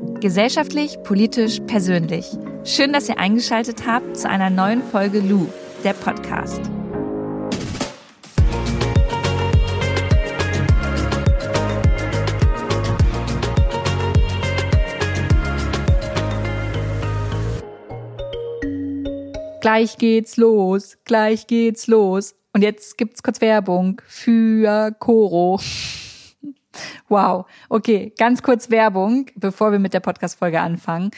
Gesellschaftlich, politisch, persönlich. Schön, dass ihr eingeschaltet habt zu einer neuen Folge Lou, der Podcast. Gleich geht's los, gleich geht's los. Und jetzt gibt's kurz Werbung für Coro. Wow, okay, ganz kurz Werbung, bevor wir mit der Podcast-Folge anfangen.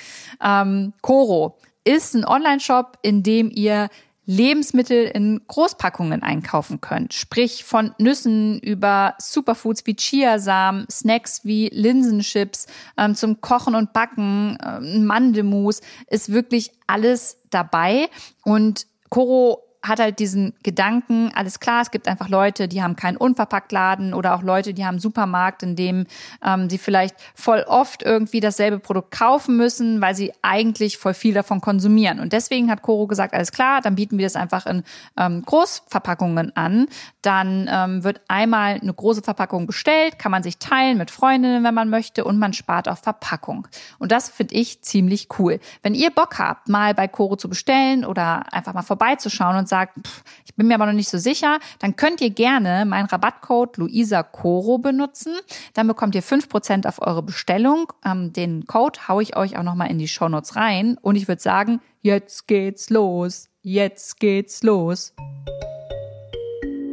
Ähm, Coro ist ein Online-Shop, in dem ihr Lebensmittel in Großpackungen einkaufen könnt. Sprich von Nüssen über Superfoods wie Chiasamen, Snacks wie Linsenchips, ähm, zum Kochen und Backen, ähm, Mandelmus, ist wirklich alles dabei. Und Coro hat halt diesen Gedanken, alles klar, es gibt einfach Leute, die haben keinen Unverpacktladen oder auch Leute, die haben einen Supermarkt, in dem ähm, sie vielleicht voll oft irgendwie dasselbe Produkt kaufen müssen, weil sie eigentlich voll viel davon konsumieren. Und deswegen hat Coro gesagt, alles klar, dann bieten wir das einfach in ähm, Großverpackungen an. Dann ähm, wird einmal eine große Verpackung bestellt, kann man sich teilen mit Freundinnen, wenn man möchte, und man spart auf Verpackung. Und das finde ich ziemlich cool. Wenn ihr Bock habt, mal bei Coro zu bestellen oder einfach mal vorbeizuschauen und sagt, pff, ich bin mir aber noch nicht so sicher, dann könnt ihr gerne meinen Rabattcode Luisa Coro benutzen. Dann bekommt ihr fünf Prozent auf eure Bestellung. Ähm, den Code haue ich euch auch nochmal in die Shownotes rein. Und ich würde sagen, jetzt geht's los. Jetzt geht's los.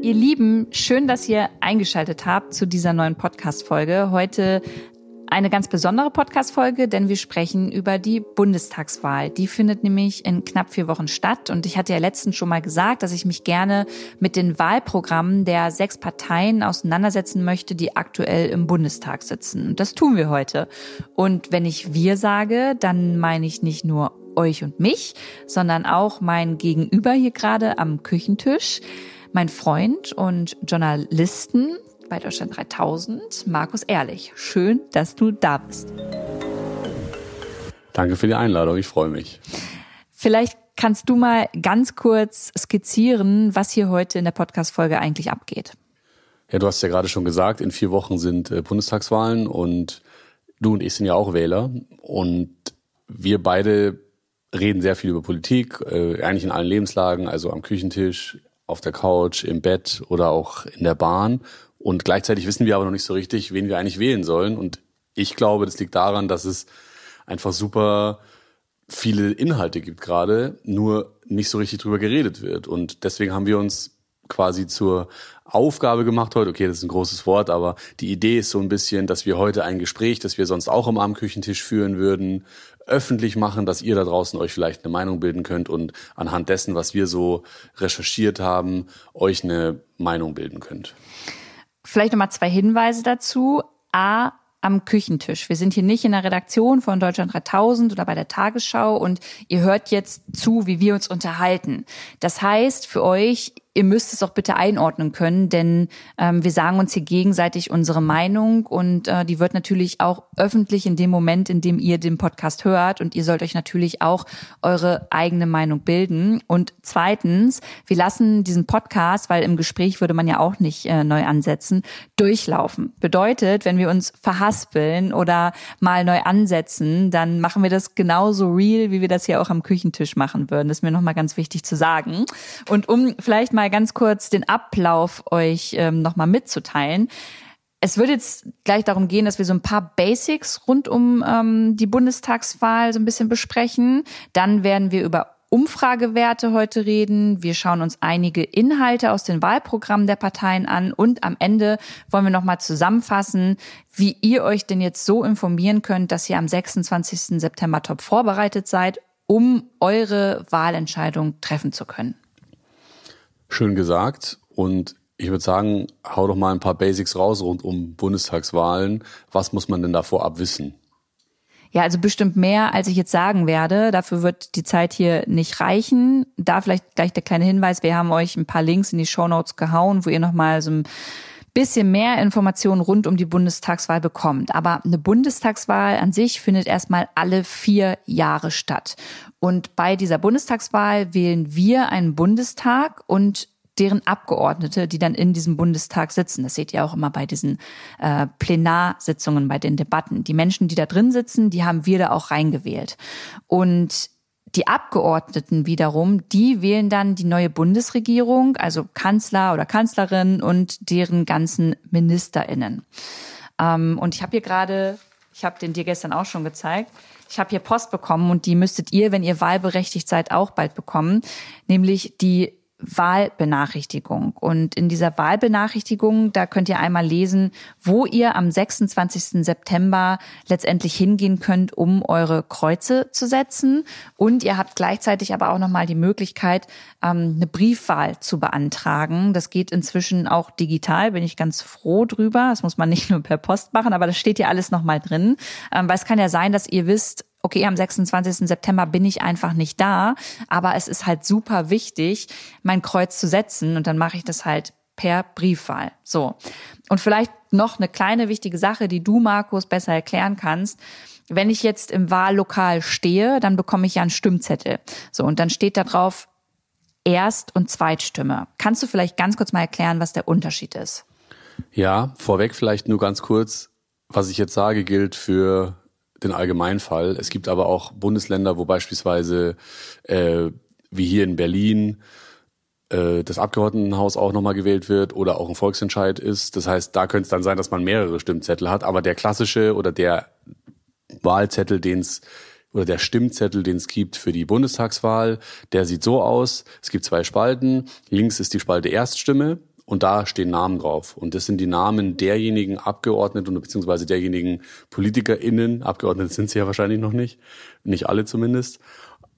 Ihr Lieben, schön, dass ihr eingeschaltet habt zu dieser neuen Podcast-Folge. Heute eine ganz besondere Podcast-Folge, denn wir sprechen über die Bundestagswahl. Die findet nämlich in knapp vier Wochen statt. Und ich hatte ja letztens schon mal gesagt, dass ich mich gerne mit den Wahlprogrammen der sechs Parteien auseinandersetzen möchte, die aktuell im Bundestag sitzen. Und das tun wir heute. Und wenn ich wir sage, dann meine ich nicht nur euch und mich, sondern auch mein Gegenüber hier gerade am Küchentisch, mein Freund und Journalisten, bei Deutschland 3000, Markus Ehrlich. Schön, dass du da bist. Danke für die Einladung, ich freue mich. Vielleicht kannst du mal ganz kurz skizzieren, was hier heute in der Podcast-Folge eigentlich abgeht. Ja, du hast ja gerade schon gesagt, in vier Wochen sind äh, Bundestagswahlen und du und ich sind ja auch Wähler und wir beide reden sehr viel über Politik, äh, eigentlich in allen Lebenslagen, also am Küchentisch, auf der Couch, im Bett oder auch in der Bahn. Und gleichzeitig wissen wir aber noch nicht so richtig, wen wir eigentlich wählen sollen. Und ich glaube, das liegt daran, dass es einfach super viele Inhalte gibt gerade, nur nicht so richtig drüber geredet wird. Und deswegen haben wir uns quasi zur Aufgabe gemacht heute. Okay, das ist ein großes Wort, aber die Idee ist so ein bisschen, dass wir heute ein Gespräch, das wir sonst auch am Abendküchentisch führen würden, öffentlich machen, dass ihr da draußen euch vielleicht eine Meinung bilden könnt und anhand dessen, was wir so recherchiert haben, euch eine Meinung bilden könnt. Vielleicht nochmal zwei Hinweise dazu. A, am Küchentisch. Wir sind hier nicht in der Redaktion von Deutschland 3000 oder bei der Tagesschau und ihr hört jetzt zu, wie wir uns unterhalten. Das heißt für euch, ihr müsst es auch bitte einordnen können, denn ähm, wir sagen uns hier gegenseitig unsere Meinung und äh, die wird natürlich auch öffentlich in dem Moment, in dem ihr den Podcast hört und ihr sollt euch natürlich auch eure eigene Meinung bilden. Und zweitens, wir lassen diesen Podcast, weil im Gespräch würde man ja auch nicht äh, neu ansetzen, durchlaufen. Bedeutet, wenn wir uns verhaspeln oder mal neu ansetzen, dann machen wir das genauso real, wie wir das hier auch am Küchentisch machen würden. Das ist mir nochmal ganz wichtig zu sagen. Und um vielleicht mal ganz kurz den Ablauf euch ähm, nochmal mitzuteilen. Es wird jetzt gleich darum gehen, dass wir so ein paar Basics rund um ähm, die Bundestagswahl so ein bisschen besprechen. Dann werden wir über Umfragewerte heute reden. Wir schauen uns einige Inhalte aus den Wahlprogrammen der Parteien an und am Ende wollen wir nochmal zusammenfassen, wie ihr euch denn jetzt so informieren könnt, dass ihr am 26. September top vorbereitet seid, um eure Wahlentscheidung treffen zu können. Schön gesagt. Und ich würde sagen, hau doch mal ein paar Basics raus rund um Bundestagswahlen. Was muss man denn da vorab wissen? Ja, also bestimmt mehr, als ich jetzt sagen werde. Dafür wird die Zeit hier nicht reichen. Da vielleicht gleich der kleine Hinweis. Wir haben euch ein paar Links in die Show Notes gehauen, wo ihr nochmal so ein bisschen mehr Informationen rund um die Bundestagswahl bekommt. Aber eine Bundestagswahl an sich findet erstmal alle vier Jahre statt. Und bei dieser Bundestagswahl wählen wir einen Bundestag und deren Abgeordnete, die dann in diesem Bundestag sitzen. Das seht ihr auch immer bei diesen äh, Plenarsitzungen, bei den Debatten. Die Menschen, die da drin sitzen, die haben wir da auch reingewählt. Und die Abgeordneten wiederum, die wählen dann die neue Bundesregierung, also Kanzler oder Kanzlerin und deren ganzen Ministerinnen. Ähm, und ich habe hier gerade, ich habe den dir gestern auch schon gezeigt, ich habe hier Post bekommen und die müsstet ihr, wenn ihr wahlberechtigt seid, auch bald bekommen, nämlich die Wahlbenachrichtigung. Und in dieser Wahlbenachrichtigung, da könnt ihr einmal lesen, wo ihr am 26. September letztendlich hingehen könnt, um eure Kreuze zu setzen. Und ihr habt gleichzeitig aber auch nochmal die Möglichkeit, ähm, eine Briefwahl zu beantragen. Das geht inzwischen auch digital, bin ich ganz froh drüber. Das muss man nicht nur per Post machen, aber das steht ja alles nochmal drin. Ähm, weil es kann ja sein, dass ihr wisst, okay, am 26. September bin ich einfach nicht da, aber es ist halt super wichtig, mein Kreuz zu setzen und dann mache ich das halt per Briefwahl. So. Und vielleicht noch eine kleine wichtige Sache, die du, Markus, besser erklären kannst. Wenn ich jetzt im Wahllokal stehe, dann bekomme ich ja einen Stimmzettel. So, und dann steht da drauf Erst- und Zweitstimme. Kannst du vielleicht ganz kurz mal erklären, was der Unterschied ist? Ja, vorweg vielleicht nur ganz kurz. Was ich jetzt sage, gilt für den Allgemeinfall. Es gibt aber auch Bundesländer, wo beispielsweise äh, wie hier in Berlin äh, das Abgeordnetenhaus auch nochmal gewählt wird oder auch ein Volksentscheid ist. Das heißt, da könnte es dann sein, dass man mehrere Stimmzettel hat. Aber der klassische oder der Wahlzettel, den es oder der Stimmzettel, den es gibt für die Bundestagswahl, der sieht so aus. Es gibt zwei Spalten. Links ist die Spalte Erststimme und da stehen Namen drauf. Und das sind die Namen derjenigen Abgeordneten und beziehungsweise derjenigen PolitikerInnen, Abgeordnete sind sie ja wahrscheinlich noch nicht, nicht alle zumindest.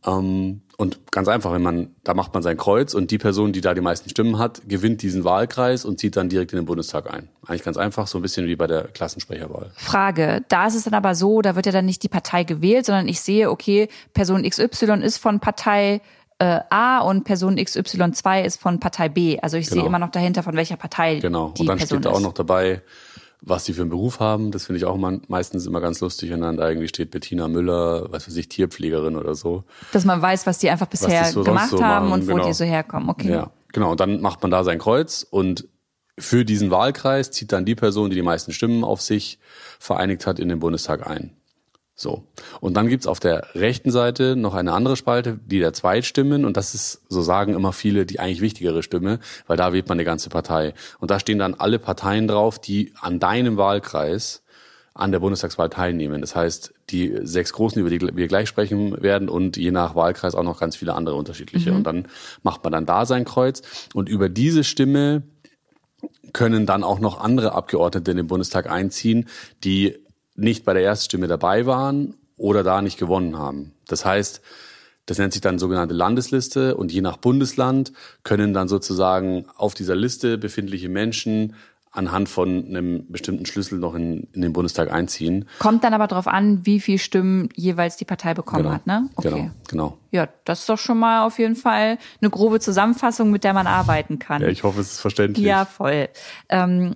Ähm, und ganz einfach, wenn man, da macht man sein Kreuz und die Person, die da die meisten Stimmen hat, gewinnt diesen Wahlkreis und zieht dann direkt in den Bundestag ein. Eigentlich ganz einfach, so ein bisschen wie bei der Klassensprecherwahl. Frage, da ist es dann aber so, da wird ja dann nicht die Partei gewählt, sondern ich sehe, okay, Person XY ist von Partei äh, A und Person XY2 ist von Partei B. Also ich genau. sehe immer noch dahinter, von welcher Partei Genau. Die und dann Person steht da auch noch dabei, was die für einen Beruf haben. Das finde ich auch immer, meistens immer ganz lustig, wenn dann da irgendwie steht Bettina Müller, was weiß ich, Tierpflegerin oder so. Dass man weiß, was die einfach bisher so gemacht so haben und wo genau. die so herkommen. Okay. Ja, genau. Und dann macht man da sein Kreuz und für diesen Wahlkreis zieht dann die Person, die die meisten Stimmen auf sich vereinigt hat, in den Bundestag ein. So. Und dann gibt's auf der rechten Seite noch eine andere Spalte, die der Zweitstimmen. Und das ist, so sagen immer viele, die eigentlich wichtigere Stimme, weil da wählt man eine ganze Partei. Und da stehen dann alle Parteien drauf, die an deinem Wahlkreis an der Bundestagswahl teilnehmen. Das heißt, die sechs großen, über die wir gleich sprechen werden und je nach Wahlkreis auch noch ganz viele andere unterschiedliche. Und dann macht man dann da sein Kreuz. Und über diese Stimme können dann auch noch andere Abgeordnete in den Bundestag einziehen, die nicht bei der Erststimme dabei waren oder da nicht gewonnen haben. Das heißt, das nennt sich dann sogenannte Landesliste und je nach Bundesland können dann sozusagen auf dieser Liste befindliche Menschen anhand von einem bestimmten Schlüssel noch in, in den Bundestag einziehen. Kommt dann aber darauf an, wie viel Stimmen jeweils die Partei bekommen Genau. hat, ne? Genau, genau. Ja, das ist doch schon mal auf jeden Fall eine grobe Zusammenfassung, mit der man arbeiten kann. Ja, ich hoffe, es ist verständlich. Ja, voll. Ähm,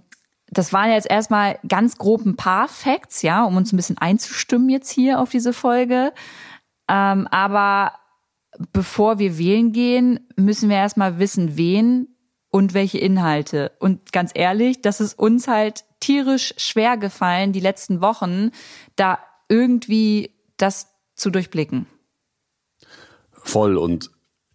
das waren jetzt erstmal ganz grob ein paar Facts, ja, um uns ein bisschen einzustimmen jetzt hier auf diese Folge. Ähm, aber bevor wir wählen gehen, müssen wir erstmal wissen, wen und welche Inhalte. Und ganz ehrlich, das ist uns halt tierisch schwer gefallen, die letzten Wochen, da irgendwie das zu durchblicken. Voll. Und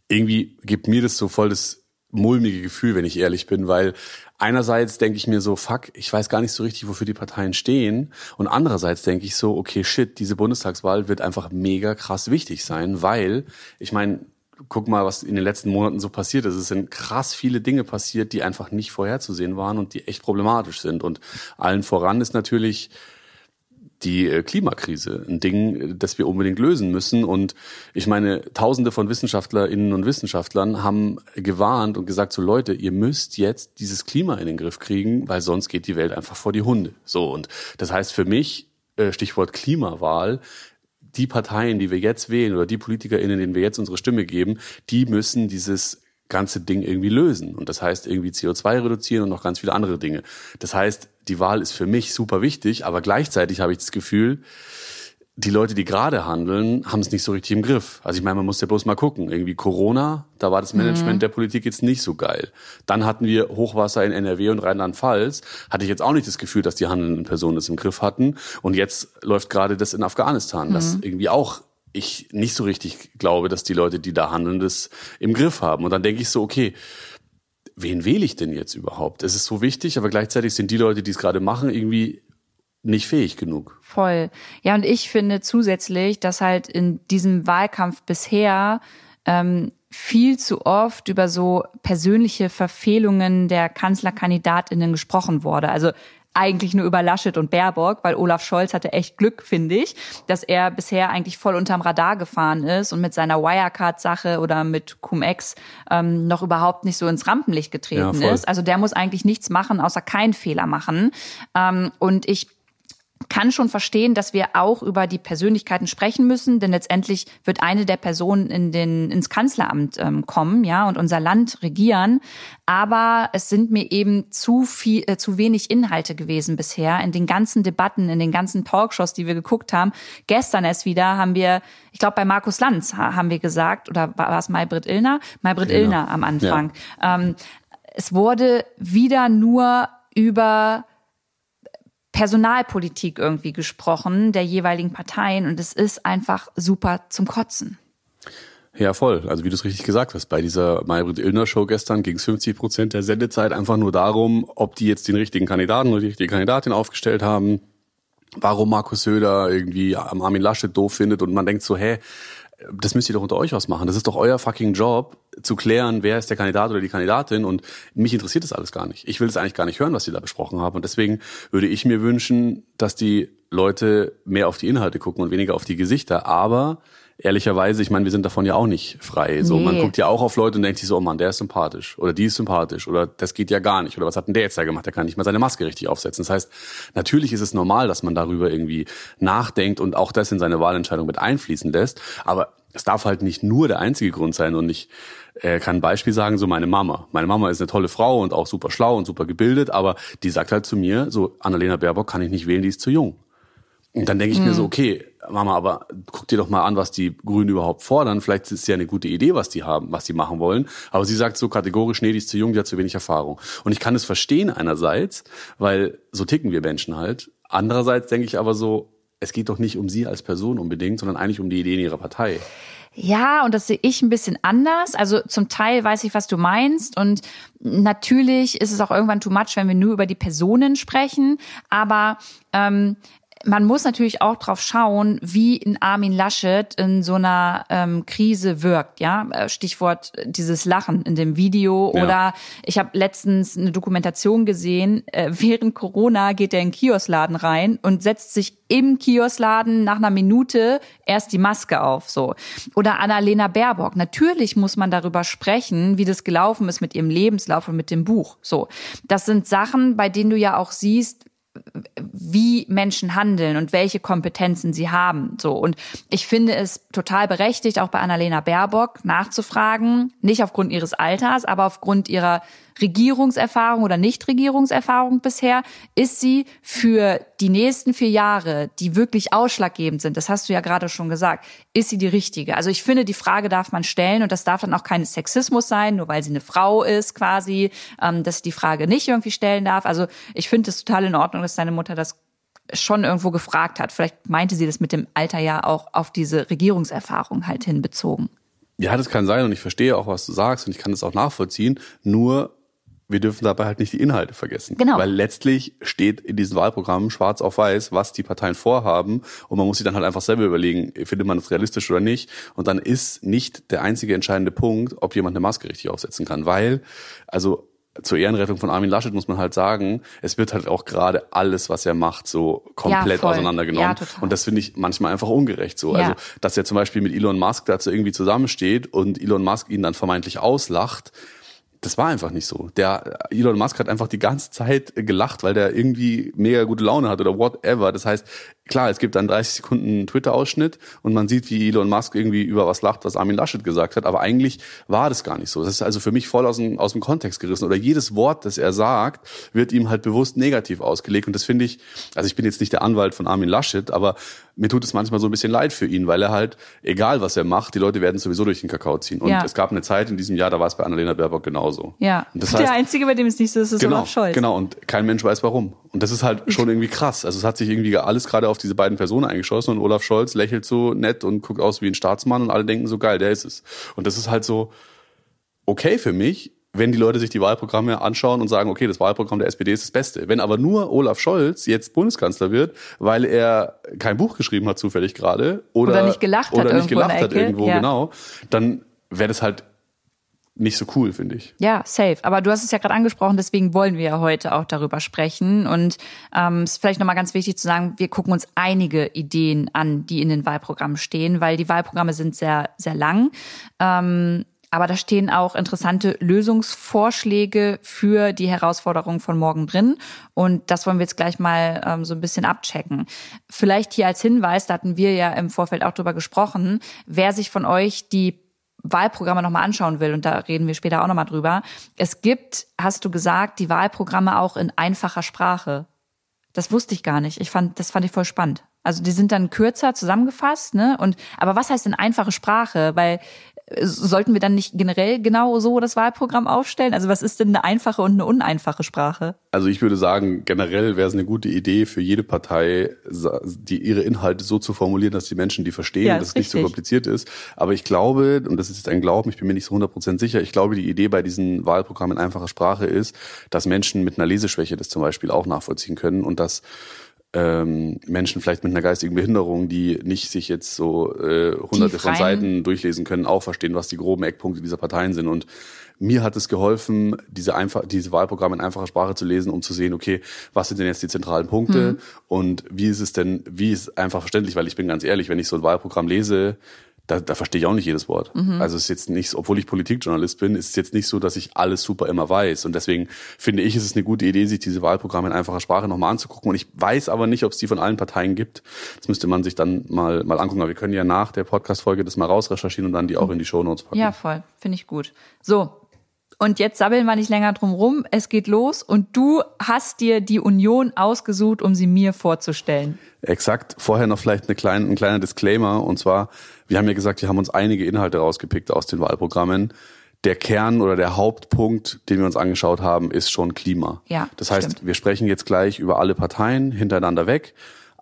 irgendwie gibt mir das so voll das mulmige Gefühl, wenn ich ehrlich bin, weil einerseits denke ich mir so, fuck, ich weiß gar nicht so richtig, wofür die Parteien stehen. Und andererseits denke ich so, okay, shit, diese Bundestagswahl wird einfach mega krass wichtig sein, weil, ich meine, guck mal, was in den letzten Monaten so passiert ist. Es sind krass viele Dinge passiert, die einfach nicht vorherzusehen waren und die echt problematisch sind. Und allen voran ist natürlich die äh, Klimakrise, ein Ding, das wir unbedingt lösen müssen. Und ich meine, Tausende von Wissenschaftlerinnen und Wissenschaftlern haben gewarnt und gesagt, so Leute, ihr müsst jetzt dieses Klima in den Griff kriegen, weil sonst geht die Welt einfach vor die Hunde. So und das heißt für mich äh, Stichwort Klimawahl. Die Parteien, die wir jetzt wählen oder die PolitikerInnen, denen wir jetzt unsere Stimme geben, die müssen dieses ganze Ding irgendwie lösen. Und das heißt irgendwie CO2 reduzieren und noch ganz viele andere Dinge. Das heißt, die Wahl ist für mich super wichtig, aber gleichzeitig habe ich das Gefühl, die Leute, die gerade handeln, haben es nicht so richtig im Griff. Also ich meine, man muss ja bloß mal gucken. Irgendwie Corona, da war das Management mhm. der Politik jetzt nicht so geil. Dann hatten wir Hochwasser in NRW und Rheinland-Pfalz. Hatte ich jetzt auch nicht das Gefühl, dass die handelnden Personen das im Griff hatten. Und jetzt läuft gerade das in Afghanistan, mhm. das irgendwie auch ich nicht so richtig glaube, dass die Leute, die da handeln, das im Griff haben. Und dann denke ich so, okay, wen wähle ich denn jetzt überhaupt? Es ist so wichtig, aber gleichzeitig sind die Leute, die es gerade machen, irgendwie nicht fähig genug. Voll. Ja, und ich finde zusätzlich, dass halt in diesem Wahlkampf bisher ähm, viel zu oft über so persönliche Verfehlungen der Kanzlerkandidatinnen gesprochen wurde. Also eigentlich nur über Laschet und Baerbock, weil Olaf Scholz hatte echt Glück, finde ich, dass er bisher eigentlich voll unterm Radar gefahren ist und mit seiner Wirecard-Sache oder mit Cum-Ex ähm, noch überhaupt nicht so ins Rampenlicht getreten ja, ist. Also der muss eigentlich nichts machen, außer keinen Fehler machen. Ähm, und ich kann schon verstehen, dass wir auch über die Persönlichkeiten sprechen müssen, denn letztendlich wird eine der Personen in den, ins Kanzleramt ähm, kommen, ja, und unser Land regieren. Aber es sind mir eben zu viel, äh, zu wenig Inhalte gewesen bisher in den ganzen Debatten, in den ganzen Talkshows, die wir geguckt haben. Gestern erst wieder haben wir, ich glaube, bei Markus Lanz haben wir gesagt, oder war es Maybrit Illner? Maybrit genau. Illner am Anfang. Ja. Ähm, es wurde wieder nur über Personalpolitik irgendwie gesprochen der jeweiligen Parteien und es ist einfach super zum Kotzen. Ja, voll. Also wie du es richtig gesagt hast, bei dieser Maybrit Illner Show gestern ging es 50 Prozent der Sendezeit einfach nur darum, ob die jetzt den richtigen Kandidaten oder die richtige Kandidatin aufgestellt haben, warum Markus Söder irgendwie Armin Laschet doof findet und man denkt so, hä, das müsst ihr doch unter euch ausmachen. Das ist doch euer fucking Job, zu klären, wer ist der Kandidat oder die Kandidatin. Und mich interessiert das alles gar nicht. Ich will es eigentlich gar nicht hören, was sie da besprochen haben. Und deswegen würde ich mir wünschen, dass die Leute mehr auf die Inhalte gucken und weniger auf die Gesichter. Aber ehrlicherweise, ich meine, wir sind davon ja auch nicht frei. So, nee. man guckt ja auch auf Leute und denkt sich so, oh Mann, der ist sympathisch oder die ist sympathisch oder das geht ja gar nicht oder was hat denn der jetzt da gemacht? Der kann nicht mal seine Maske richtig aufsetzen. Das heißt, natürlich ist es normal, dass man darüber irgendwie nachdenkt und auch das in seine Wahlentscheidung mit einfließen lässt. Aber es darf halt nicht nur der einzige Grund sein und ich äh, kann ein Beispiel sagen, so meine Mama. Meine Mama ist eine tolle Frau und auch super schlau und super gebildet, aber die sagt halt zu mir, so Annalena Baerbock kann ich nicht wählen, die ist zu jung. Und dann denke ich mhm. mir so, hm. okay, Mama, aber guck dir doch mal an, was die Grünen überhaupt fordern. Vielleicht ist es ja eine gute Idee, was die haben, was die machen wollen. Aber sie sagt so kategorisch, nee, die ist zu jung, die hat zu wenig Erfahrung. Und ich kann es verstehen einerseits, weil so ticken wir Menschen halt. Andererseits denke ich aber so, es geht doch nicht um sie als Person unbedingt, sondern eigentlich um die Ideen ihrer Partei. Ja, und das sehe ich ein bisschen anders. Also zum Teil weiß ich, was du meinst. Und natürlich ist es auch irgendwann too much, wenn wir nur über die Personen sprechen. Aber ähm, man muss natürlich auch drauf schauen, wie in Armin Laschet in so einer ähm, Krise wirkt. Ja, äh, Stichwort dieses Lachen in dem Video. Ja. Oder ich habe letztens eine Dokumentation gesehen. Äh, während Corona geht er in den Kioskladen rein und setzt sich im Kioskladen nach einer Minute erst die Maske auf. So oder Annalena Baerbock. Natürlich muss man darüber sprechen, wie das gelaufen ist mit ihrem Lebenslauf und mit dem Buch. So, das sind Sachen, bei denen du ja auch siehst, wie Menschen handeln und welche Kompetenzen sie haben. So. Und ich finde es total berechtigt, auch bei Annalena Baerbock nachzufragen, nicht aufgrund ihres Alters, aber aufgrund ihrer Regierungserfahrung oder Nichtregierungserfahrung bisher, ist sie für die nächsten vier Jahre, die wirklich ausschlaggebend sind, das hast du ja gerade schon gesagt, ist sie die richtige? Also ich finde, die Frage darf man stellen und das darf dann auch kein Sexismus sein, nur weil sie eine Frau ist quasi, ähm, dass sie die Frage nicht irgendwie stellen darf. Also ich finde es total in Ordnung, dass deine Mutter das schon irgendwo gefragt hat. Vielleicht meinte sie das mit dem Alter ja auch auf diese Regierungserfahrung halt hinbezogen. Ja, das kann sein und ich verstehe auch, was du sagst und ich kann das auch nachvollziehen. Nur wir dürfen dabei halt nicht die Inhalte vergessen. Genau. Weil letztlich steht in diesen Wahlprogrammen schwarz auf weiß, was die Parteien vorhaben. Und man muss sich dann halt einfach selber überlegen, findet man das realistisch oder nicht. Und dann ist nicht der einzige entscheidende Punkt, ob jemand eine Maske richtig aufsetzen kann. Weil, also zur Ehrenrettung von Armin Laschet muss man halt sagen, es wird halt auch gerade alles, was er macht, so komplett ja, auseinandergenommen. Ja, und das finde ich manchmal einfach ungerecht so. Ja. Also, dass er zum Beispiel mit Elon Musk dazu irgendwie zusammensteht und Elon Musk ihn dann vermeintlich auslacht, das war einfach nicht so. Der Elon Musk hat einfach die ganze Zeit gelacht, weil der irgendwie mega gute Laune hat oder whatever. Das heißt, klar, es gibt dann 30 Sekunden Twitter-Ausschnitt und man sieht, wie Elon Musk irgendwie über was lacht, was Armin Laschet gesagt hat. Aber eigentlich war das gar nicht so. Das ist also für mich voll aus dem, aus dem Kontext gerissen. Oder jedes Wort, das er sagt, wird ihm halt bewusst negativ ausgelegt. Und das finde ich, also ich bin jetzt nicht der Anwalt von Armin Laschet, aber mir tut es manchmal so ein bisschen leid für ihn, weil er halt, egal was er macht, die Leute werden sowieso durch den Kakao ziehen. Und Ja. es gab eine Zeit in diesem Jahr, da war es bei Annalena Baerbock genauso. Ja. Und das der heißt, Einzige, bei dem es nicht so ist, ist genau, Olaf Scholz. genau. Und kein Mensch weiß warum. Und das ist halt schon irgendwie krass. Also es hat sich irgendwie alles gerade auf diese beiden Personen eingeschossen und Olaf Scholz lächelt so nett und guckt aus wie ein Staatsmann und alle denken so geil, der ist es. Und das ist halt so okay für mich, wenn die Leute sich die Wahlprogramme anschauen und sagen, okay, das Wahlprogramm der SPD ist das Beste. Wenn aber nur Olaf Scholz jetzt Bundeskanzler wird, weil er kein Buch geschrieben hat zufällig gerade oder, Oder nicht gelacht hat oder nicht irgendwo gelacht hat irgendwo ja. genau, dann wäre das halt nicht so cool, finde ich. Ja, safe. Aber du hast es ja gerade angesprochen, deswegen wollen wir ja heute auch darüber sprechen. Und ähm, ist vielleicht nochmal ganz wichtig zu sagen, wir gucken uns einige Ideen an, die in den Wahlprogrammen stehen, weil die Wahlprogramme sind sehr, sehr lang. Ähm, aber da stehen auch interessante Lösungsvorschläge für die Herausforderungen von morgen drin. Und das wollen wir jetzt gleich mal ähm, so ein bisschen abchecken. Vielleicht hier als Hinweis, da hatten wir ja im Vorfeld auch drüber gesprochen, wer sich von euch die Wahlprogramme nochmal anschauen will, und da reden wir später auch nochmal drüber. Es gibt, hast du gesagt, die Wahlprogramme auch in einfacher Sprache. Das wusste ich gar nicht. Ich fand, das fand ich voll spannend. Also die sind dann kürzer zusammengefasst, ne? Und aber was heißt denn einfache Sprache? Weil sollten wir dann nicht generell genau so das Wahlprogramm aufstellen? Also was ist denn eine einfache und eine uneinfache Sprache? Also ich würde sagen, generell wäre es eine gute Idee für jede Partei, die ihre Inhalte so zu formulieren, dass die Menschen die verstehen, Ja, dass es nicht so kompliziert ist. Aber ich glaube, und das ist jetzt ein Glauben, ich bin mir nicht so 100% sicher, ich glaube, die Idee bei diesen Wahlprogrammen in einfacher Sprache ist, dass Menschen mit einer Leseschwäche das zum Beispiel auch nachvollziehen können und dass ähm, Menschen vielleicht mit einer geistigen Behinderung, die nicht sich jetzt so äh, hunderte von Seiten durchlesen können, auch verstehen, was die groben Eckpunkte dieser Parteien sind. Und mir hat es geholfen, diese, einfach, diese Wahlprogramme in einfacher Sprache zu lesen, um zu sehen, okay, was sind denn jetzt die zentralen Punkte? Und wie ist es denn, wie ist es einfach verständlich, weil ich bin ganz ehrlich, wenn ich so ein Wahlprogramm lese, da, da verstehe ich auch nicht jedes Wort. Also es ist jetzt nicht, obwohl ich Politikjournalist bin, ist es jetzt nicht so, dass ich alles super immer weiß. Und deswegen finde ich, ist es eine gute Idee, sich diese Wahlprogramme in einfacher Sprache nochmal anzugucken. Und ich weiß aber nicht, ob es die von allen Parteien gibt. Das müsste man sich dann mal, mal angucken. Aber wir können ja nach der Podcast-Folge das mal rausrecherchieren und dann die auch in die Shownotes packen. Ja, voll. Finde ich gut. So. Und jetzt sabbeln wir nicht länger drum rum. Es geht los und du hast dir die Union ausgesucht, um sie mir vorzustellen. Exakt. Vorher noch vielleicht eine kleine, ein kleiner Disclaimer. Und zwar, wir haben ja gesagt, wir haben uns einige Inhalte rausgepickt aus den Wahlprogrammen. Der Kern oder der Hauptpunkt, den wir uns angeschaut haben, ist schon Klima. Ja, Das heißt, stimmt. wir sprechen jetzt gleich über alle Parteien hintereinander weg,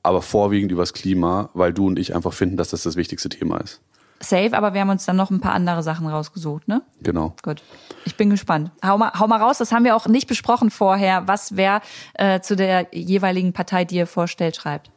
aber vorwiegend übers Klima, weil du und ich einfach finden, dass das das wichtigste Thema ist. Safe, aber wir haben uns dann noch ein paar andere Sachen rausgesucht, ne? Genau. Gut. Ich bin gespannt. Hau mal, hau mal raus, das haben wir auch nicht besprochen vorher, was wer äh, zu der jeweiligen Partei, die ihr vorstellt, schreibt.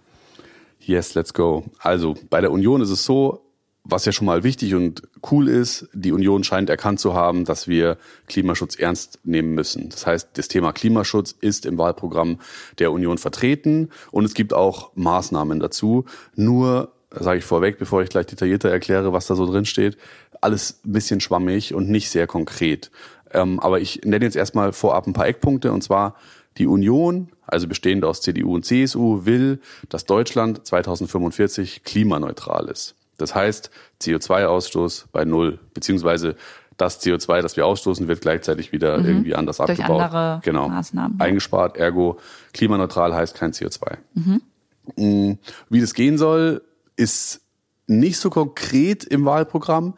Yes, let's go. Also bei der Union ist es so, was ja schon mal wichtig und cool ist, die Union scheint erkannt zu haben, dass wir Klimaschutz ernst nehmen müssen. Das heißt, das Thema Klimaschutz ist im Wahlprogramm der Union vertreten und es gibt auch Maßnahmen dazu. Nur, sage ich vorweg, bevor ich gleich detaillierter erkläre, was da so drin steht, alles ein bisschen schwammig und nicht sehr konkret. Ähm, aber ich nenne jetzt erstmal vorab ein paar Eckpunkte und zwar die Union, also bestehend aus CDU und CSU, will, dass Deutschland 2045 klimaneutral ist. Das heißt, CO2-Ausstoß bei Null, beziehungsweise das CO2, das wir ausstoßen, wird gleichzeitig wieder irgendwie anders Mhm. Durch abgebaut. andere genau. Maßnahmen. Eingespart, ergo klimaneutral heißt kein CO2. Mm, Wie das gehen soll, ist nicht so konkret im Wahlprogramm.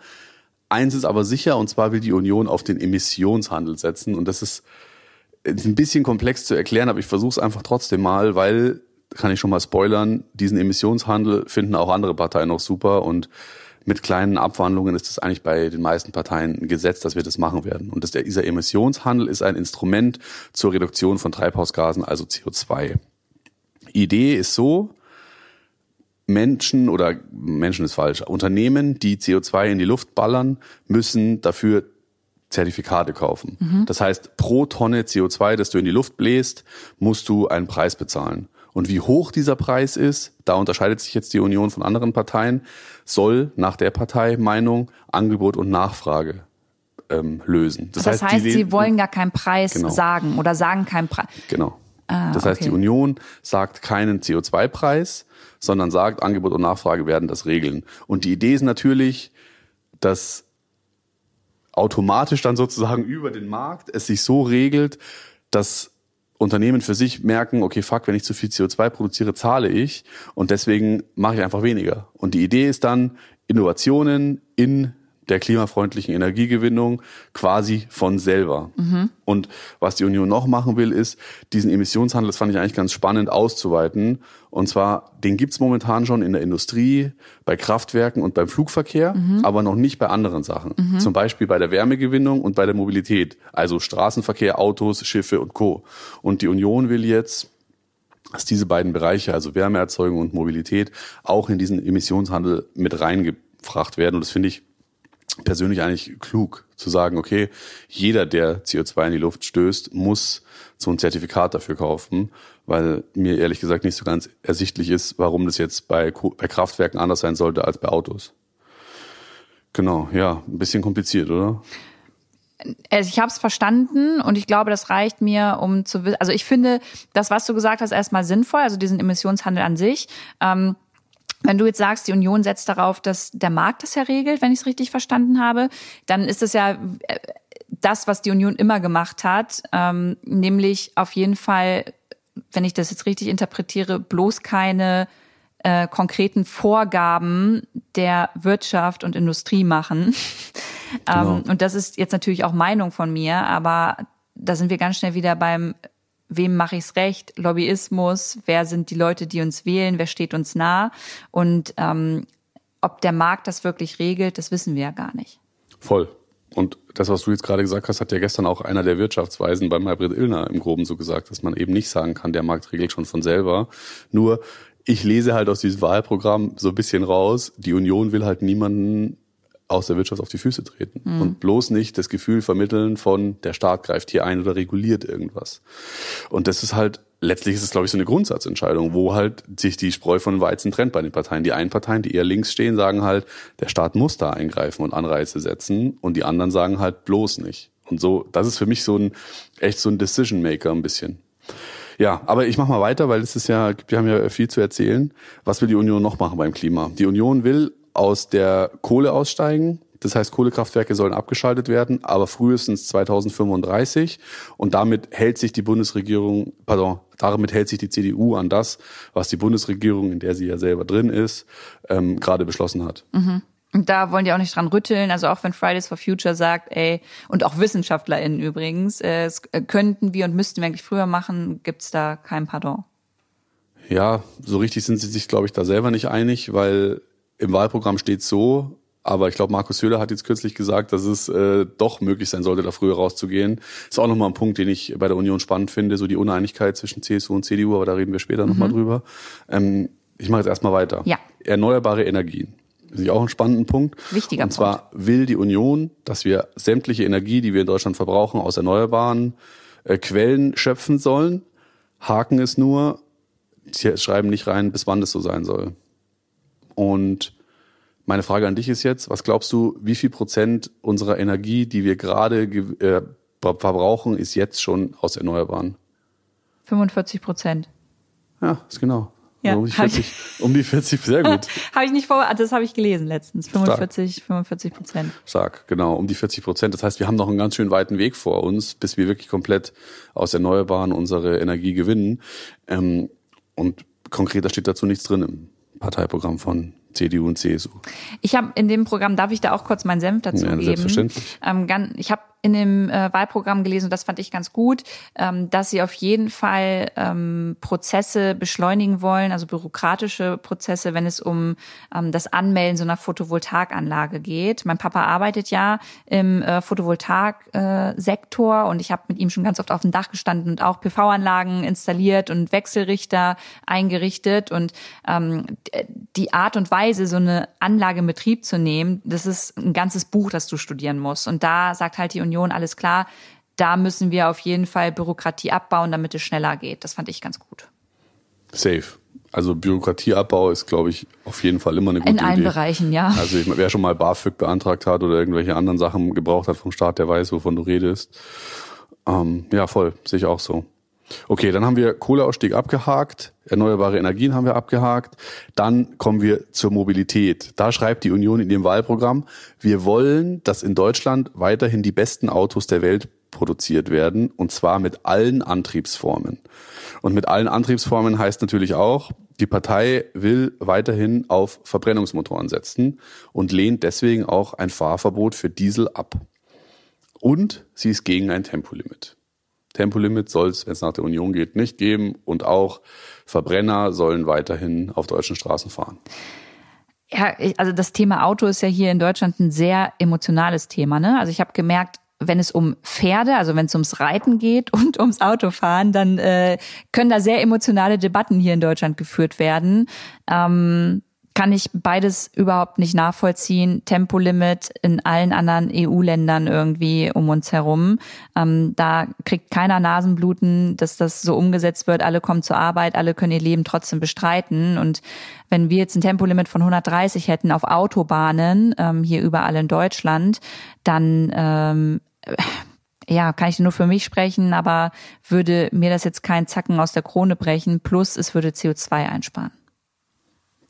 Eins ist aber sicher, und zwar will die Union auf den Emissionshandel setzen. Und das ist ein bisschen komplex zu erklären, aber ich versuche es einfach trotzdem mal, weil, kann ich schon mal spoilern, diesen Emissionshandel finden auch andere Parteien noch super und mit kleinen Abwandlungen ist es eigentlich bei den meisten Parteien ein Gesetz, dass wir das machen werden. Und das, der, dieser Emissionshandel ist ein Instrument zur Reduktion von Treibhausgasen, also CO2. Idee ist so, Menschen oder Menschen ist falsch, Unternehmen, die CO2 in die Luft ballern, müssen dafür Zertifikate kaufen. Das heißt, pro Tonne CO2, das du in die Luft bläst, musst du einen Preis bezahlen. Und wie hoch dieser Preis ist, da unterscheidet sich jetzt die Union von anderen Parteien, soll nach der Parteimeinung Angebot und Nachfrage ähm, lösen. Das, heißt, die- sie wollen gar keinen Preis Genau. sagen oder sagen keinen Preis. Genau. Ah, das heißt, okay. die Union sagt keinen CO2-Preis, sondern sagt, Angebot und Nachfrage werden das regeln. Und die Idee ist natürlich, dass automatisch dann sozusagen über den Markt es sich so regelt, dass Unternehmen für sich merken, okay, fuck, wenn ich zu viel CO2 produziere, zahle ich und deswegen mache ich einfach weniger. Und die Idee ist dann, Innovationen in der klimafreundlichen Energiegewinnung quasi von selber. Und was die Union noch machen will, ist, diesen Emissionshandel, das fand ich eigentlich ganz spannend, auszuweiten. Und zwar, den gibt's momentan schon in der Industrie, bei Kraftwerken und beim Flugverkehr, aber noch nicht bei anderen Sachen. Zum Beispiel bei der Wärmegewinnung und bei der Mobilität, also Straßenverkehr, Autos, Schiffe und Co. Und die Union will jetzt dass diese beiden Bereiche, also Wärmeerzeugung und Mobilität, auch in diesen Emissionshandel mit reingebracht werden. Und das finde ich persönlich eigentlich klug, zu sagen, okay, jeder, der CO2 in die Luft stößt, muss so ein Zertifikat dafür kaufen, weil mir ehrlich gesagt nicht so ganz ersichtlich ist, warum das jetzt bei, bei Kraftwerken anders sein sollte als bei Autos. Genau, ja, ein bisschen kompliziert, oder? Also ich habe es verstanden und ich glaube, das reicht mir, um zu wissen. Also ich finde das, was du gesagt hast, erstmal sinnvoll, also diesen Emissionshandel an sich. Ähm, wenn du jetzt sagst, die Union setzt darauf, dass der Markt das ja regelt, wenn ich es richtig verstanden habe, dann ist es ja äh, das, was die Union immer gemacht hat, ähm, nämlich auf jeden Fall, wenn ich das jetzt richtig interpretiere, bloß keine äh, konkreten Vorgaben der Wirtschaft und Industrie machen. Genau. Ähm, und das ist jetzt natürlich auch Meinung von mir, aber da sind wir ganz schnell wieder beim, wem mache ich's recht, Lobbyismus, wer sind die Leute, die uns wählen, wer steht uns nah und ähm, ob der Markt das wirklich regelt, das wissen wir ja gar nicht. Voll. Und das, was du jetzt gerade gesagt hast, hat ja gestern auch einer der Wirtschaftsweisen beim Maybrit Illner im Groben so gesagt, dass man eben nicht sagen kann, der Markt regelt schon von selber. Nur, ich lese halt aus diesem Wahlprogramm so ein bisschen raus, die Union will halt niemanden aus der Wirtschaft auf die Füße treten und bloß nicht das Gefühl vermitteln von, der Staat greift hier ein oder reguliert irgendwas. Und das ist halt, letztlich ist es, glaube ich, so eine Grundsatzentscheidung, wo halt sich die Spreu von Weizen trennt bei den Parteien. Die einen Parteien, die eher links stehen, sagen halt, der Staat muss da eingreifen und Anreize setzen und die anderen sagen halt bloß nicht. Und so, das ist für mich so ein, echt so ein Decision Maker ein bisschen. Ja, aber ich mache mal weiter, weil es ist ja, wir haben ja viel zu erzählen. Was will die Union noch machen beim Klima? Die Union will aus der Kohle aussteigen. Das heißt, Kohlekraftwerke sollen abgeschaltet werden, aber frühestens 2035. Und damit hält sich die Bundesregierung, pardon, damit hält sich die CDU an das, was die Bundesregierung, in der sie ja selber drin ist, ähm, gerade beschlossen hat. Und da wollen die auch nicht dran rütteln. Also auch wenn Fridays for Future sagt, ey, und auch WissenschaftlerInnen übrigens, äh, es könnten wir und müssten wir eigentlich früher machen, gibt's da kein Pardon. Ja, so richtig sind sie sich, glaube ich, da selber nicht einig, weil im Wahlprogramm steht so, aber ich glaube, Markus Söder hat jetzt kürzlich gesagt, dass es äh, doch möglich sein sollte, da früher rauszugehen. Ist auch nochmal ein Punkt, den ich bei der Union spannend finde, so die Uneinigkeit zwischen CSU und CDU, aber da reden wir später nochmal drüber. Ähm, ich mache jetzt erstmal weiter. Ja. Erneuerbare Energien. Das ist auch ein spannender Punkt. Wichtiger Und zwar will die Union, dass wir sämtliche Energie, die wir in Deutschland verbrauchen, aus erneuerbaren äh, Quellen schöpfen sollen. Haken ist nur, sie schreiben nicht rein, bis wann das so sein soll. Und meine Frage an dich ist jetzt, was glaubst du, wie viel Prozent unserer Energie, die wir gerade ge- äh, ver- verbrauchen, ist jetzt schon aus Erneuerbaren? 45 Prozent. Ja, ist genau. Ja, um, die hab ich- 40, um die 40, sehr gut. Habe ich nicht vor, das habe ich gelesen letztens. 45, 45 Prozent. Stark, genau, um die 40 Prozent. Das heißt, wir haben noch einen ganz schön weiten Weg vor uns, bis wir wirklich komplett aus Erneuerbaren unsere Energie gewinnen. Ähm, und konkreter steht dazu nichts drin im Parteiprogramm von CDU und CSU. Ich habe in dem Programm, darf ich da auch kurz meinen Senf dazu Ja, geben? selbstverständlich. Ähm, ich habe in dem äh, Wahlprogramm gelesen, und das fand ich ganz gut, ähm, dass sie auf jeden Fall ähm, Prozesse beschleunigen wollen, also bürokratische Prozesse, wenn es um ähm, das Anmelden so einer Photovoltaikanlage geht. Mein Papa arbeitet ja im äh, Photovoltaik-Sektor und ich habe mit ihm schon ganz oft auf dem Dach gestanden und auch PV-Anlagen installiert und Wechselrichter eingerichtet und ähm, die Art und Weise, so eine Anlage in Betrieb zu nehmen, das ist ein ganzes Buch, das du studieren musst. Und da sagt halt die Union, alles klar, da müssen wir auf jeden Fall Bürokratie abbauen, damit es schneller geht. Das fand ich ganz gut. Safe. Also Bürokratieabbau ist, glaube ich, auf jeden Fall immer eine gute In allen Idee. Bereichen, ja. Also ich, wer schon mal BAföG beantragt hat oder irgendwelche anderen Sachen gebraucht hat vom Staat, der weiß, wovon du redest. Ähm, ja, voll, sehe ich auch so. Okay, dann haben wir Kohleausstieg abgehakt, erneuerbare Energien haben wir abgehakt. Dann kommen wir zur Mobilität. Da schreibt die Union in ihrem Wahlprogramm, wir wollen, dass in Deutschland weiterhin die besten Autos der Welt produziert werden, und zwar mit allen Antriebsformen. Und mit allen Antriebsformen heißt natürlich auch, die Partei will weiterhin auf Verbrennungsmotoren setzen und lehnt deswegen auch ein Fahrverbot für Diesel ab. Und sie ist gegen ein Tempolimit. Tempolimit soll es, wenn es nach der Union geht, nicht geben und auch Verbrenner sollen weiterhin auf deutschen Straßen fahren. Ja, also das Thema Auto ist ja hier in Deutschland ein sehr emotionales Thema. Ne? Also ich habe gemerkt, wenn es um Pferde, also wenn es ums Reiten geht und ums Autofahren, dann äh, können da sehr emotionale Debatten hier in Deutschland geführt werden. Ähm, kann ich beides überhaupt nicht nachvollziehen. Tempolimit in allen anderen EU-Ländern irgendwie um uns herum. Ähm, da kriegt keiner Nasenbluten, dass das so umgesetzt wird. Alle kommen zur Arbeit, alle können ihr Leben trotzdem bestreiten. Und wenn wir jetzt ein Tempolimit von 130 hätten auf Autobahnen, ähm, hier überall in Deutschland, dann ähm, ja, kann ich nur für mich sprechen, aber würde mir das jetzt keinen Zacken aus der Krone brechen, plus es würde CO2 einsparen.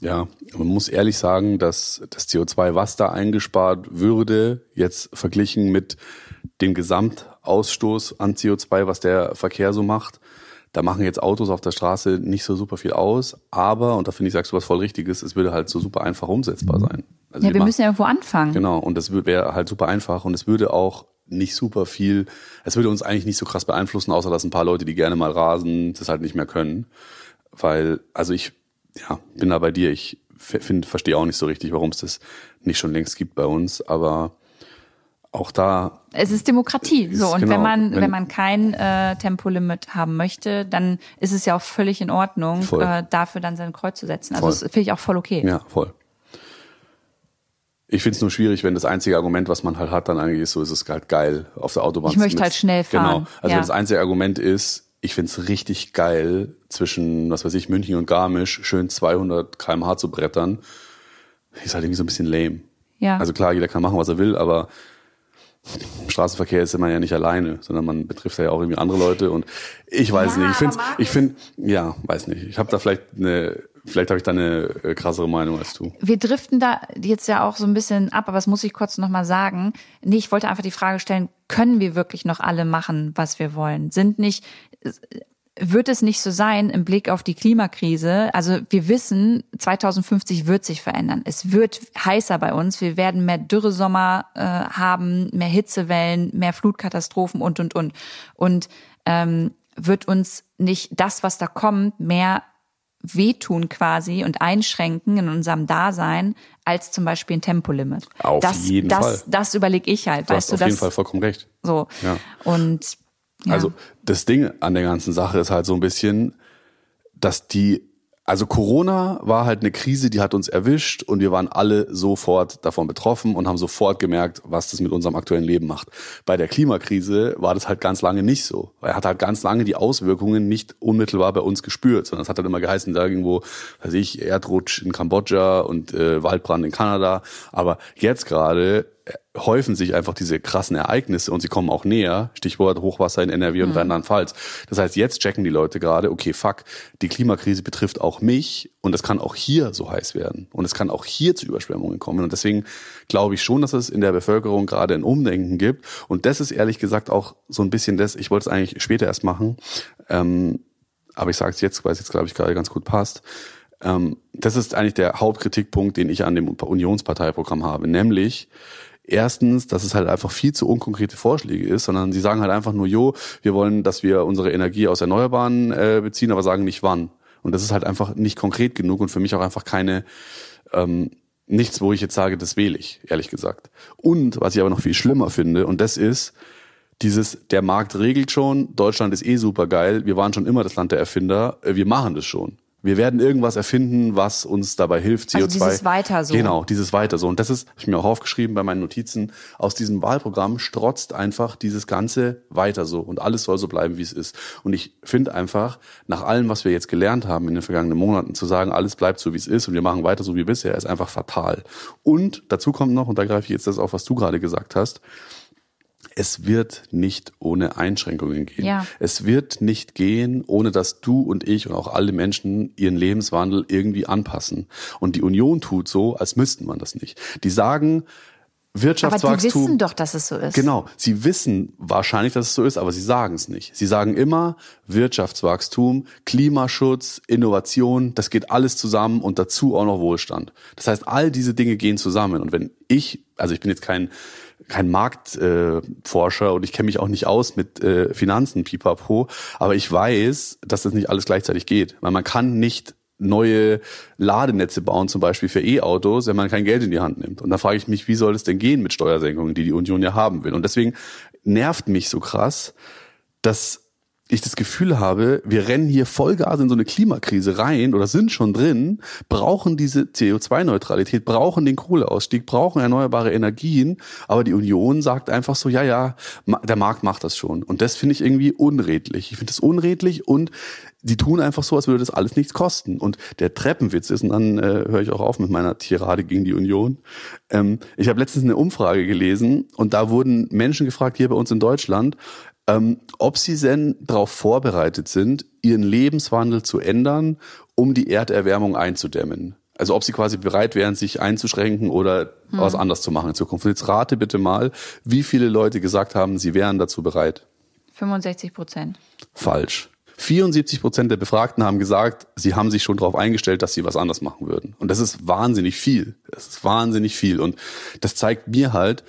Ja, man muss ehrlich sagen, dass das CO2, was da eingespart würde, jetzt verglichen mit dem Gesamtausstoß an CO2, was der Verkehr so macht, da machen jetzt Autos auf der Straße nicht so super viel aus, aber, und da finde ich, sagst du was voll Richtiges, es würde halt so super einfach umsetzbar sein. Also ja, wir, wir müssen ja irgendwo anfangen. Genau, und das wäre halt super einfach und es würde auch nicht super viel, es würde uns eigentlich nicht so krass beeinflussen, außer dass ein paar Leute, die gerne mal rasen, das halt nicht mehr können. Weil, also ich ja, bin da bei dir. Ich finde, verstehe auch nicht so richtig, warum es das nicht schon längst gibt bei uns, aber auch da. Es ist Demokratie. Ist, so, und genau, wenn man, wenn, wenn man kein äh, Tempolimit haben möchte, dann ist es ja auch völlig in Ordnung, äh, dafür dann sein Kreuz zu setzen. Also voll. das finde ich auch voll okay. Ja, voll. Ich finde es nur schwierig, wenn das einzige Argument, was man halt hat, dann eigentlich ist, so ist es halt geil auf der Autobahn. Ich möchte halt schnell fahren. Genau. Also ja. wenn das einzige Argument ist, ich find's richtig geil, zwischen, was weiß ich, München und Garmisch schön 200 kmh zu brettern, ist halt irgendwie so ein bisschen lame. Ja. Also klar, jeder kann machen, was er will, aber im Straßenverkehr ist man ja nicht alleine, sondern man betrifft ja auch irgendwie andere Leute und ich weiß ja, nicht. Ich finde, ich finde, ja, weiß nicht. Ich habe da vielleicht eine Vielleicht habe ich da eine äh, krassere Meinung als du. Wir driften da jetzt ja auch so ein bisschen ab, aber das muss ich kurz nochmal sagen. Nee, ich wollte einfach die Frage stellen, können wir wirklich noch alle machen, was wir wollen? Sind nicht, wird es nicht so sein im Blick auf die Klimakrise? Also wir wissen, 2050 wird sich verändern. Es wird heißer bei uns. Wir werden mehr Dürresommer äh, haben, mehr Hitzewellen, mehr Flutkatastrophen und, und, und. Und ähm, wird uns nicht das, was da kommt, mehr wehtun quasi und einschränken in unserem Dasein als zum Beispiel ein Tempolimit. Auf das, jeden das, Fall. Das überlege ich halt. Du weißt hast du, auf das, jeden Fall vollkommen recht. So. Ja. Und ja. also das Ding an der ganzen Sache ist halt so ein bisschen, dass die also Corona war halt eine Krise, die hat uns erwischt und wir waren alle sofort davon betroffen und haben sofort gemerkt, was das mit unserem aktuellen Leben macht. Bei der Klimakrise war das halt ganz lange nicht so. Er hat halt ganz lange die Auswirkungen nicht unmittelbar bei uns gespürt, sondern es hat halt immer geheißen, da irgendwo, weiß ich, Erdrutsch in Kambodscha und äh, Waldbrand in Kanada. Aber jetzt gerade häufen sich einfach diese krassen Ereignisse und sie kommen auch näher. Stichwort Hochwasser in NRW und mhm. Rheinland-Pfalz. Das heißt, jetzt checken die Leute gerade, okay, fuck, die Klimakrise betrifft auch mich und es kann auch hier so heiß werden und es kann auch hier zu Überschwemmungen kommen. Und deswegen glaube ich schon, dass es in der Bevölkerung gerade ein Umdenken gibt. Und das ist ehrlich gesagt auch so ein bisschen das, ich wollte es eigentlich später erst machen, ähm, aber ich sage es jetzt, weil es jetzt, glaube ich, gerade ganz gut passt. Ähm, das ist eigentlich der Hauptkritikpunkt, den ich an dem Unionsparteiprogramm habe, nämlich Erstens, dass es halt einfach viel zu unkonkrete Vorschläge ist, sondern sie sagen halt einfach nur, jo, wir wollen, dass wir unsere Energie aus Erneuerbaren äh, beziehen, aber sagen nicht wann. Und das ist halt einfach nicht konkret genug und für mich auch einfach keine, ähm, nichts, wo ich jetzt sage, das wähle ich, ehrlich gesagt. Und was ich aber noch viel schlimmer finde, und das ist, dieses, der Markt regelt schon, Deutschland ist eh super geil, wir waren schon immer das Land der Erfinder, äh, wir machen das schon wir werden irgendwas erfinden, was uns dabei hilft, CO2. Also dieses weiter so. Genau, dieses weiter so. Und das ist, habe ich mir auch aufgeschrieben bei meinen Notizen, aus diesem Wahlprogramm strotzt einfach dieses Ganze weiter so. Und alles soll so bleiben, wie es ist. Und ich finde einfach, nach allem, was wir jetzt gelernt haben in den vergangenen Monaten, zu sagen, alles bleibt so, wie es ist und wir machen weiter so wie bisher, ist einfach fatal. Und dazu kommt noch, und da greife ich jetzt das auf, was du gerade gesagt hast, es wird nicht ohne Einschränkungen gehen. Ja. Es wird nicht gehen, ohne dass du und ich und auch alle Menschen ihren Lebenswandel irgendwie anpassen. Und die Union tut so, als müssten man das nicht. Die sagen, Wirtschaftswachstum. Aber die wissen doch, dass es so ist. Genau, sie wissen wahrscheinlich, dass es so ist, aber sie sagen es nicht. Sie sagen immer Wirtschaftswachstum, Klimaschutz, Innovation, das geht alles zusammen und dazu auch noch Wohlstand. Das heißt, all diese Dinge gehen zusammen. Und wenn ich, also ich bin jetzt kein kein Marktforscher äh, und ich kenne mich auch nicht aus mit äh, Finanzen, pipapo, aber ich weiß, dass das nicht alles gleichzeitig geht, weil man kann nicht neue Ladenetze bauen, zum Beispiel für E-Autos, wenn man kein Geld in die Hand nimmt. Und da frage ich mich, wie soll es denn gehen mit Steuersenkungen, die die Union ja haben will? Und deswegen nervt mich so krass, dass ich das Gefühl habe, wir rennen hier Vollgas in so eine Klimakrise rein oder sind schon drin, brauchen diese CO2-Neutralität, brauchen den Kohleausstieg, brauchen erneuerbare Energien, aber die Union sagt einfach so, ja, ja, der Markt macht das schon. Und das finde ich irgendwie unredlich. Ich finde das unredlich und die tun einfach so, als würde das alles nichts kosten. Und der Treppenwitz ist, und dann äh, höre ich auch auf mit meiner Tirade gegen die Union. Ähm, ich habe letztens eine Umfrage gelesen und da wurden Menschen gefragt, hier bei uns in Deutschland, ähm, ob sie denn darauf vorbereitet sind, ihren Lebenswandel zu ändern, um die Erderwärmung einzudämmen. Also ob sie quasi bereit wären, sich einzuschränken oder hm. was anders zu machen in Zukunft. Und jetzt rate bitte mal, wie viele Leute gesagt haben, sie wären dazu bereit. 65 Prozent. Falsch. 74 Prozent der Befragten haben gesagt, sie haben sich schon darauf eingestellt, dass sie was anders machen würden. Und das ist wahnsinnig viel. Das ist wahnsinnig viel. Und das zeigt mir halt,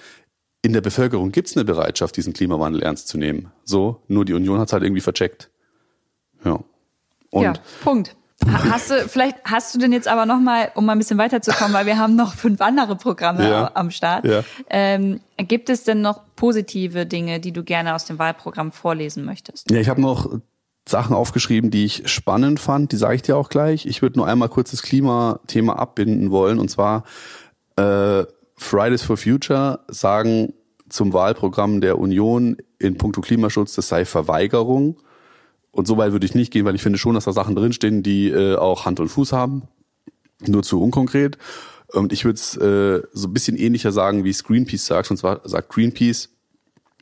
in der Bevölkerung gibt es eine Bereitschaft, diesen Klimawandel ernst zu nehmen. So, nur die Union hat es halt irgendwie vercheckt. Ja. Und ja, Punkt. Hast du, vielleicht hast du denn jetzt aber nochmal, um mal ein bisschen weiterzukommen, weil wir haben noch fünf andere Programme ja, am Start. Ja. Ähm, gibt es denn noch positive Dinge, die du gerne aus dem Wahlprogramm vorlesen möchtest? Ja, ich habe noch Sachen aufgeschrieben, die ich spannend fand, die sage ich dir auch gleich. Ich würde nur einmal kurz das Klimathema abbinden wollen. Und zwar äh, Fridays for Future sagen zum Wahlprogramm der Union in puncto Klimaschutz, das sei Verweigerung. Und so weit würde ich nicht gehen, weil ich finde schon, dass da Sachen drinstehen, die äh, auch Hand und Fuß haben. Nur zu unkonkret. Und ich würde es äh, so ein bisschen ähnlicher sagen, wie es Greenpeace sagt. Und zwar sagt Greenpeace,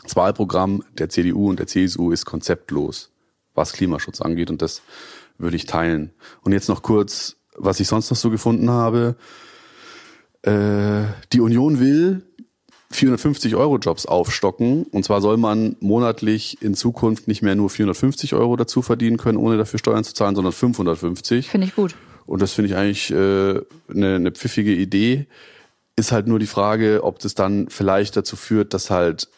das Wahlprogramm der CDU und der CSU ist konzeptlos, was Klimaschutz angeht. Und das würde ich teilen. Und jetzt noch kurz, was ich sonst noch so gefunden habe. Äh, die Union will 450 Euro Jobs aufstocken. Und zwar soll man monatlich in Zukunft nicht mehr nur 450 Euro dazu verdienen können, ohne dafür Steuern zu zahlen, sondern 550. Finde ich gut. Und das finde ich eigentlich äh, eine, eine pfiffige Idee. Ist halt nur die Frage, ob das dann vielleicht dazu führt, dass halt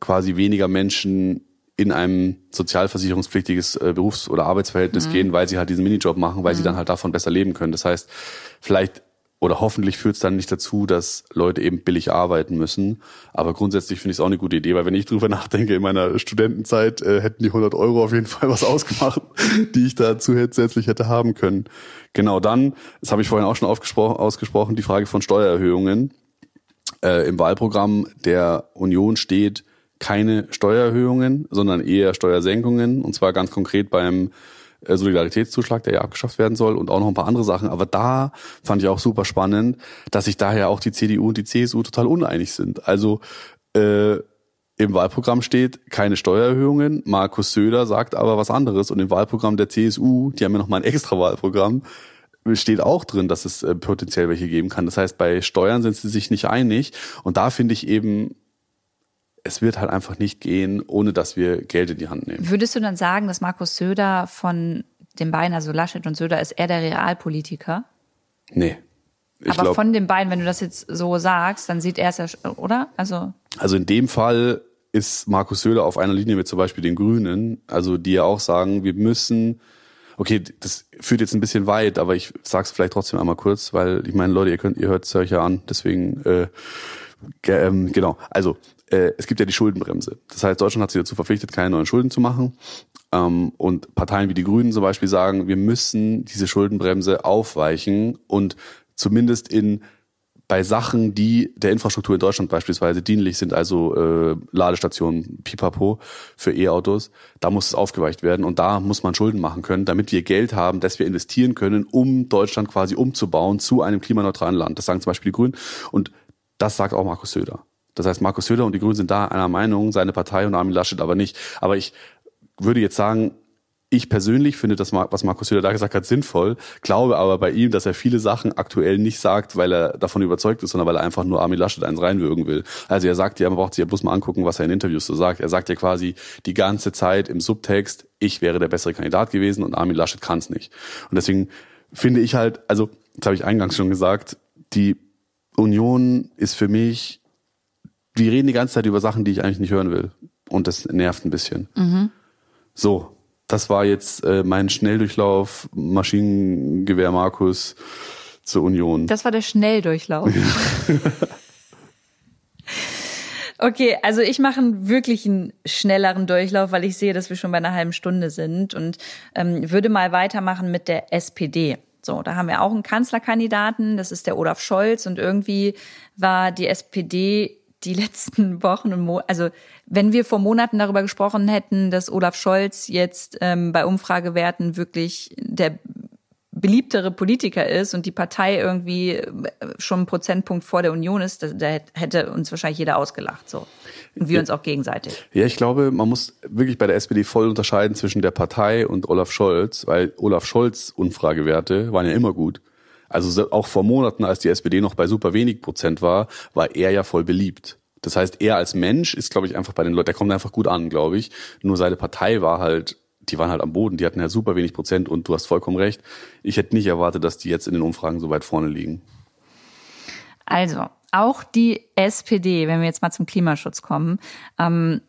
quasi weniger Menschen in einem sozialversicherungspflichtiges äh, Berufs- oder Arbeitsverhältnis mhm. gehen, weil sie halt diesen Minijob machen, weil mhm. sie dann halt davon besser leben können. Das heißt, vielleicht oder hoffentlich führt es dann nicht dazu, dass Leute eben billig arbeiten müssen. Aber grundsätzlich finde ich es auch eine gute Idee, weil wenn ich drüber nachdenke, in meiner Studentenzeit äh, hätten die 100 Euro auf jeden Fall was ausgemacht, die ich da zusätzlich hätte haben können. Genau dann, das habe ich vorhin auch schon ausgesprochen, die Frage von Steuererhöhungen. Äh, Im Wahlprogramm der Union steht keine Steuererhöhungen, sondern eher Steuersenkungen. Und zwar ganz konkret beim Solidaritätszuschlag, der ja abgeschafft werden soll und auch noch ein paar andere Sachen. Aber da fand ich auch super spannend, dass sich daher auch die CDU und die CSU total uneinig sind. Also äh, im Wahlprogramm steht keine Steuererhöhungen. Markus Söder sagt aber was anderes. Und im Wahlprogramm der CSU, die haben ja noch mal ein extra Wahlprogramm, steht auch drin, dass es äh, potenziell welche geben kann. Das heißt, bei Steuern sind sie sich nicht einig. Und da finde ich eben, es wird halt einfach nicht gehen, ohne dass wir Geld in die Hand nehmen. Würdest du dann sagen, dass Markus Söder von den beiden, also Laschet und Söder, ist er der Realpolitiker? Nee. Ich Aber glaub, von den beiden, wenn du das jetzt so sagst, dann sieht er es ja, oder? Also, also in dem Fall ist Markus Söder auf einer Linie mit zum Beispiel den Grünen, also die ja auch sagen, wir müssen, okay, das führt jetzt ein bisschen weit, aber ich sag's vielleicht trotzdem einmal kurz, weil ich meine, Leute, ihr könnt, ihr hört es euch ja an, deswegen äh, ähm, genau. Also äh, es gibt ja die Schuldenbremse. Das heißt, Deutschland hat sich dazu verpflichtet, keine neuen Schulden zu machen. Ähm, und Parteien wie die Grünen zum Beispiel sagen, wir müssen diese Schuldenbremse aufweichen und zumindest in bei Sachen, die der Infrastruktur in Deutschland beispielsweise dienlich sind, also äh, Ladestationen, Pipapo für E-Autos, da muss es aufgeweicht werden und da muss man Schulden machen können, damit wir Geld haben, das wir investieren können, um Deutschland quasi umzubauen zu einem klimaneutralen Land. Das sagen zum Beispiel die Grünen und das sagt auch Markus Söder. Das heißt, Markus Söder und die Grünen sind da einer Meinung, seine Partei und Armin Laschet aber nicht. Aber ich würde jetzt sagen, ich persönlich finde das, was Markus Söder da gesagt hat, sinnvoll, glaube aber bei ihm, dass er viele Sachen aktuell nicht sagt, weil er davon überzeugt ist, sondern weil er einfach nur Armin Laschet eins reinwürgen will. Also er sagt ja, man braucht sich ja bloß mal angucken, was er in Interviews so sagt. Er sagt ja quasi die ganze Zeit im Subtext, ich wäre der bessere Kandidat gewesen und Armin Laschet kann es nicht. Und deswegen finde ich halt, also, das habe ich eingangs schon gesagt, die Union ist für mich, die reden die ganze Zeit über Sachen, die ich eigentlich nicht hören will. Und das nervt ein bisschen. Mhm. So, das war jetzt äh, mein Schnelldurchlauf, Maschinengewehr Markus zur Union. Das war der Schnelldurchlauf. Okay, also ich mache einen wirklich einen schnelleren Durchlauf, weil ich sehe, dass wir schon bei einer halben Stunde sind und ähm, würde mal weitermachen mit der SPD. So, da haben wir auch einen Kanzlerkandidaten, das ist der Olaf Scholz und irgendwie war die SPD die letzten Wochen und Mo also wenn wir vor Monaten darüber gesprochen hätten, dass Olaf Scholz jetzt ähm, bei Umfragewerten wirklich der beliebtere Politiker ist und die Partei irgendwie äh, schon einen Prozentpunkt vor der Union ist, da, da hätte uns wahrscheinlich jeder ausgelacht so und wir ja. uns auch gegenseitig. Ja, ich glaube, man muss wirklich bei der SPD voll unterscheiden zwischen der Partei und Olaf Scholz, weil Olaf Scholz Umfragewerte waren ja immer gut. Also auch vor Monaten, als die SPD noch bei super wenig Prozent war, war er ja voll beliebt. Das heißt, er als Mensch ist, glaube ich, einfach bei den Leuten, der kommt einfach gut an, glaube ich. Nur seine Partei war halt, die waren halt am Boden, die hatten ja super wenig Prozent und du hast vollkommen recht. Ich hätte nicht erwartet, dass die jetzt in den Umfragen so weit vorne liegen. Also, auch die SPD, wenn wir jetzt mal zum Klimaschutz kommen, ähm,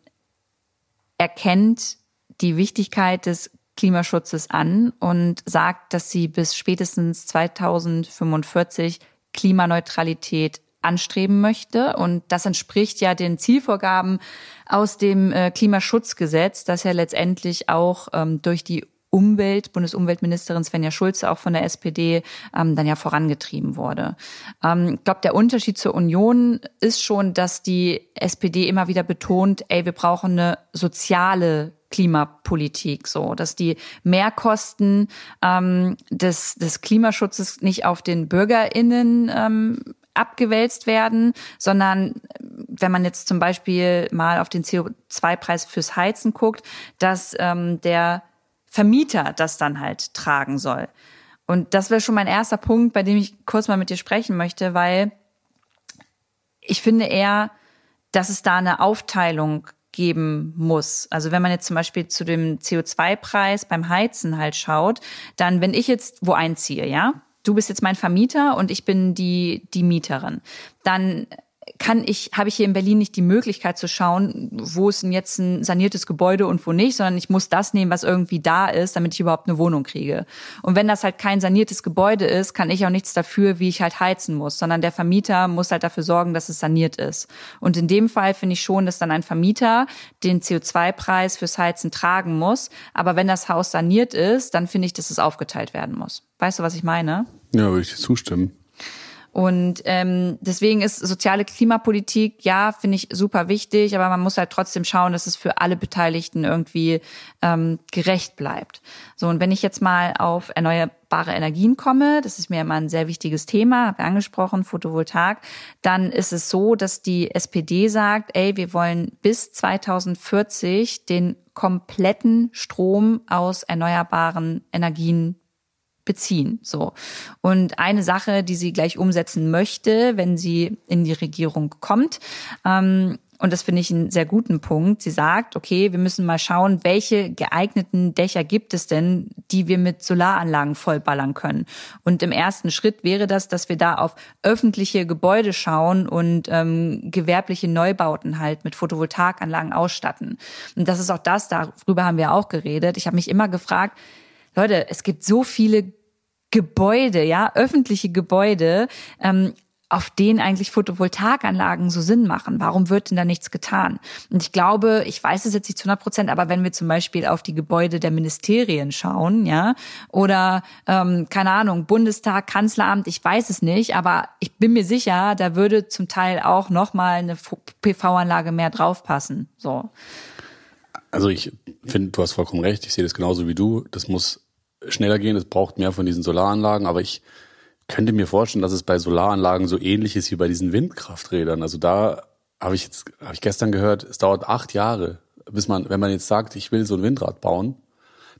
erkennt die Wichtigkeit des Klimaschutzes an und sagt, dass sie bis spätestens 2045 Klimaneutralität anstreben möchte. Und das entspricht ja den Zielvorgaben aus dem äh, Klimaschutzgesetz, das ja letztendlich auch ähm, durch die Umwelt, Bundesumweltministerin Svenja Schulze auch von der SPD ähm, dann ja vorangetrieben wurde. Ähm, ich glaube, der Unterschied zur Union ist schon, dass die SPD immer wieder betont, ey, wir brauchen eine soziale Klimapolitik, so dass die Mehrkosten ähm, des, des Klimaschutzes nicht auf den BürgerInnen ähm, abgewälzt werden, sondern wenn man jetzt zum Beispiel mal auf den CO2-Preis fürs Heizen guckt, dass ähm, der Vermieter das dann halt tragen soll. Und das wäre schon mein erster Punkt, bei dem ich kurz mal mit dir sprechen möchte, weil ich finde eher, dass es da eine Aufteilung geben muss. Also wenn man jetzt zum Beispiel zu dem CO2-Preis beim Heizen halt schaut, dann wenn ich jetzt wo einziehe, ja, du bist jetzt mein Vermieter und ich bin die die Mieterin, dann kann ich, habe ich hier in Berlin nicht die Möglichkeit zu schauen, wo ist denn jetzt ein saniertes Gebäude und wo nicht, sondern ich muss das nehmen, was irgendwie da ist, damit ich überhaupt eine Wohnung kriege. Und wenn das halt kein saniertes Gebäude ist, kann ich auch nichts dafür, wie ich halt heizen muss, sondern der Vermieter muss halt dafür sorgen, dass es saniert ist. Und in dem Fall finde ich schon, dass dann ein Vermieter den CO2-Preis fürs Heizen tragen muss. Aber wenn das Haus saniert ist, dann finde ich, dass es aufgeteilt werden muss. Weißt du, was ich meine? Ja, würde ich dir zustimmen. Und ähm, deswegen ist soziale Klimapolitik, ja, finde ich super wichtig, aber man muss halt trotzdem schauen, dass es für alle Beteiligten irgendwie ähm, gerecht bleibt. So, und wenn ich jetzt mal auf erneuerbare Energien komme, das ist mir immer ein sehr wichtiges Thema, habe angesprochen, Photovoltaik, dann ist es so, dass die SPD sagt, ey, wir wollen bis 2040 den kompletten Strom aus erneuerbaren Energien beziehen. So. Und eine Sache, die sie gleich umsetzen möchte, wenn sie in die Regierung kommt, ähm, und das finde ich einen sehr guten Punkt. Sie sagt, okay, wir müssen mal schauen, welche geeigneten Dächer gibt es denn, die wir mit Solaranlagen vollballern können. Und im ersten Schritt wäre das, dass wir da auf öffentliche Gebäude schauen und ähm, gewerbliche Neubauten halt mit Photovoltaikanlagen ausstatten. Und das ist auch das, darüber haben wir auch geredet. Ich habe mich immer gefragt, Leute, es gibt so viele Gebäude, ja, öffentliche Gebäude, ähm, auf denen eigentlich Photovoltaikanlagen so Sinn machen. Warum wird denn da nichts getan? Und ich glaube, ich weiß es jetzt nicht zu 100 Prozent, aber wenn wir zum Beispiel auf die Gebäude der Ministerien schauen, ja, oder ähm, keine Ahnung, Bundestag, Kanzleramt, ich weiß es nicht, aber ich bin mir sicher, da würde zum Teil auch noch mal eine PV-Anlage mehr draufpassen. So. Also ich finde, du hast vollkommen recht. Ich sehe das genauso wie du. Das muss schneller gehen. Es braucht mehr von diesen Solaranlagen. Aber ich könnte mir vorstellen, dass es bei Solaranlagen so ähnlich ist wie bei diesen Windkrafträdern. Also da habe ich jetzt, habe ich gestern gehört, es dauert acht Jahre, bis man, wenn man jetzt sagt, ich will so ein Windrad bauen,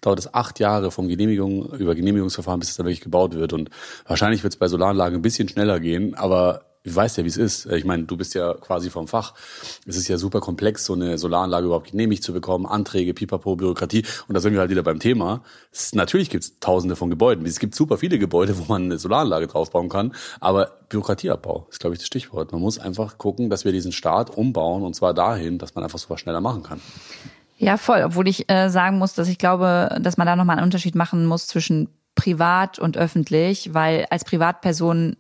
dauert es acht Jahre vom Genehmigung über Genehmigungsverfahren, bis es dann wirklich gebaut wird. Und wahrscheinlich wird es bei Solaranlagen ein bisschen schneller gehen, aber ich weiß ja, wie es ist. Ich meine, du bist ja quasi vom Fach. Es ist ja super komplex, so eine Solaranlage überhaupt genehmigt zu bekommen, Anträge, Pipapo, Bürokratie. Und da sind wir halt wieder beim Thema. Es, natürlich gibt es tausende von Gebäuden. Es gibt super viele Gebäude, wo man eine Solaranlage draufbauen kann. Aber Bürokratieabbau ist, glaube ich, das Stichwort. Man muss einfach gucken, dass wir diesen Staat umbauen und zwar dahin, dass man einfach sowas schneller machen kann. Ja, voll. Obwohl ich äh, sagen muss, dass ich glaube, dass man da nochmal einen Unterschied machen muss zwischen privat und öffentlich, weil als Privatperson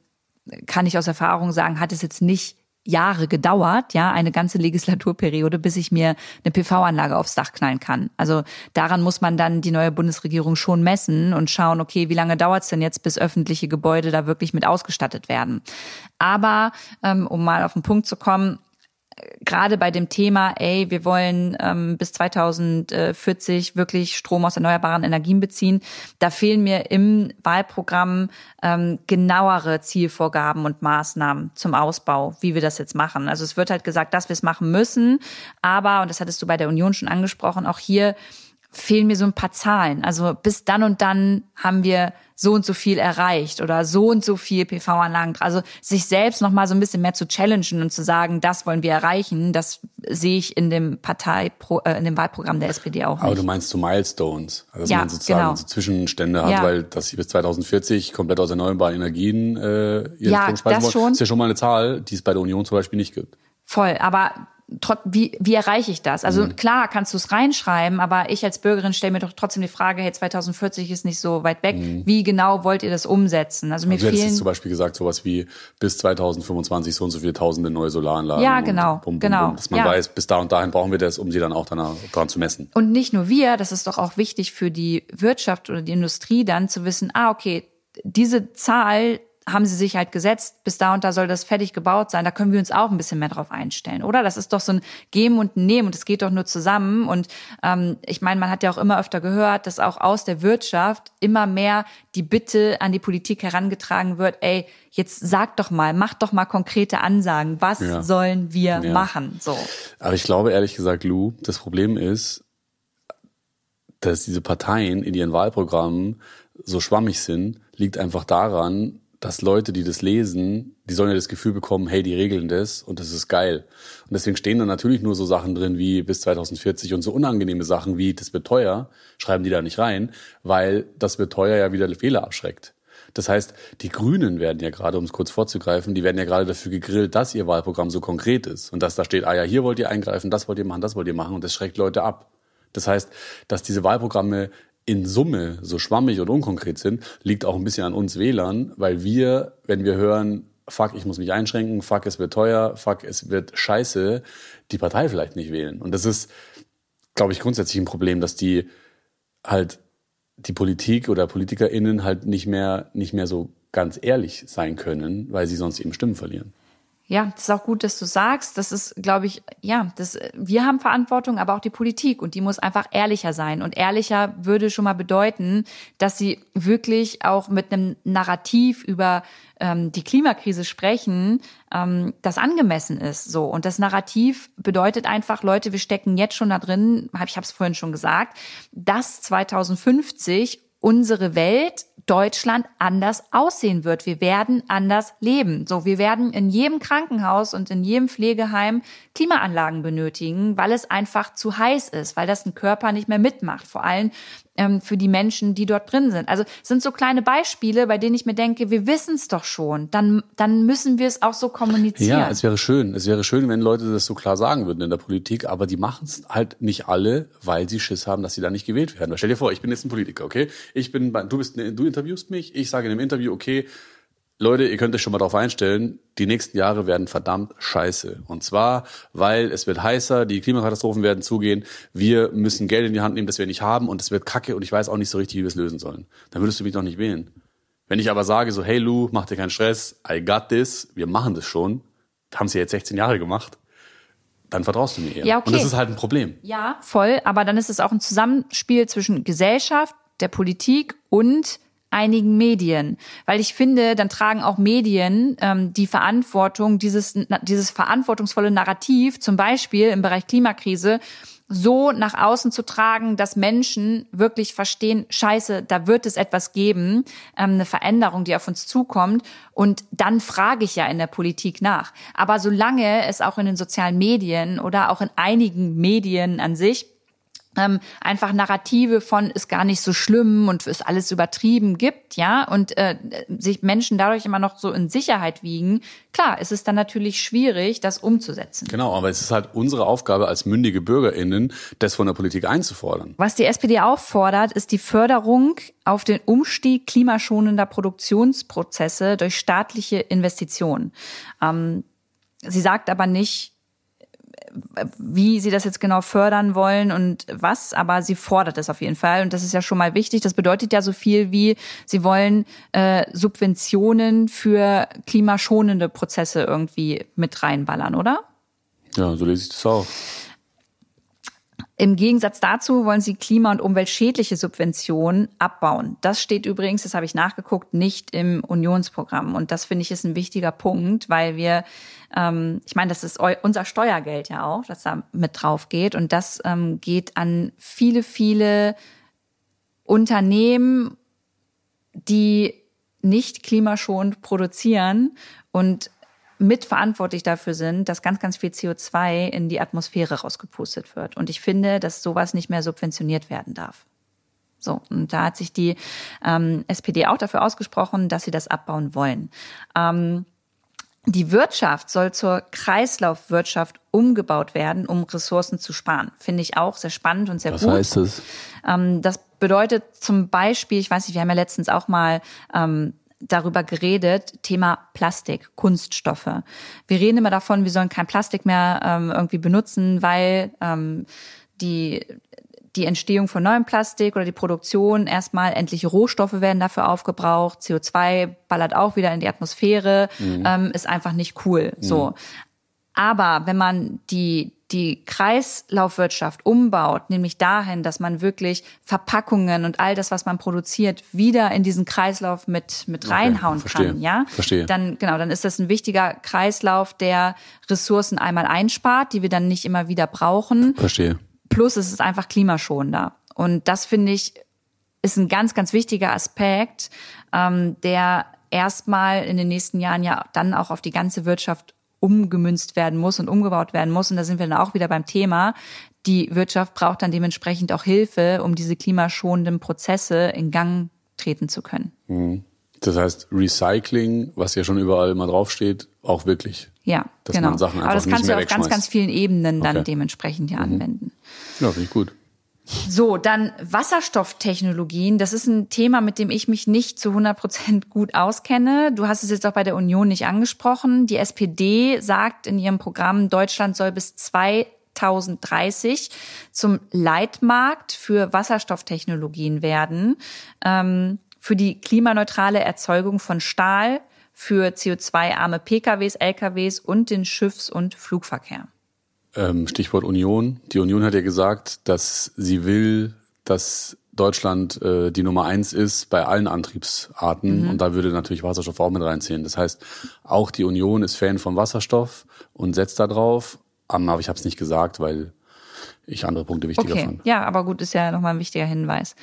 kann ich aus Erfahrung sagen, hat es jetzt nicht Jahre gedauert, ja, eine ganze Legislaturperiode, bis ich mir eine PV-Anlage aufs Dach knallen kann. Also daran muss man dann die neue Bundesregierung schon messen und schauen, okay, wie lange dauert es denn jetzt, bis öffentliche Gebäude da wirklich mit ausgestattet werden. Aber ähm, um mal auf den Punkt zu kommen, gerade bei dem Thema, ey, wir wollen ähm, bis 2040 wirklich Strom aus erneuerbaren Energien beziehen, da fehlen mir im Wahlprogramm ähm, genauere Zielvorgaben und Maßnahmen zum Ausbau, wie wir das jetzt machen. Also es wird halt gesagt, dass wir es machen müssen, aber, und das hattest du bei der Union schon angesprochen, auch hier fehlen mir so ein paar Zahlen. Also bis dann und dann haben wir so und so viel erreicht oder so und so viel PV-Anlagen. Also sich selbst noch mal so ein bisschen mehr zu challengen und zu sagen, das wollen wir erreichen, das sehe ich in dem Partei, äh, in dem Wahlprogramm der SPD auch nicht. Aber du meinst so Milestones, also dass ja, man sozusagen genau. so Zwischenstände hat, ja. weil dass sie bis 2040 komplett aus erneuerbaren Energien äh, ihren ja, Strom speisen wollen, schon. ist ja schon mal eine Zahl, die es bei der Union zum Beispiel nicht gibt. Voll, aber wie, wie erreiche ich das? Also mhm. klar kannst du es reinschreiben, aber ich als Bürgerin stelle mir doch trotzdem die Frage, hey, 2040 ist nicht so weit weg. Mhm. Wie genau wollt ihr das umsetzen? Also mir also fehlen... zum Beispiel gesagt, sowas wie bis 2025 so und so viele tausende neue Solaranlagen. Ja, genau, bum, bum, genau. Bum, dass man ja. weiß, bis da und dahin brauchen wir das, um sie dann auch danach, dran zu messen. Und nicht nur wir, das ist doch auch wichtig für die Wirtschaft oder die Industrie dann zu wissen, ah, okay, diese Zahl haben sie sich halt gesetzt, bis da und da soll das fertig gebaut sein. Da können wir uns auch ein bisschen mehr drauf einstellen, oder? Das ist doch so ein Geben und Nehmen und es geht doch nur zusammen. Und ähm, ich meine, man hat ja auch immer öfter gehört, dass auch aus der Wirtschaft immer mehr die Bitte an die Politik herangetragen wird, ey, jetzt sag doch mal, mach doch mal konkrete Ansagen. Was ja. sollen wir ja. machen? So. Aber ich glaube ehrlich gesagt, Lou, das Problem ist, dass diese Parteien in ihren Wahlprogrammen so schwammig sind, liegt einfach daran, dass Leute, die das lesen, die sollen ja das Gefühl bekommen, hey, die regeln das und das ist geil. Und deswegen stehen da natürlich nur so Sachen drin wie bis 2040 und so unangenehme Sachen wie das wird teuer, schreiben die da nicht rein, weil das wird teuer ja wieder Fehler abschreckt. Das heißt, die Grünen werden ja gerade, um es kurz vorzugreifen, die werden ja gerade dafür gegrillt, dass ihr Wahlprogramm so konkret ist und dass da steht, ah ja, hier wollt ihr eingreifen, das wollt ihr machen, das wollt ihr machen und das schreckt Leute ab. Das heißt, dass diese Wahlprogramme in Summe so schwammig und unkonkret sind, liegt auch ein bisschen an uns Wählern, weil wir, wenn wir hören, fuck, ich muss mich einschränken, fuck, es wird teuer, fuck, es wird scheiße, die Partei vielleicht nicht wählen. Und das ist, glaube ich, grundsätzlich ein Problem, dass die halt die Politik oder PolitikerInnen halt nicht mehr, nicht mehr so ganz ehrlich sein können, weil sie sonst eben Stimmen verlieren. Ja, das ist auch gut, dass du sagst. Das ist, glaube ich, ja, das, wir haben Verantwortung, aber auch die Politik und die muss einfach ehrlicher sein. Und ehrlicher würde schon mal bedeuten, dass sie wirklich auch mit einem Narrativ über ähm, die Klimakrise sprechen, ähm, das angemessen ist. So und das Narrativ bedeutet einfach, Leute, wir stecken jetzt schon da drin. Hab, ich habe es vorhin schon gesagt, dass 2050 unsere Welt Deutschland anders aussehen wird. Wir werden anders leben. So, wir werden in jedem Krankenhaus und in jedem Pflegeheim Klimaanlagen benötigen, weil es einfach zu heiß ist, weil das ein Körper nicht mehr mitmacht. Vor allem ähm, für die Menschen, die dort drin sind. Also sind so kleine Beispiele, bei denen ich mir denke, wir wissen es doch schon. Dann, dann müssen wir es auch so kommunizieren. Ja, es wäre schön. Es wäre schön, wenn Leute das so klar sagen würden in der Politik, aber die machen es halt nicht alle, weil sie Schiss haben, dass sie da nicht gewählt werden. Stell dir vor, ich bin jetzt ein Politiker, okay? Ich bin, du bist, du interviewst mich, ich sage in einem Interview, okay, Leute, ihr könnt euch schon mal darauf einstellen, die nächsten Jahre werden verdammt scheiße. Und zwar, weil es wird heißer, die Klimakatastrophen werden zugehen, wir müssen Geld in die Hand nehmen, das wir nicht haben und es wird kacke und ich weiß auch nicht so richtig, wie wir es lösen sollen. Dann würdest du mich doch nicht wählen. Wenn ich aber sage so, hey Lou, mach dir keinen Stress, I got this, wir machen das schon, haben sie jetzt 16 Jahre gemacht, dann vertraust du mir eher. Ja, okay. Und das ist halt ein Problem. Ja, voll, aber dann ist es auch ein Zusammenspiel zwischen Gesellschaft, der Politik und einigen Medien, weil ich finde, dann tragen auch Medien ähm, die Verantwortung, dieses, dieses verantwortungsvolle Narrativ, zum Beispiel im Bereich Klimakrise, so nach außen zu tragen, dass Menschen wirklich verstehen, scheiße, da wird es etwas geben, ähm, eine Veränderung, die auf uns zukommt. Und dann frage ich ja in der Politik nach. Aber solange es auch in den sozialen Medien oder auch in einigen Medien an sich ähm, einfach Narrative von ist gar nicht so schlimm und ist alles übertrieben gibt, ja, und äh, sich Menschen dadurch immer noch so in Sicherheit wiegen, klar, ist es dann natürlich schwierig, das umzusetzen. Genau, aber es ist halt unsere Aufgabe als mündige BürgerInnen, das von der Politik einzufordern. Was die SPD auffordert, ist die Förderung auf den Umstieg klimaschonender Produktionsprozesse durch staatliche Investitionen. Ähm, sie sagt aber nicht, wie sie das jetzt genau fördern wollen und was, aber sie fordert es auf jeden Fall. Und das ist ja schon mal wichtig. Das bedeutet ja so viel wie, sie wollen äh, Subventionen für klimaschonende Prozesse irgendwie mit reinballern, oder? Ja, so lese ich das auch. Im Gegensatz dazu wollen sie klima- und umweltschädliche Subventionen abbauen. Das steht übrigens, das habe ich nachgeguckt, nicht im Unionsprogramm. Und das finde ich ist ein wichtiger Punkt, weil wir, ähm, ich meine, das ist unser Steuergeld ja auch, das da mit drauf geht. Und das ähm, geht an viele, viele Unternehmen, die nicht klimaschonend produzieren und mitverantwortlich dafür sind, dass ganz, ganz viel CO2 in die Atmosphäre rausgepustet wird. Und ich finde, dass sowas nicht mehr subventioniert werden darf. So, und da hat sich die ähm, SPD auch dafür ausgesprochen, dass sie das abbauen wollen. Ähm, die Wirtschaft soll zur Kreislaufwirtschaft umgebaut werden, um Ressourcen zu sparen. Finde ich auch sehr spannend und sehr Was gut. Was heißt das? Ähm, das bedeutet zum Beispiel, ich weiß nicht, wir haben ja letztens auch mal ähm, darüber geredet, Thema Plastik, Kunststoffe. Wir reden immer davon, wir sollen kein Plastik mehr ähm, irgendwie benutzen, weil ähm, die die Entstehung von neuem Plastik oder die Produktion erstmal endliche Rohstoffe werden dafür aufgebraucht, CO2 ballert auch wieder in die Atmosphäre, mhm. ähm, ist einfach nicht cool. Mhm. So, aber wenn man die die Kreislaufwirtschaft umbaut, nämlich dahin, dass man wirklich Verpackungen und all das, was man produziert, wieder in diesen Kreislauf mit, mit okay, reinhauen verstehe, kann, ja? Verstehe. Dann, genau, dann ist das ein wichtiger Kreislauf, der Ressourcen einmal einspart, die wir dann nicht immer wieder brauchen. Verstehe. Plus es ist einfach klimaschonender. Und das finde ich, ist ein ganz, ganz wichtiger Aspekt, ähm, der erstmal in den nächsten Jahren ja dann auch auf die ganze Wirtschaft umgemünzt werden muss und umgebaut werden muss. Und da sind wir dann auch wieder beim Thema. Die Wirtschaft braucht dann dementsprechend auch Hilfe, um diese klimaschonenden Prozesse in Gang treten zu können. Mhm. Das heißt, Recycling, was ja schon überall immer draufsteht, auch wirklich. Ja, dass genau. Man Sachen einfach Aber das kannst du auf ganz, ganz vielen Ebenen dann Okay. dementsprechend ja Mhm. anwenden. Ja, finde ich gut. So, dann Wasserstofftechnologien. Das ist ein Thema, mit dem ich mich nicht zu 100 Prozent gut auskenne. Du hast es jetzt auch bei der Union nicht angesprochen. Die SPD sagt in ihrem Programm, Deutschland soll bis 2030 zum Leitmarkt für Wasserstofftechnologien werden, ähm, für die klimaneutrale Erzeugung von Stahl, für CO2-arme PKWs, LKWs und den Schiffs- und Flugverkehr. Ähm, Stichwort Union. Die Union hat ja gesagt, dass sie will, dass Deutschland äh, die Nummer eins ist bei allen Antriebsarten und da würde natürlich Wasserstoff auch mit reinziehen. Das heißt, auch die Union ist Fan von Wasserstoff und setzt da drauf. Ähm, Aber ich habe es nicht gesagt, weil ich andere Punkte wichtiger Okay, fand. ja, aber gut, ist ja nochmal ein wichtiger Hinweis.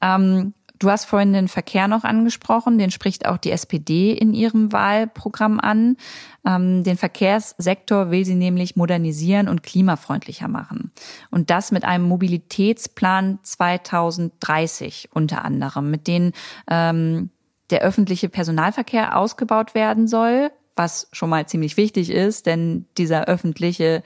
Ähm, du hast vorhin den Verkehr noch angesprochen, den spricht auch die SPD in ihrem Wahlprogramm an. Ähm, den Verkehrssektor will sie nämlich modernisieren und klimafreundlicher machen. Und das mit einem Mobilitätsplan 2030 unter anderem, mit dem ähm, der öffentliche Personalverkehr ausgebaut werden soll, was schon mal ziemlich wichtig ist, denn dieser öffentliche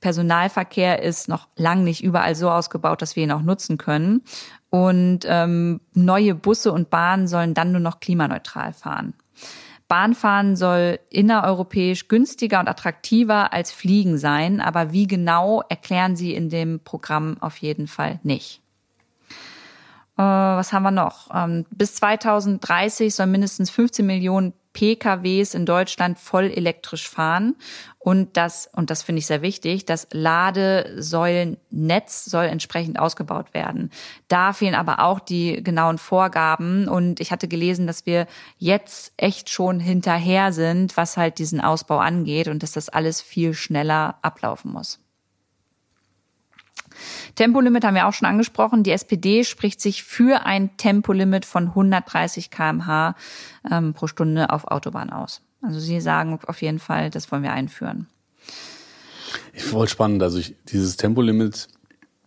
Personalverkehr ist noch lang nicht überall so ausgebaut, dass wir ihn auch nutzen können. Und ähm, neue Busse und Bahnen sollen dann nur noch klimaneutral fahren. Bahnfahren soll innereuropäisch günstiger und attraktiver als Fliegen sein, aber wie genau erklären sie in dem Programm auf jeden Fall nicht. Äh, was haben wir noch? Ähm, bis 2030 soll mindestens 15 Millionen PKWs in Deutschland voll elektrisch fahren und das, und das finde ich sehr wichtig, das Ladesäulennetz soll entsprechend ausgebaut werden. Da fehlen aber auch die genauen Vorgaben und ich hatte gelesen, dass wir jetzt echt schon hinterher sind, was halt diesen Ausbau angeht und dass das alles viel schneller ablaufen muss. Tempolimit haben wir auch schon angesprochen. Die SPD spricht sich für ein Tempolimit von 130 kmh ähm, pro Stunde auf Autobahn aus. Also Sie sagen auf jeden Fall, das wollen wir einführen. Ich voll spannend. Also ich, dieses Tempolimit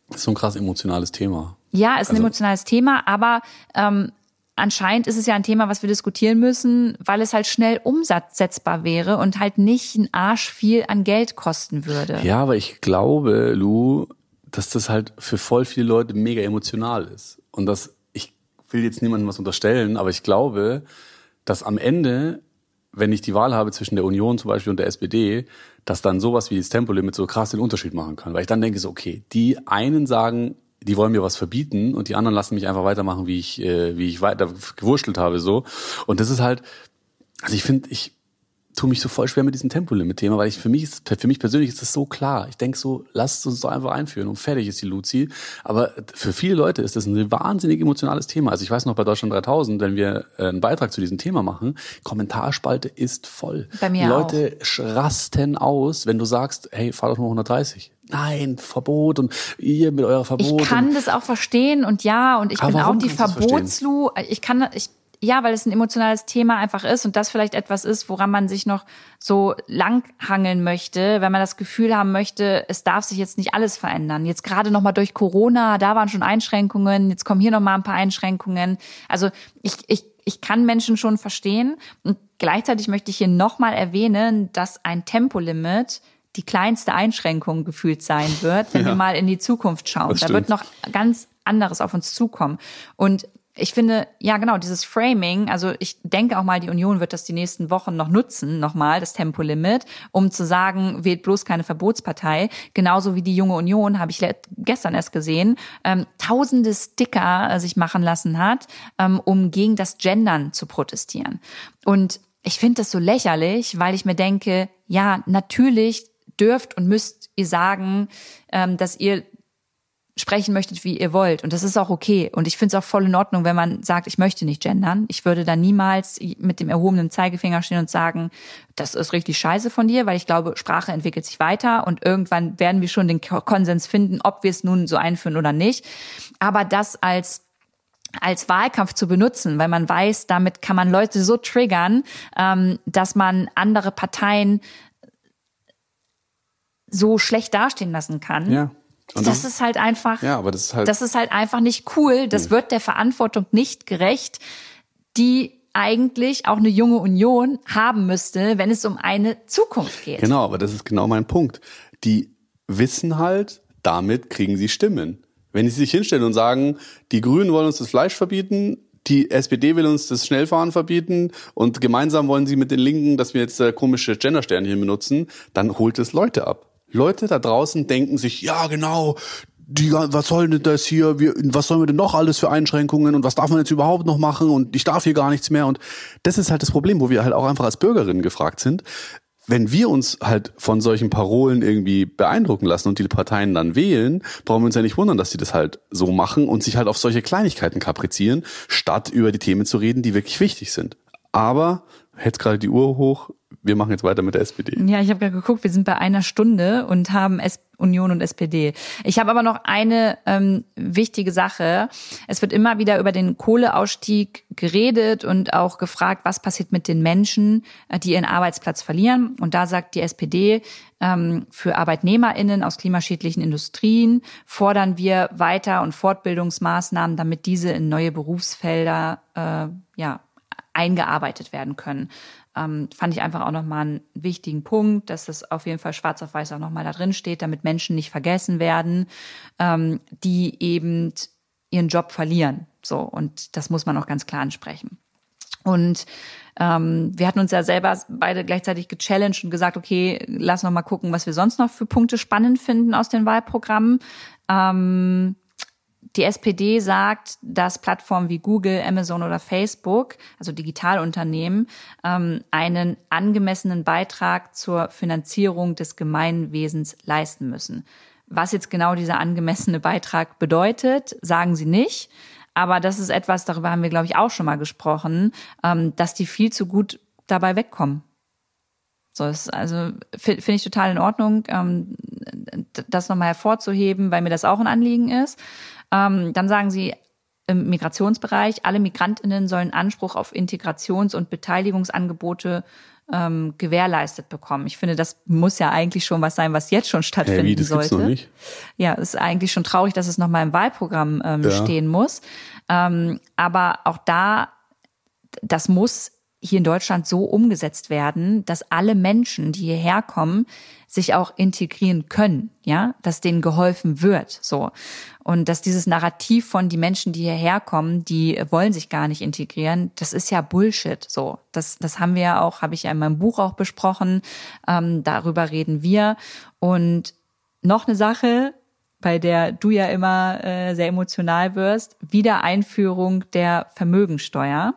ist so ein krass emotionales Thema. Ja, ist ein also, emotionales Thema, aber ähm, anscheinend ist es ja ein Thema, was wir diskutieren müssen, weil es halt schnell umsetzbar wäre und halt nicht ein Arsch viel an Geld kosten würde. Ja, aber ich glaube, Lou, dass das halt für voll viele Leute mega emotional ist. Und das, ich will jetzt niemandem was unterstellen, aber ich glaube, dass am Ende, wenn ich die Wahl habe zwischen der Union zum Beispiel und der SPD, dass dann sowas wie das Tempolimit so krass den Unterschied machen kann. Weil ich dann denke so, okay, die einen sagen, die wollen mir was verbieten und die anderen lassen mich einfach weitermachen, wie ich, äh, wie ich weiter gewurschtelt habe, so. Und das ist halt, also ich finde, ich, tue mich so voll schwer mit diesem Tempolimit-Thema, weil ich für mich ist, für mich persönlich ist das so klar. Ich denke so, lasst uns doch einfach einführen und fertig ist die Luzi. Aber für viele Leute ist das ein wahnsinnig emotionales Thema. Also ich weiß noch bei Deutschland 3000, wenn wir äh, einen Beitrag zu diesem Thema machen, Kommentarspalte ist voll. Bei mir die Leute auch. rasten aus, wenn du sagst, hey, fahr doch nur 130 nein, Verbot und ihr mit eurer Verbot. Ich kann das auch verstehen und ja, und ich bin auch die Verbotslu. Ich kann, ich ja, weil es ein emotionales Thema einfach ist und das vielleicht etwas ist, woran man sich noch so langhangeln möchte, wenn man das Gefühl haben möchte, es darf sich jetzt nicht alles verändern. Jetzt gerade noch mal durch Corona, da waren schon Einschränkungen, jetzt kommen hier noch mal ein paar Einschränkungen. Also ich, ich, ich kann Menschen schon verstehen und gleichzeitig möchte ich hier noch mal erwähnen, dass ein Tempolimit die kleinste Einschränkung gefühlt sein wird, wenn ja. wir mal in die Zukunft schauen. Da wird noch ganz anderes auf uns zukommen. Und ich finde, ja genau, dieses Framing, also ich denke auch mal, die Union wird das die nächsten Wochen noch nutzen, nochmal, das Tempolimit, um zu sagen, wählt bloß keine Verbotspartei. Genauso wie die junge Union, habe ich gestern erst gesehen, ähm, tausende Sticker äh, sich machen lassen hat, ähm, um gegen das Gendern zu protestieren. Und ich finde das so lächerlich, weil ich mir denke, ja, natürlich dürft und müsst ihr sagen, ähm, dass ihr sprechen möchtet, wie ihr wollt. Und das ist auch okay. Und ich finde es auch voll in Ordnung, wenn man sagt, ich möchte nicht gendern. Ich würde da niemals mit dem erhobenen Zeigefinger stehen und sagen, das ist richtig scheiße von dir, weil ich glaube, Sprache entwickelt sich weiter und irgendwann werden wir schon den Konsens finden, ob wir es nun so einführen oder nicht. Aber das als als Wahlkampf zu benutzen, weil man weiß, damit kann man Leute so triggern, ähm, dass man andere Parteien so schlecht dastehen lassen kann. Ja und das ist halt einfach, ja, aber das ist halt, das ist halt einfach nicht cool. Das wird der Verantwortung nicht gerecht, die eigentlich auch eine junge Union haben müsste, wenn es um eine Zukunft geht. Genau, aber das ist genau mein Punkt. Die wissen halt, damit kriegen sie Stimmen. Wenn sie sich hinstellen und sagen, die Grünen wollen uns das Fleisch verbieten, die SPD will uns das Schnellfahren verbieten und gemeinsam wollen sie mit den Linken, dass wir jetzt äh, komische Gendersternchen benutzen, dann holt es Leute ab. Leute da draußen denken sich, ja genau, die, was soll denn das hier, wir, was sollen wir denn noch alles für Einschränkungen und was darf man jetzt überhaupt noch machen und ich darf hier gar nichts mehr und das ist halt das Problem, wo wir halt auch einfach als Bürgerinnen gefragt sind. Wenn wir uns halt von solchen Parolen irgendwie beeindrucken lassen und die Parteien dann wählen, brauchen wir uns ja nicht wundern, dass sie das halt so machen und sich halt auf solche Kleinigkeiten kaprizieren, statt über die Themen zu reden, die wirklich wichtig sind. Aber, hält gerade die Uhr hoch, wir machen jetzt weiter mit der SPD. Ja, ich habe gerade geguckt, wir sind bei einer Stunde und haben S Union und SPD. Ich habe aber noch eine ähm, wichtige Sache. Es wird immer wieder über den Kohleausstieg geredet und auch gefragt, was passiert mit den Menschen, äh, die ihren Arbeitsplatz verlieren. Und da sagt die SPD, ähm, für ArbeitnehmerInnen aus klimaschädlichen Industrien fordern wir Weiter- und Fortbildungsmaßnahmen, damit diese in neue Berufsfelder äh, ja, eingearbeitet werden können ähm, fand ich einfach auch nochmal einen wichtigen Punkt, dass das auf jeden Fall schwarz auf weiß auch nochmal da drin steht, damit Menschen nicht vergessen werden, ähm, die eben ihren Job verlieren. So, und das muss man auch ganz klar ansprechen. Und ähm, wir hatten uns ja selber beide gleichzeitig gechallenged und gesagt, okay, lass noch mal gucken, was wir sonst noch für Punkte spannend finden aus den Wahlprogrammen. Ähm, die SPD sagt, dass Plattformen wie Google, Amazon oder Facebook, also Digitalunternehmen, ähm, einen angemessenen Beitrag zur Finanzierung des Gemeinwesens leisten müssen. Was jetzt genau dieser angemessene Beitrag bedeutet, sagen sie nicht. Aber das ist etwas, darüber haben wir, glaube ich, auch schon mal gesprochen, ähm, dass die viel zu gut dabei wegkommen. So ist also finde ich total in Ordnung, ähm, das nochmal hervorzuheben, weil mir das auch ein Anliegen ist. Ähm, dann sagen sie im Migrationsbereich, alle Migrantinnen sollen Anspruch auf Integrations- und Beteiligungsangebote ähm, gewährleistet bekommen. Ich finde, das muss ja eigentlich schon was sein, was jetzt schon stattfinden hey, wie, das sollte. Noch nicht? Ja, ist eigentlich schon traurig, dass es noch mal im Wahlprogramm ähm, ja. stehen muss. Ähm, aber auch da, das muss hier in Deutschland so umgesetzt werden, dass alle Menschen, die hierher kommen, sich auch integrieren können, ja, dass denen geholfen wird, so. Und dass dieses Narrativ von die Menschen, die hierher kommen, die wollen sich gar nicht integrieren, das ist ja Bullshit, so. Das, das haben wir ja auch, habe ich ja in meinem Buch auch besprochen, ähm, darüber reden wir. Und noch eine Sache, bei der du ja immer äh, sehr emotional wirst, Wiedereinführung der Vermögensteuer.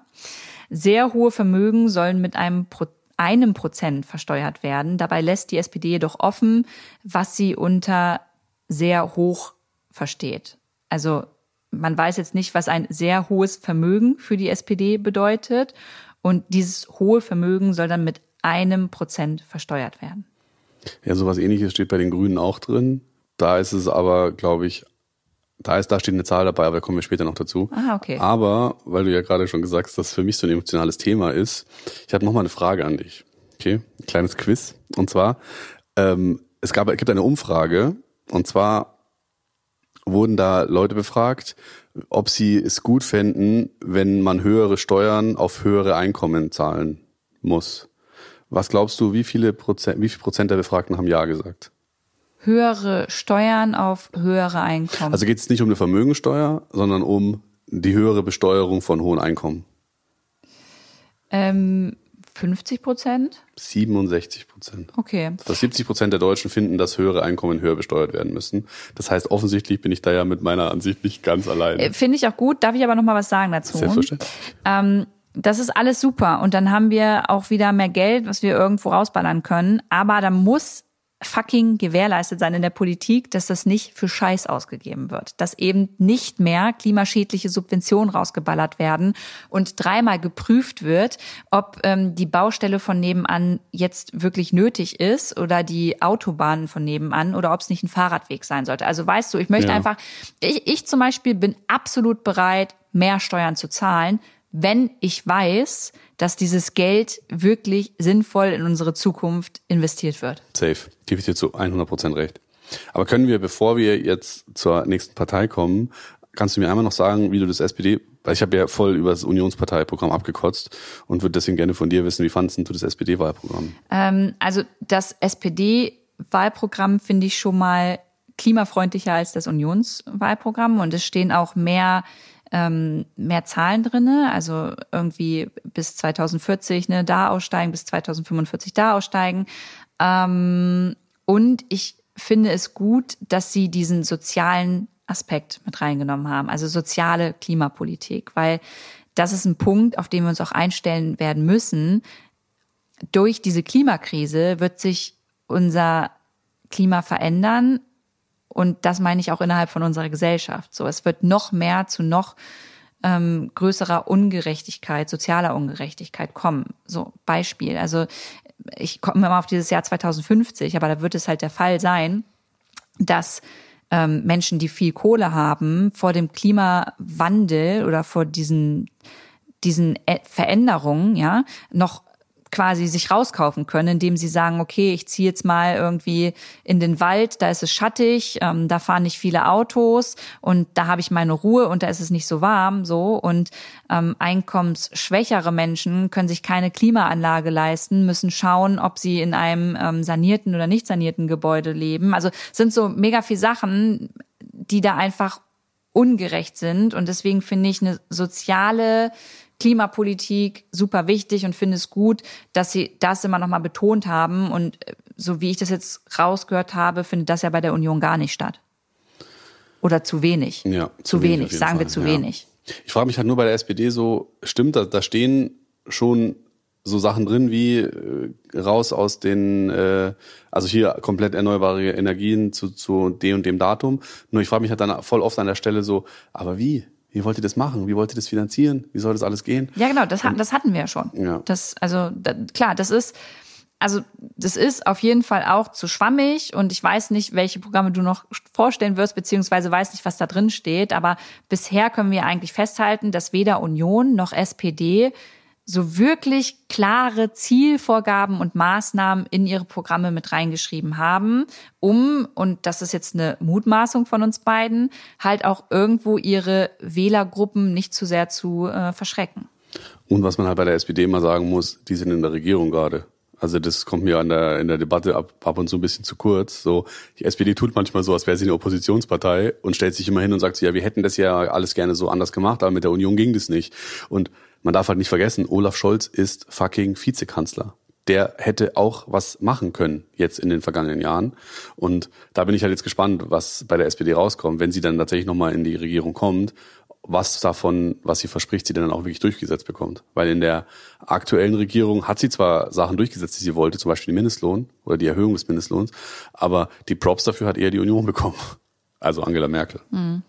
Sehr hohe Vermögen sollen mit einem Pro einem Prozent versteuert werden. Dabei lässt die SPD jedoch offen, was sie unter sehr hoch versteht. Also man weiß jetzt nicht, was ein sehr hohes Vermögen für die SPD bedeutet. Und dieses hohe Vermögen soll dann mit einem Prozent versteuert werden. Ja, sowas ähnliches steht bei den Grünen auch drin. Da ist es aber, glaube ich, da ist, da steht eine Zahl dabei, aber da kommen wir später noch dazu. Ah, okay. Aber, weil du ja gerade schon gesagt hast, dass das für mich so ein emotionales Thema ist, ich habe noch mal eine Frage an dich. Okay, ein kleines Quiz. Und zwar, ähm, es gab, es gibt eine Umfrage, und zwar wurden da Leute befragt, ob sie es gut fänden, wenn man höhere Steuern auf höhere Einkommen zahlen muss. Was glaubst du, wie viele Prozent, wie viel Prozent der Befragten haben Ja gesagt? Höhere Steuern auf höhere Einkommen. Also geht es nicht um eine Vermögensteuer, sondern um die höhere Besteuerung von hohen Einkommen. Ähm, 50 Prozent? 67 Prozent. Okay. Fast 70 Prozent der Deutschen finden, dass höhere Einkommen höher besteuert werden müssen. Das heißt, offensichtlich bin ich da ja mit meiner Ansicht nicht ganz allein. Äh, Finde ich auch gut. Darf ich aber noch mal was sagen dazu? Selbstverständlich. Ähm, das ist alles super. Und dann haben wir auch wieder mehr Geld, was wir irgendwo rausballern können. Aber da muss fucking gewährleistet sein in der Politik, dass das nicht für Scheiß ausgegeben wird, dass eben nicht mehr klimaschädliche Subventionen rausgeballert werden und dreimal geprüft wird, ob ähm, die Baustelle von nebenan jetzt wirklich nötig ist oder die Autobahnen von nebenan oder ob es nicht ein Fahrradweg sein sollte. Also weißt du, ich möchte ja. einfach, ich, ich zum Beispiel bin absolut bereit, mehr Steuern zu zahlen, wenn ich weiß, dass dieses Geld wirklich sinnvoll in unsere Zukunft investiert wird. Safe. Gebe ich dir zu 100 Prozent recht. Aber können wir, bevor wir jetzt zur nächsten Partei kommen, kannst du mir einmal noch sagen, wie du das SPD, weil ich habe ja voll über das Unionsparteiprogramm abgekotzt und würde deswegen gerne von dir wissen, wie fandest du das SPD-Wahlprogramm? Ähm, also das SPD-Wahlprogramm finde ich schon mal klimafreundlicher als das Unionswahlprogramm und es stehen auch mehr ähm, mehr Zahlen drinne, also irgendwie bis 2040 ne, da aussteigen, bis 2045 da aussteigen. Ähm, und ich finde es gut, dass sie diesen sozialen Aspekt mit reingenommen haben, also soziale Klimapolitik, weil das ist ein Punkt, auf den wir uns auch einstellen werden müssen. Durch diese Klimakrise wird sich unser Klima verändern, und das meine ich auch innerhalb von unserer Gesellschaft. So, es wird noch mehr zu noch ähm, größerer Ungerechtigkeit, sozialer Ungerechtigkeit kommen. So Beispiel. Also ich komme immer auf dieses Jahr 2050, aber da wird es halt der Fall sein, dass ähm, Menschen, die viel Kohle haben, vor dem Klimawandel oder vor diesen diesen Veränderungen, ja, noch quasi sich rauskaufen können, indem sie sagen, okay, ich ziehe jetzt mal irgendwie in den Wald, da ist es schattig, ähm, da fahren nicht viele Autos und da habe ich meine Ruhe und da ist es nicht so warm so und ähm, einkommensschwächere Menschen können sich keine Klimaanlage leisten, müssen schauen, ob sie in einem ähm, sanierten oder nicht sanierten Gebäude leben. Also sind so mega viel Sachen, die da einfach ungerecht sind und deswegen finde ich eine soziale Klimapolitik super wichtig und finde es gut, dass sie das immer noch mal betont haben. Und äh, so wie ich das jetzt rausgehört habe, findet das ja bei der Union gar nicht statt. Oder zu wenig. Ja, zu, wenig, wenig sagen Fall. wir zu ja. wenig. Ich frage mich halt nur bei der SPD so, stimmt, da, da stehen schon so Sachen drin wie äh, raus aus den, äh, also hier komplett erneuerbare Energien zu, zu dem und dem Datum. Nur ich frage mich halt dann voll oft an der Stelle so, aber wie? Wie wollt ihr das machen? Wie wollt ihr das finanzieren? Wie soll das alles gehen? Ja, genau, das, das hatten wir ja schon. Ja. Das, also da, klar, das ist, also das ist auf jeden Fall auch zu schwammig und ich weiß nicht, welche Programme du noch vorstellen wirst, beziehungsweise weiß nicht, was da drin steht. Aber bisher können wir eigentlich festhalten, dass weder Union noch SPD so wirklich klare Zielvorgaben und Maßnahmen in ihre Programme mit reingeschrieben haben, um, und das ist jetzt eine Mutmaßung von uns beiden, halt auch irgendwo ihre Wählergruppen nicht zu sehr zu äh, verschrecken. Und was man halt bei der SPD mal sagen muss, die sind in der Regierung gerade. Also das kommt mir an der, in der Debatte ab, ab und zu ein bisschen zu kurz. So, die SPD tut manchmal so, als wäre sie eine Oppositionspartei und stellt sich immer hin und sagt so, ja, wir hätten das ja alles gerne so anders gemacht, aber mit der Union ging das nicht. Und man darf halt nicht vergessen, Olaf Scholz ist fucking Vizekanzler. Der hätte auch was machen können jetzt in den vergangenen Jahren. Und da bin ich halt jetzt gespannt, was bei der SPD rauskommt, wenn sie dann tatsächlich nochmal in die Regierung kommt was davon, was sie verspricht, sie dann auch wirklich durchgesetzt bekommt. Weil in der aktuellen Regierung hat sie zwar Sachen durchgesetzt, die sie wollte, zum Beispiel den Mindestlohn oder die Erhöhung des Mindestlohns, aber die Props dafür hat eher die Union bekommen. Also Angela Merkel. Mhm.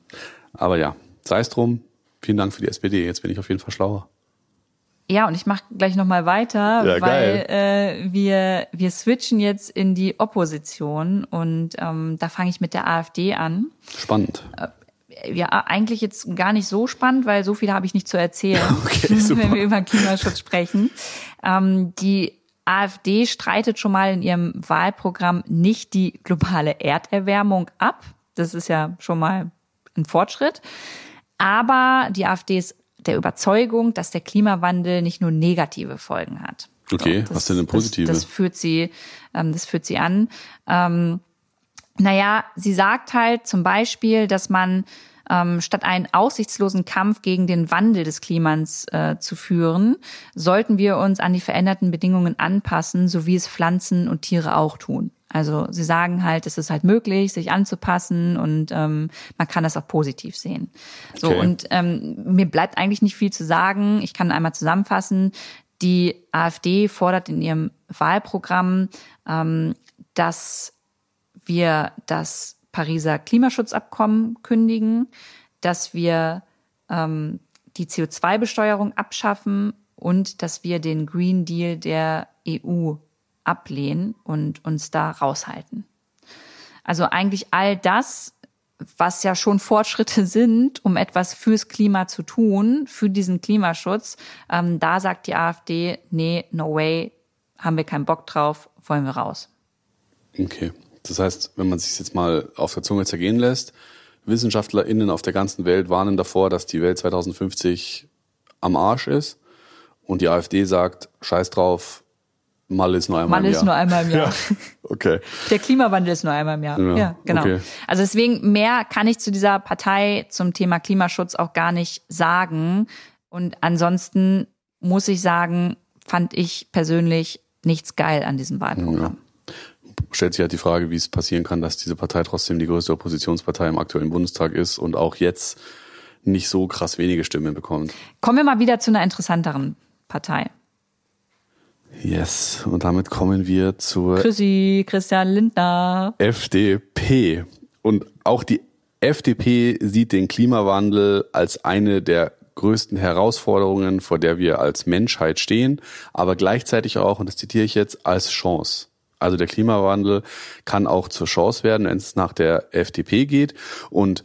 Aber ja, sei es drum. Vielen Dank für die SPD. Jetzt bin ich auf jeden Fall schlauer. Ja, und ich mache gleich nochmal weiter, ja, weil äh, wir, wir switchen jetzt in die Opposition und ähm, da fange ich mit der AfD an. Spannend. Äh, ja eigentlich jetzt gar nicht so spannend, weil so viel habe ich nicht zu erzählen, okay, wenn wir über Klimaschutz sprechen. Ähm, die AfD streitet schon mal in ihrem Wahlprogramm nicht die globale Erderwärmung ab. Das ist ja schon mal ein Fortschritt. Aber die AfD ist der Überzeugung, dass der Klimawandel nicht nur negative Folgen hat. Okay, so, das, was denn eine positive? Das, das führt sie, ähm, das führt sie an. Ähm, naja, sie sagt halt zum Beispiel, dass man ähm, statt einen aussichtslosen Kampf gegen den Wandel des Klimas äh, zu führen, sollten wir uns an die veränderten Bedingungen anpassen, so wie es Pflanzen und Tiere auch tun. Also sie sagen halt, es ist halt möglich, sich anzupassen und ähm, man kann das auch positiv sehen. So okay. und ähm, mir bleibt eigentlich nicht viel zu sagen. Ich kann einmal zusammenfassen. Die AfD fordert in ihrem Wahlprogramm, ähm, dass wir das Pariser Klimaschutzabkommen kündigen, dass wir ähm, die CO2-Besteuerung abschaffen und dass wir den Green Deal der EU ablehnen und uns da raushalten. Also eigentlich all das, was ja schon Fortschritte sind, um etwas fürs Klima zu tun, für diesen Klimaschutz, ähm, da sagt die AfD, nee, no way, haben wir keinen Bock drauf, wollen wir raus. Okay. Das heißt, wenn man sich jetzt mal auf der Zunge zergehen lässt, WissenschaftlerInnen auf der ganzen Welt warnen davor, dass die Welt 2050 am Arsch ist. Und die AfD sagt, scheiß drauf, Mal ist nur einmal Mal im Jahr. Mal ist nur einmal im Jahr. Ja, okay. Der Klimawandel ist nur einmal im Jahr. Ja, ja genau. Okay. Also deswegen mehr kann ich zu dieser Partei zum Thema Klimaschutz auch gar nicht sagen. Und ansonsten muss ich sagen, fand ich persönlich nichts geil an diesem Wahlprogramm. Ja. Stellt sich halt die Frage, wie es passieren kann, dass diese Partei trotzdem die größte Oppositionspartei im aktuellen Bundestag ist und auch jetzt nicht so krass wenige Stimmen bekommt. Kommen wir mal wieder zu einer interessanteren Partei. Yes, und damit kommen wir zur Chrissy, Christian Lindner. FDP. Und auch die FDP sieht den Klimawandel als eine der größten Herausforderungen, vor der wir als Menschheit stehen, aber gleichzeitig auch, und das zitiere ich jetzt, als Chance. Also der Klimawandel kann auch zur Chance werden, wenn es nach der FDP geht. Und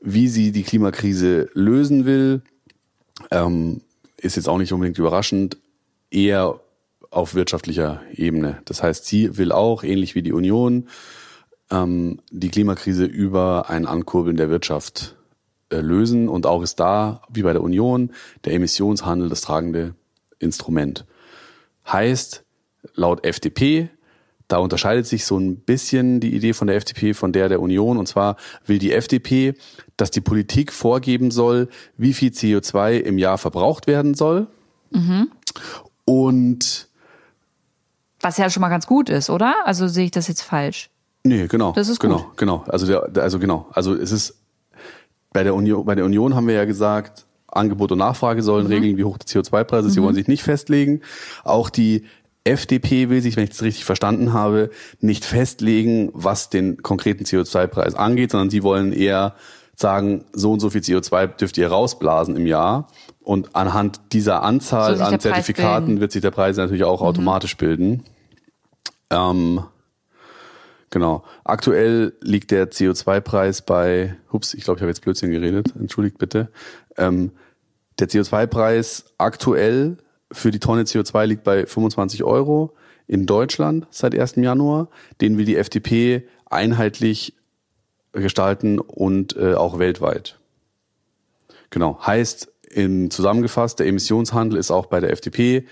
wie sie die Klimakrise lösen will, ähm, ist jetzt auch nicht unbedingt überraschend, eher auf wirtschaftlicher Ebene. Das heißt, sie will auch, ähnlich wie die Union, ähm, die Klimakrise über ein Ankurbeln der Wirtschaft äh, lösen. Und auch ist da, wie bei der Union, der Emissionshandel das tragende Instrument. Heißt, laut FDP, da unterscheidet sich so ein bisschen die Idee von der FDP von der der Union. Und zwar will die FDP, dass die Politik vorgeben soll, wie viel CO2 im Jahr verbraucht werden soll. Mhm. Und was ja schon mal ganz gut ist, oder? Also sehe ich das jetzt falsch? Nee, genau. Das ist genau, gut. Genau, Also der, also genau. Also es ist bei der Union, bei der Union haben wir ja gesagt, Angebot und Nachfrage sollen mhm. regeln, wie hoch der CO2-Preis ist. Sie mhm. wollen sich nicht festlegen. Auch die FDP will sich, wenn ich das richtig verstanden habe, nicht festlegen, was den konkreten CO2-Preis angeht, sondern sie wollen eher sagen, so und so viel CO2 dürft ihr rausblasen im Jahr. Und anhand dieser Anzahl so an Zertifikaten wird sich der Preis natürlich auch mhm. automatisch bilden. Ähm, genau. Aktuell liegt der CO2-Preis bei, hups, ich glaube, ich habe jetzt Blödsinn geredet, entschuldigt bitte. Ähm, der CO2-Preis aktuell für die Tonne CO2 liegt bei 25 Euro in Deutschland seit 1. Januar. Den will die FDP einheitlich gestalten und äh, auch weltweit. Genau. Heißt, in, zusammengefasst, der Emissionshandel ist auch bei der FDP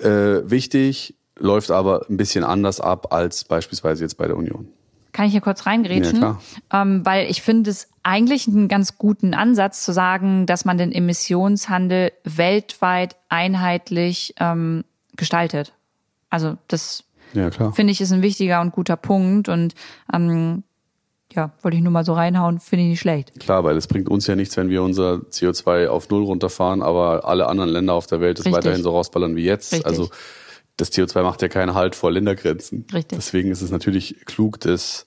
äh, wichtig, läuft aber ein bisschen anders ab als beispielsweise jetzt bei der Union. Kann ich hier kurz reingrätschen? Ja, ähm, weil ich finde es eigentlich einen ganz guten Ansatz zu sagen, dass man den Emissionshandel weltweit einheitlich ähm, gestaltet. Also das ja, finde ich ist ein wichtiger und guter Punkt und ähm, ja, wollte ich nur mal so reinhauen, finde ich nicht schlecht. Klar, weil es bringt uns ja nichts, wenn wir unser CO2 auf Null runterfahren, aber alle anderen Länder auf der Welt es weiterhin so rausballern wie jetzt. Richtig. Also das CO2 macht ja keinen Halt vor Ländergrenzen. Richtig. Deswegen ist es natürlich klug, das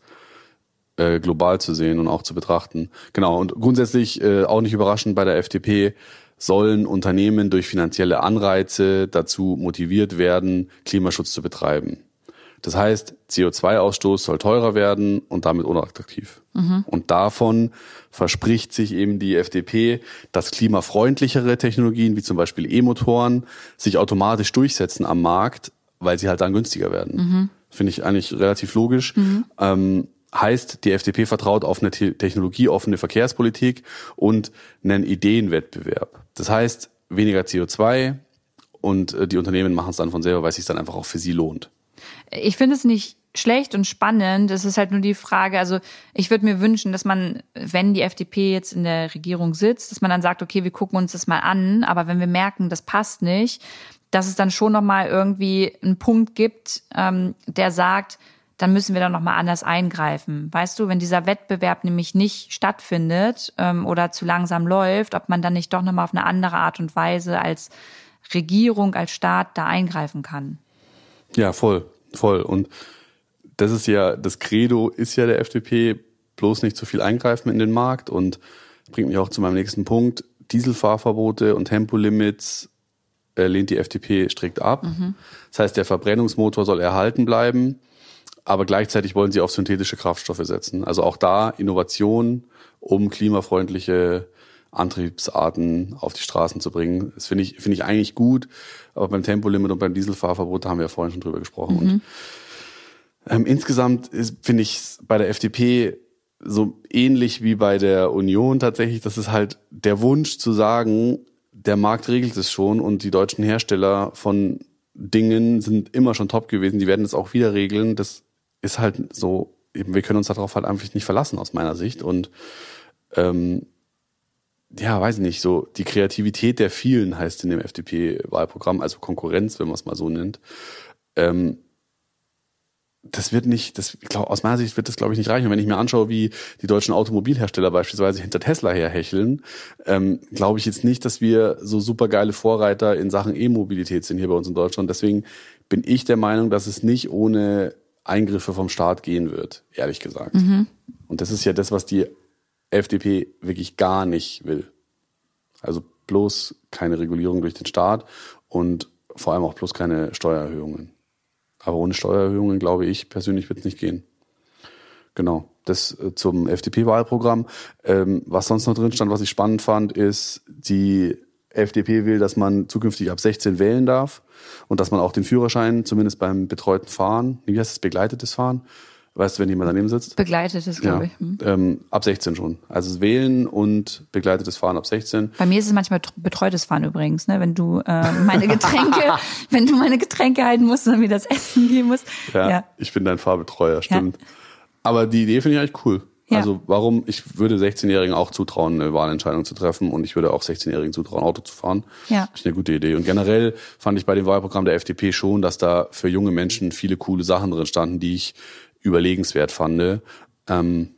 äh, global zu sehen und auch zu betrachten. Genau, und grundsätzlich äh, auch nicht überraschend bei der FDP sollen Unternehmen durch finanzielle Anreize dazu motiviert werden, Klimaschutz zu betreiben. Das heißt, CO2-Ausstoß soll teurer werden und damit unattraktiv. Mhm. Und davon verspricht sich eben die FDP, dass klimafreundlichere Technologien wie zum Beispiel E-Motoren sich automatisch durchsetzen am Markt, weil sie halt dann günstiger werden. Mhm. Finde ich eigentlich relativ logisch. Mhm. Ähm, heißt, die FDP vertraut auf eine technologieoffene Verkehrspolitik und einen Ideenwettbewerb. Das heißt, weniger CO2 und äh, die Unternehmen machen es dann von selber, weil es sich dann einfach auch für sie lohnt. Ich finde es nicht schlecht und spannend. Es ist halt nur die Frage, also ich würde mir wünschen, dass man, wenn die FDP jetzt in der Regierung sitzt, dass man dann sagt, okay, wir gucken uns das mal an, aber wenn wir merken, das passt nicht, dass es dann schon nochmal irgendwie einen Punkt gibt, ähm, der sagt, dann müssen wir da nochmal anders eingreifen. Weißt du, wenn dieser Wettbewerb nämlich nicht stattfindet ähm, oder zu langsam läuft, ob man dann nicht doch nochmal auf eine andere Art und Weise als Regierung, als Staat da eingreifen kann. Ja, voll, voll. Und das ist ja, das Credo ist ja der FDP, bloß nicht zu viel eingreifen in den Markt und bringt mich auch zu meinem nächsten Punkt. Dieselfahrverbote und Tempolimits äh, lehnt die FDP strikt ab. Mhm. Das heißt, der Verbrennungsmotor soll erhalten bleiben, aber gleichzeitig wollen sie auf synthetische Kraftstoffe setzen. Also auch da Innovation, um klimafreundliche Antriebsarten auf die Straßen zu bringen. Das finde ich, finde ich eigentlich gut. Aber beim Tempolimit und beim Dieselfahrverbot, da haben wir ja vorhin schon drüber gesprochen. Mhm. Und ähm, insgesamt finde ich bei der FDP so ähnlich wie bei der Union tatsächlich, das ist halt der Wunsch zu sagen, der Markt regelt es schon und die deutschen Hersteller von Dingen sind immer schon top gewesen, die werden es auch wieder regeln. Das ist halt so, eben, wir können uns darauf halt einfach nicht verlassen aus meiner Sicht. Und ähm, ja, weiß nicht, so die Kreativität der vielen heißt in dem FDP-Wahlprogramm, also Konkurrenz, wenn man es mal so nennt. Ähm, das wird nicht, das, glaub, aus meiner Sicht wird das, glaube ich, nicht reichen. Und wenn ich mir anschaue, wie die deutschen Automobilhersteller beispielsweise hinter Tesla herhecheln, ähm, glaube ich jetzt nicht, dass wir so super geile Vorreiter in Sachen E-Mobilität sind hier bei uns in Deutschland. Deswegen bin ich der Meinung, dass es nicht ohne Eingriffe vom Staat gehen wird, ehrlich gesagt. Mhm. Und das ist ja das, was die FDP wirklich gar nicht will. Also bloß keine Regulierung durch den Staat und vor allem auch bloß keine Steuererhöhungen. Aber ohne Steuererhöhungen, glaube ich, persönlich wird es nicht gehen. Genau, das äh, zum FDP-Wahlprogramm. Ähm, was sonst noch drin stand, was ich spannend fand, ist, die FDP will, dass man zukünftig ab 16 wählen darf und dass man auch den Führerschein, zumindest beim betreuten Fahren, wie heißt das, begleitetes Fahren, Weißt du, wenn jemand daneben sitzt? Begleitetes, glaube ja. ich. Hm. Ähm, ab 16 schon. Also Wählen und begleitetes Fahren ab 16. Bei mir ist es manchmal betreutes Fahren übrigens, ne? Wenn du äh, meine Getränke, wenn du meine Getränke halten musst und mir das Essen geben musst. Ja, ja. ich bin dein Fahrbetreuer, stimmt. Ja. Aber die Idee finde ich eigentlich cool. Ja. Also warum, ich würde 16-Jährigen auch zutrauen, eine Wahlentscheidung zu treffen und ich würde auch 16-Jährigen zutrauen, Auto zu fahren. Ja. Das ist eine gute Idee. Und generell fand ich bei dem Wahlprogramm der FDP schon, dass da für junge Menschen viele coole Sachen drin standen, die ich überlegenswert fand. Ähm,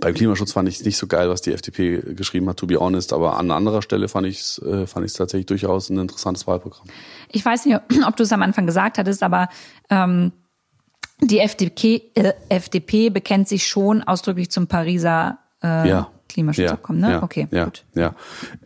Beim Klimaschutz fand ich es nicht so geil, was die FDP geschrieben hat, to be honest, aber an anderer Stelle fand ich es äh, fand ich tatsächlich durchaus ein interessantes Wahlprogramm. Ich weiß nicht, ob du es am Anfang gesagt hattest, aber ähm, die FDP, äh, FDP bekennt sich schon ausdrücklich zum Pariser äh, ja. Klimaschutzabkommen, ne? Ja, okay, ja, gut. Ja.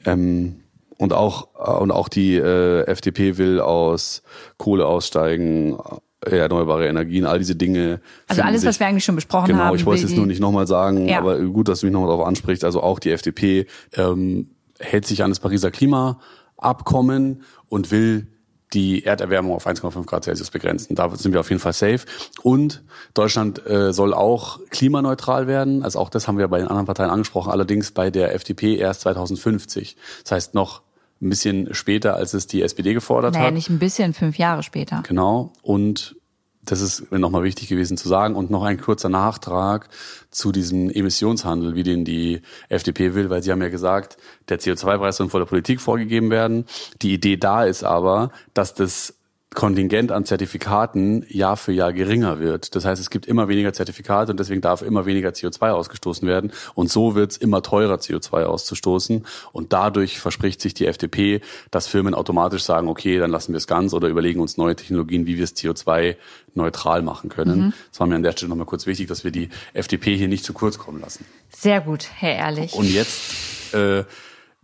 Ähm, und auch und auch die äh, FDP will aus Kohle aussteigen, erneuerbare Energien, all diese Dinge. Also alles, sich, was wir eigentlich schon besprochen genau, haben. Genau, ich wollte es jetzt nur nicht nochmal sagen, ja. aber gut, dass du mich nochmal darauf ansprichst. Also auch die FDP ähm, hält sich an das Pariser Klimaabkommen und will die Erderwärmung auf 1,5 Grad Celsius begrenzen. Da sind wir auf jeden Fall safe. Und Deutschland äh, soll auch klimaneutral werden. Also auch das haben wir bei den anderen Parteien angesprochen. Allerdings bei der FDP erst 2050. Das heißt noch ein bisschen später, als es die SPD gefordert naja, hat. nicht ein bisschen, fünf Jahre später. Genau. Und das ist mir nochmal wichtig gewesen zu sagen. Und noch ein kurzer Nachtrag zu diesem Emissionshandel, wie den die FDP will, weil sie haben ja gesagt, der CO2-Preis soll von der Politik vorgegeben werden. Die Idee da ist aber, dass das Kontingent an Zertifikaten Jahr für Jahr geringer wird. Das heißt, es gibt immer weniger Zertifikate und deswegen darf immer weniger CO2 ausgestoßen werden. Und so wird es immer teurer, CO2 auszustoßen. Und dadurch verspricht sich die FDP, dass Firmen automatisch sagen, okay, dann lassen wir es ganz oder überlegen uns neue Technologien, wie wir es CO2 neutral machen können. Mhm. Das war mir an der Stelle nochmal kurz wichtig, dass wir die FDP hier nicht zu kurz kommen lassen. Sehr gut, Herr Ehrlich. Und jetzt äh,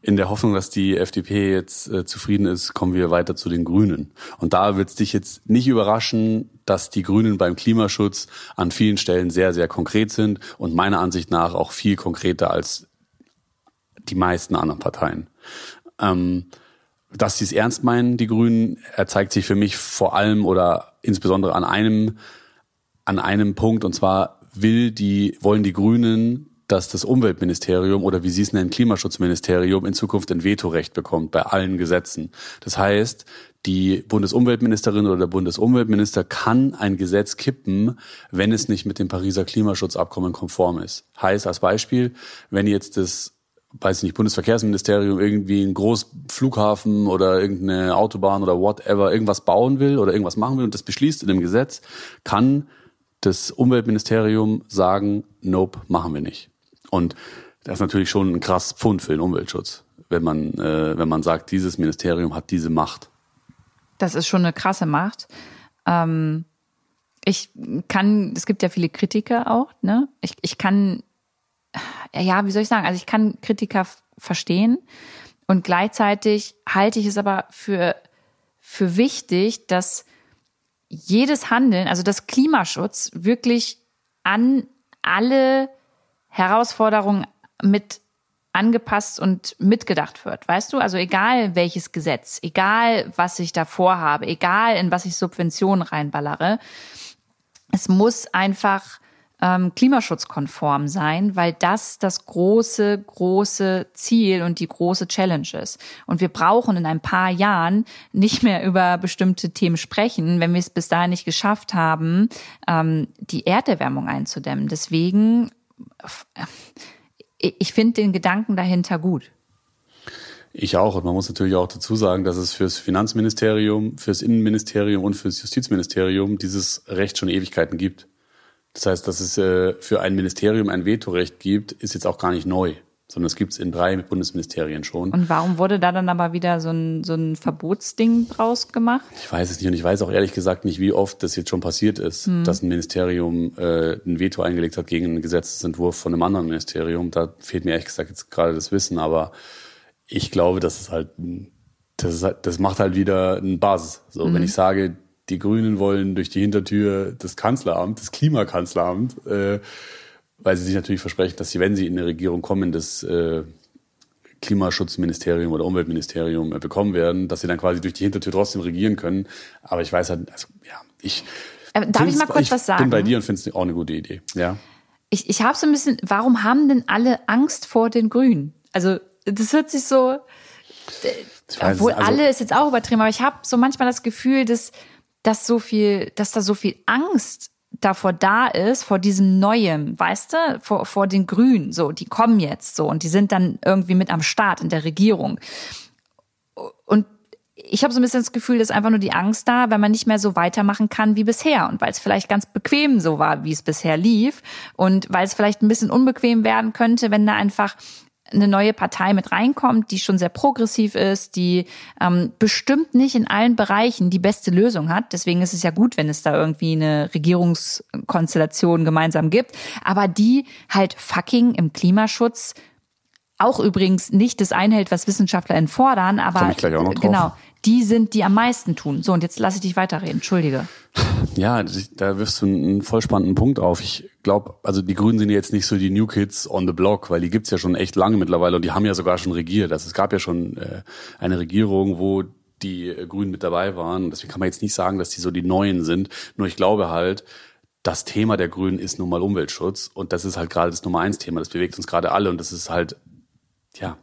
in der Hoffnung, dass die FDP jetzt äh, zufrieden ist, kommen wir weiter zu den Grünen. Und da wird es dich jetzt nicht überraschen, dass die Grünen beim Klimaschutz an vielen Stellen sehr, sehr konkret sind und meiner Ansicht nach auch viel konkreter als die meisten anderen Parteien. Ähm, dass sie es ernst meinen, die Grünen, er zeigt sich für mich vor allem oder insbesondere an einem, an einem Punkt, und zwar will die, wollen die Grünen dass das Umweltministerium oder wie Sie es nennen, Klimaschutzministerium in Zukunft ein Vetorecht bekommt bei allen Gesetzen. Das heißt, die Bundesumweltministerin oder der Bundesumweltminister kann ein Gesetz kippen, wenn es nicht mit dem Pariser Klimaschutzabkommen konform ist. Heißt als Beispiel, wenn jetzt das weiß ich nicht, Bundesverkehrsministerium irgendwie einen Großflughafen oder irgendeine Autobahn oder whatever irgendwas bauen will oder irgendwas machen will und das beschließt in dem Gesetz, kann das Umweltministerium sagen, nope, machen wir nicht. Und das ist natürlich schon ein krass Pfund für den Umweltschutz, wenn man, äh, wenn man sagt, dieses Ministerium hat diese Macht. Das ist schon eine krasse Macht. Ähm, ich kann, es gibt ja viele Kritiker auch, ne? Ich, ich kann, ja, wie soll ich sagen, also ich kann Kritiker verstehen und gleichzeitig halte ich es aber für, für wichtig, dass jedes Handeln, also das Klimaschutz wirklich an alle Herausforderungen mit angepasst und mitgedacht wird. Weißt du, also egal welches Gesetz, egal was ich da vorhabe, egal in was ich Subventionen reinballere, es muss einfach ähm, klimaschutzkonform sein, weil das das große, große Ziel und die große Challenge ist. Und wir brauchen in ein paar Jahren nicht mehr über bestimmte Themen sprechen, wenn wir es bis dahin nicht geschafft haben, ähm, die Erderwärmung einzudämmen. Deswegen, ich finde den Gedanken dahinter gut. Ich auch. Und man muss natürlich auch dazu sagen, dass es fürs Finanzministerium, fürs Innenministerium und fürs Justizministerium dieses Recht schon Ewigkeiten gibt. Das heißt, dass es äh, für ein Ministerium ein Vetorecht gibt, ist jetzt auch gar nicht neu, sondern es gibt es in drei Bundesministerien schon. Und warum wurde da dann aber wieder so ein, so ein Verbotsding draus gemacht? Ich weiß es nicht und ich weiß auch ehrlich gesagt nicht, wie oft das jetzt schon passiert ist, hm. dass ein Ministerium äh, ein Veto eingelegt hat gegen einen Gesetzesentwurf von einem anderen Ministerium. Da fehlt mir ehrlich gesagt jetzt gerade das Wissen, aber ich glaube, dass es halt das, ist halt, das macht halt wieder eine Basis. So, mhm. wenn ich sage, die Grünen wollen durch die Hintertür das Kanzleramt, das Klimakanzleramt, äh, weil sie sich natürlich versprechen, dass sie, wenn sie in eine Regierung kommen, das äh, Klimaschutzministerium oder Umweltministerium äh, bekommen werden, dass sie dann quasi durch die Hintertür trotzdem regieren können. Aber ich weiß halt, also ja, ich. Äh, darf ich mal kurz was sagen? Ich bin bei dir und finde es auch eine gute Idee. Ja. Ich, ich habe so ein bisschen, warum haben denn alle Angst vor den Grünen? Also das hört sich so, weiß, obwohl also, alle ist jetzt auch übertrieben, aber ich habe so manchmal das Gefühl, dass dass so viel, dass da so viel Angst davor da ist, vor diesem Neuen, weißt du, vor, vor den Grünen, so, die kommen jetzt so und die sind dann irgendwie mit am Start in der Regierung. Und ich habe so ein bisschen das Gefühl, dass einfach nur die Angst da, weil man nicht mehr so weitermachen kann wie bisher und weil es vielleicht ganz bequem so war, wie es bisher lief und weil es vielleicht ein bisschen unbequem werden könnte, wenn da einfach eine neue Partei mit reinkommt, die schon sehr progressiv ist, die ähm, bestimmt nicht in allen Bereichen die beste Lösung hat. Deswegen ist es ja gut, wenn es da irgendwie eine Regierungskonstellation gemeinsam gibt, aber die halt fucking im Klimaschutz auch übrigens nicht das einhält, was Wissenschaftler fordern, aber genau, die sind, die am meisten tun. So, und jetzt lasse ich dich weiterreden. Entschuldige. Ja, da wirfst du einen voll spannenden Punkt auf. Ich glaube, also die Grünen sind jetzt nicht so die New Kids on the Block, weil die gibt's ja schon echt lange mittlerweile und die haben ja sogar schon regiert. Also es gab ja schon äh, eine Regierung, wo die äh, Grünen mit dabei waren. Deswegen kann man jetzt nicht sagen, dass die so die Neuen sind. Nur ich glaube halt, das Thema der Grünen ist nun mal Umweltschutz und das ist halt gerade das Nummer eins Thema. Das bewegt uns gerade alle und das ist halt, ja,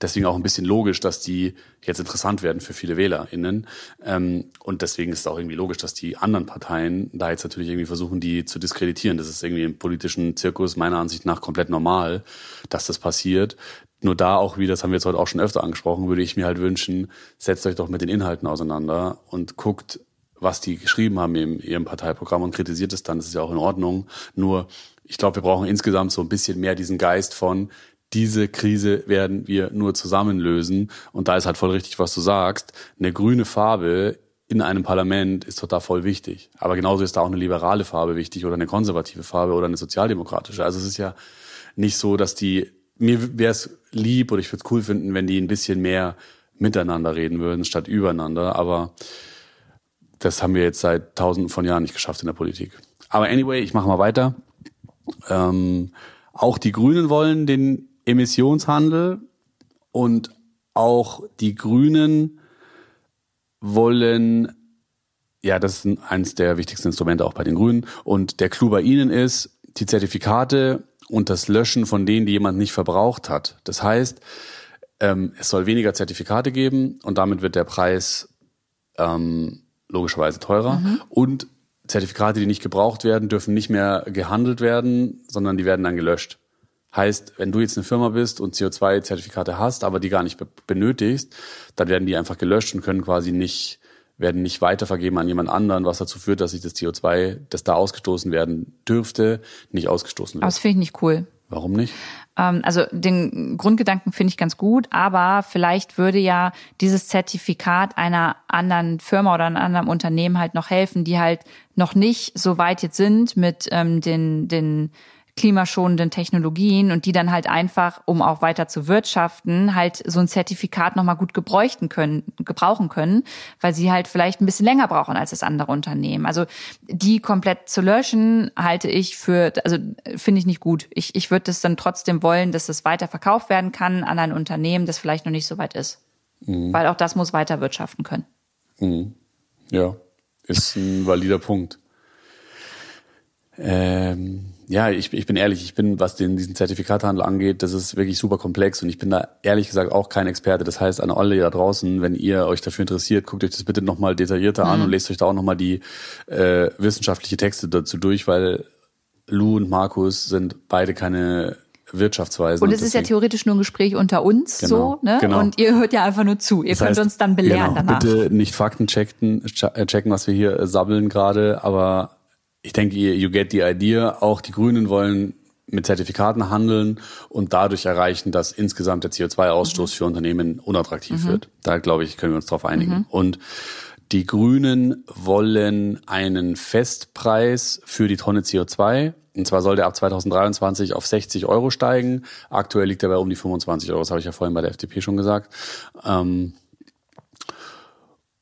deswegen auch ein bisschen logisch, dass die jetzt interessant werden für viele WählerInnen. Ähm, und deswegen ist es auch irgendwie logisch, dass die anderen Parteien da jetzt natürlich irgendwie versuchen, die zu diskreditieren. Das ist irgendwie im politischen Zirkus meiner Ansicht nach komplett normal, dass das passiert. Nur da auch wie, das haben wir jetzt heute auch schon öfter angesprochen, würde ich mir halt wünschen, setzt euch doch mit den Inhalten auseinander und guckt, was die geschrieben haben in ihrem Parteiprogramm und kritisiert es dann. Das ist ja auch in Ordnung. Nur ich glaube, wir brauchen insgesamt so ein bisschen mehr diesen Geist von, diese Krise werden wir nur zusammen lösen. Und da ist halt voll richtig, was du sagst. Eine grüne Farbe in einem Parlament ist total voll wichtig. Aber genauso ist da auch eine liberale Farbe wichtig oder eine konservative Farbe oder eine sozialdemokratische. Also es ist ja nicht so, dass die, mir wäre es lieb oder ich würde es cool finden, wenn die ein bisschen mehr miteinander reden würden, statt übereinander. Aber das haben wir jetzt seit tausenden von Jahren nicht geschafft in der Politik. Aber anyway, ich mache mal weiter. Ähm, auch die Grünen wollen den Emissionshandel und auch die Grünen wollen, ja, das ist eines der wichtigsten Instrumente auch bei den Grünen. Und der Clou bei ihnen ist, die Zertifikate und das Löschen von denen, die jemand nicht verbraucht hat. Das heißt, ähm, es soll weniger Zertifikate geben und damit wird der Preis ähm, logischerweise teurer. Mhm. Und Zertifikate, die nicht gebraucht werden, dürfen nicht mehr gehandelt werden, sondern die werden dann gelöscht. Heißt, wenn du jetzt eine Firma bist und CO2-Zertifikate hast, aber die gar nicht benötigst, dann werden die einfach gelöscht und können quasi nicht, werden nicht weitervergeben an jemand anderen, was dazu führt, dass sich das CO2, das da ausgestoßen werden dürfte, nicht ausgestoßen wird. Aber das finde ich nicht cool. Warum nicht? Ähm, also den Grundgedanken finde ich ganz gut, aber vielleicht würde ja dieses Zertifikat einer anderen Firma oder einem anderen Unternehmen halt noch helfen, die halt noch nicht so weit jetzt sind mit ähm, den, den klimaschonenden Technologien und die dann halt einfach, um auch weiter zu wirtschaften, halt so ein Zertifikat nochmal gut gebräuchten können, gebrauchen können, weil sie halt vielleicht ein bisschen länger brauchen als das andere Unternehmen. Also die komplett zu löschen, halte ich für, also finde ich nicht gut. Ich, ich würde das dann trotzdem wollen, dass das weiter verkauft werden kann an ein Unternehmen, das vielleicht noch nicht so weit ist. Mhm. Weil auch das muss weiter wirtschaften können. Mhm. Ja, ist ein valider Punkt. Ähm ja, ich, ich bin ehrlich, ich bin, was den, diesen Zertifikathandel angeht, das ist wirklich super komplex und ich bin da ehrlich gesagt auch kein Experte. Das heißt, an alle da draußen, wenn ihr euch dafür interessiert, guckt euch das bitte nochmal detaillierter mhm. an und lest euch da auch nochmal die äh, wissenschaftliche Texte dazu durch, weil Lou und Markus sind beide keine Wirtschaftsweisen. Und es ist ja theoretisch nur ein Gespräch unter uns genau, so, ne? Genau. Und ihr hört ja einfach nur zu. Ihr das könnt heißt, uns dann belehren genau, danach. Bitte nicht Fakten checken, checken, was wir hier sabbeln gerade, aber ich denke, you get the idea. Auch die Grünen wollen mit Zertifikaten handeln und dadurch erreichen, dass insgesamt der CO2-Ausstoß mhm. für Unternehmen unattraktiv mhm. wird. Da glaube ich, können wir uns darauf einigen. Mhm. Und die Grünen wollen einen Festpreis für die Tonne CO2. Und zwar soll der ab 2023 auf 60 Euro steigen. Aktuell liegt er bei um die 25 Euro. Das habe ich ja vorhin bei der FDP schon gesagt. Ähm,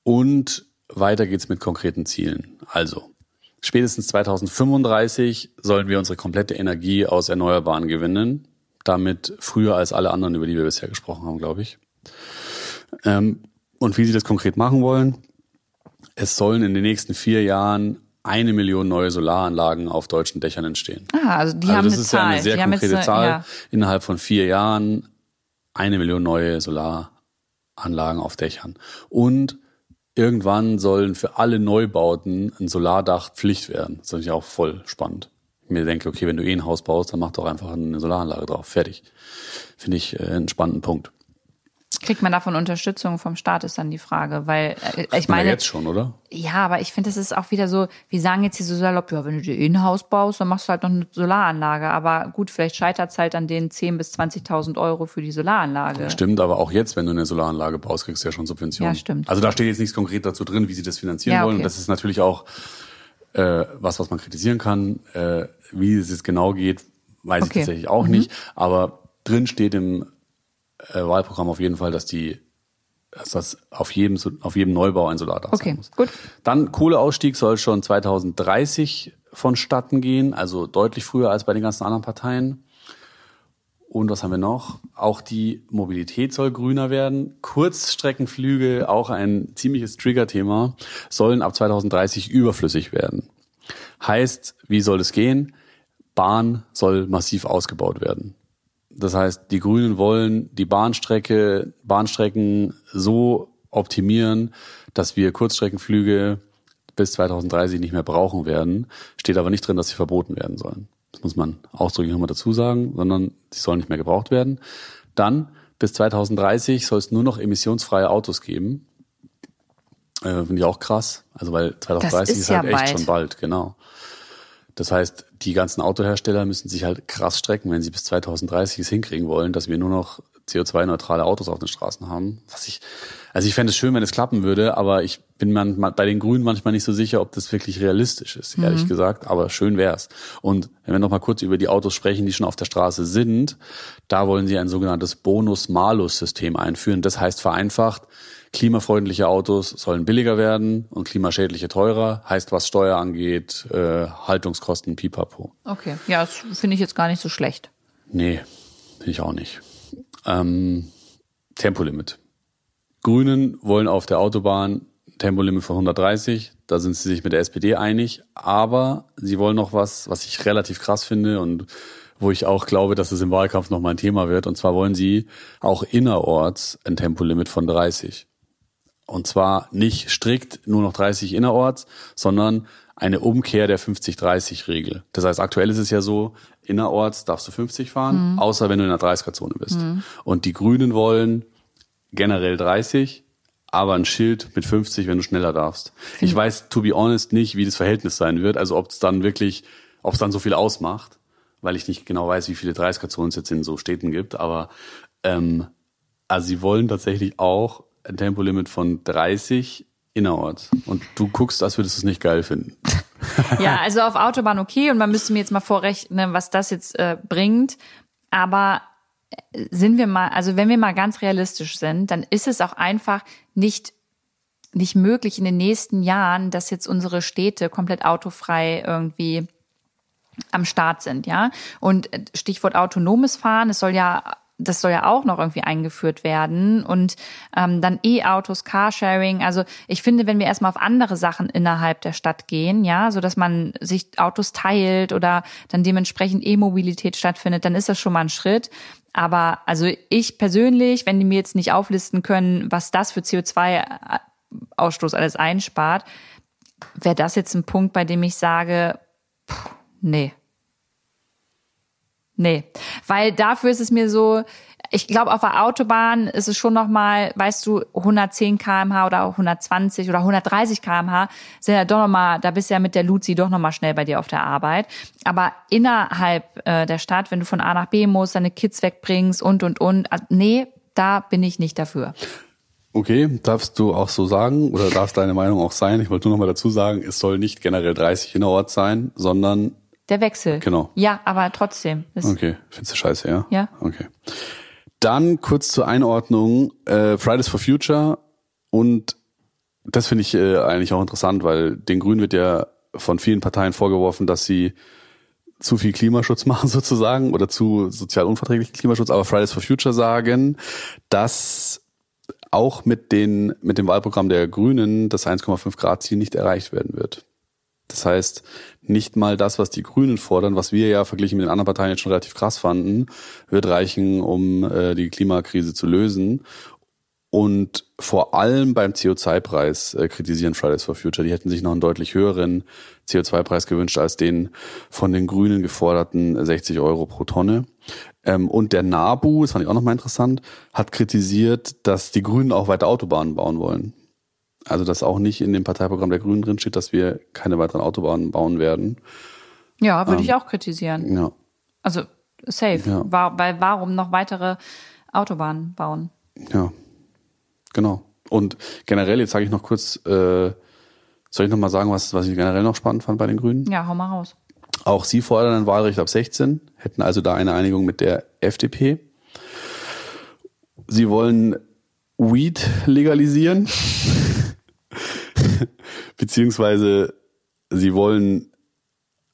und weiter geht's mit konkreten Zielen. Also, Spätestens 2035 sollen wir unsere komplette Energie aus Erneuerbaren gewinnen. Damit früher als alle anderen, über die wir bisher gesprochen haben, glaube ich. Ähm, und wie sie das konkret machen wollen, es sollen in den nächsten vier Jahren eine Million neue Solaranlagen auf deutschen Dächern entstehen. Ah, also die also haben das eine ist Zahl. ja eine sehr die konkrete eine, Zahl. Ja. Innerhalb von vier Jahren eine Million neue Solaranlagen auf Dächern. Und irgendwann sollen für alle Neubauten ein Solardach Pflicht werden. Das ist ja auch voll spannend. Ich mir denke, okay, wenn du eh ein Haus baust, dann mach doch einfach eine Solaranlage drauf. Fertig. Finde ich äh, einen spannenden Punkt. Kriegt man davon Unterstützung vom Staat, ist dann die Frage. Weil äh, ich meine. meine. jetzt schon, oder? Ja, aber ich finde, das ist auch wieder so, wir sagen jetzt hier so salopp, ja, wenn du dir eh ein Haus baust, dann machst du halt noch eine Solaranlage. Aber gut, vielleicht scheitert es halt an den 10.000 bis 20.000 Euro für die Solaranlage. Stimmt, aber auch jetzt, wenn du eine Solaranlage baust, kriegst du ja schon Subventionen. Ja, stimmt. Also da steht jetzt nichts konkret dazu drin, wie sie das finanzieren Ja, wollen. okay. Das ist natürlich auch äh, was, was man kritisieren kann. Äh, wie es jetzt genau geht, weiß Okay. Mhm. ich tatsächlich auch nicht. Aber drin steht im äh, Wahlprogramm auf jeden Fall, dass die dass das auf jedem, auf jedem Neubau ein Solardach Okay, sein muss. gut. Dann Kohleausstieg soll schon 2030 vonstatten gehen, also deutlich früher als bei den ganzen anderen Parteien. Und was haben wir noch? Auch die Mobilität soll grüner werden. Kurzstreckenflüge, auch ein ziemliches Trigger-Thema, sollen ab 2030 überflüssig werden. Heißt, wie soll es gehen? Bahn soll massiv ausgebaut werden. Das heißt, die Grünen wollen die Bahnstrecke, Bahnstrecken so optimieren, dass wir Kurzstreckenflüge bis 2030 nicht mehr brauchen werden. Steht aber nicht drin, dass sie verboten werden sollen. Das muss man ausdrücklich nochmal dazu sagen, sondern sie sollen nicht mehr gebraucht werden. Dann bis 2030 soll es nur noch emissionsfreie Autos geben. Äh, Finde ich auch krass. Also weil 2030 ist ist, halt ja echt bald. schon bald, genau. Das heißt, die ganzen Autohersteller müssen sich halt krass strecken, wenn sie bis 2030 es hinkriegen wollen, dass wir nur noch CO2-neutrale Autos auf den Straßen haben. Was ich, also ich fände es schön, wenn es klappen würde, aber ich bin manchmal bei den Grünen manchmal nicht so sicher, ob das wirklich realistisch ist, ehrlich gesagt. Aber schön wär's. Und wenn wir noch mal kurz über die Autos sprechen, die schon auf der Straße sind, da wollen sie ein sogenanntes Bonus-Malus-System einführen. Das heißt vereinfacht, klimafreundliche Autos sollen billiger werden und klimaschädliche teurer. Heißt, was Steuer angeht, äh, Haltungskosten, pipapo. Okay, ja, das finde ich jetzt gar nicht so schlecht. Nee, finde ich auch nicht. Ähm, Tempolimit. Grünen wollen auf der Autobahn Tempolimit von 130. Da sind sie sich mit der SPD einig. Aber sie wollen noch was, was ich relativ krass finde und wo ich auch glaube, dass es im Wahlkampf noch mal ein Thema wird. Und zwar wollen sie auch innerorts ein Tempolimit von 30. Und zwar nicht strikt nur noch 30 innerorts, sondern eine Umkehr der 50-30-Regel. Das heißt, aktuell ist es ja so, innerorts darfst du 50 fahren, außer wenn du in der 30er-Zone bist. Und die Grünen wollen generell 30, aber ein Schild mit 50, wenn du schneller darfst. Ich weiß, to be honest, nicht, wie das Verhältnis sein wird. Also ob es dann wirklich, ob es dann so viel ausmacht, weil ich nicht genau weiß, wie viele 30er-Zonen es jetzt in so Städten gibt. Aber ähm, also sie wollen tatsächlich auch ein Tempolimit von 30 innerorts. Und du guckst, als würdest du es nicht geil finden. Ja, also auf Autobahn okay und man müsste mir jetzt mal vorrechnen, was das jetzt äh, bringt. Aber äh, sind wir mal, also wenn wir mal ganz realistisch sind, dann ist es auch einfach nicht nicht möglich in den nächsten Jahren, dass jetzt unsere Städte komplett autofrei irgendwie am Start sind, ja. Und äh, Stichwort autonomes Fahren, es soll ja das soll ja auch noch irgendwie eingeführt werden und ähm, dann E-Autos, Carsharing. Also ich finde, wenn wir erstmal auf andere Sachen innerhalb der Stadt gehen, ja, so dass man sich Autos teilt oder dann dementsprechend E-Mobilität stattfindet, dann ist das schon mal ein Schritt. Aber also ich persönlich, wenn die mir jetzt nicht auflisten können, was das für CO2-Ausstoß alles einspart, wäre das jetzt ein Punkt, bei dem ich sage, pff, nee. Nee, weil dafür ist es mir so, ich glaube, auf der Autobahn ist es schon nochmal, weißt du, 110 kmh oder 120 oder 130 kmh sind ja doch nochmal, da bist du ja mit der Luzi doch nochmal schnell bei dir auf der Arbeit. Aber innerhalb äh, der Stadt, wenn du von A nach B musst, deine Kids wegbringst und, und, und, also, nee, da bin ich nicht dafür. Okay, darfst du auch so sagen oder darf deine Meinung auch sein? Ich wollte nur noch mal dazu sagen, es soll nicht generell 30 innerorts sein, sondern Der Wechsel. Genau. Ja, aber trotzdem. Okay, findest du scheiße, ja? Ja. Okay. Dann kurz zur Einordnung, äh, Fridays for Future und das finde ich äh, eigentlich auch interessant, weil den Grünen wird ja von vielen Parteien vorgeworfen, dass sie zu viel Klimaschutz machen sozusagen oder zu sozial unverträglichen Klimaschutz, aber Fridays for Future sagen, dass auch mit, den, mit dem Wahlprogramm der Grünen das 1,5 Grad Ziel nicht erreicht werden wird. Das heißt, nicht mal das, was die Grünen fordern, was wir ja verglichen mit den anderen Parteien jetzt schon relativ krass fanden, wird reichen, um äh, die Klimakrise zu lösen. und vor allem beim CO2-Preis äh, kritisieren Fridays for Future. Die hätten sich noch einen deutlich höheren CO2-Preis gewünscht als den von den Grünen geforderten 60 Euro pro Tonne. Ähm, und der NABU, das fand ich auch nochmal interessant, hat kritisiert, dass die Grünen auch weiter Autobahnen bauen wollen. Also dass auch nicht in dem Parteiprogramm der Grünen drin steht, dass wir keine weiteren Autobahnen bauen werden. Ja, würde ähm, ich auch kritisieren. Ja. Also safe. Ja. War, weil warum noch weitere Autobahnen bauen? Ja, genau. Und generell, jetzt sage ich noch kurz, äh, soll ich noch mal sagen, was, was ich generell noch spannend fand bei den Grünen? Ja, hau mal raus. Auch sie fordern ein Wahlrecht ab 16, hätten also da eine Einigung mit der FDP. Sie wollen Weed legalisieren, beziehungsweise sie wollen,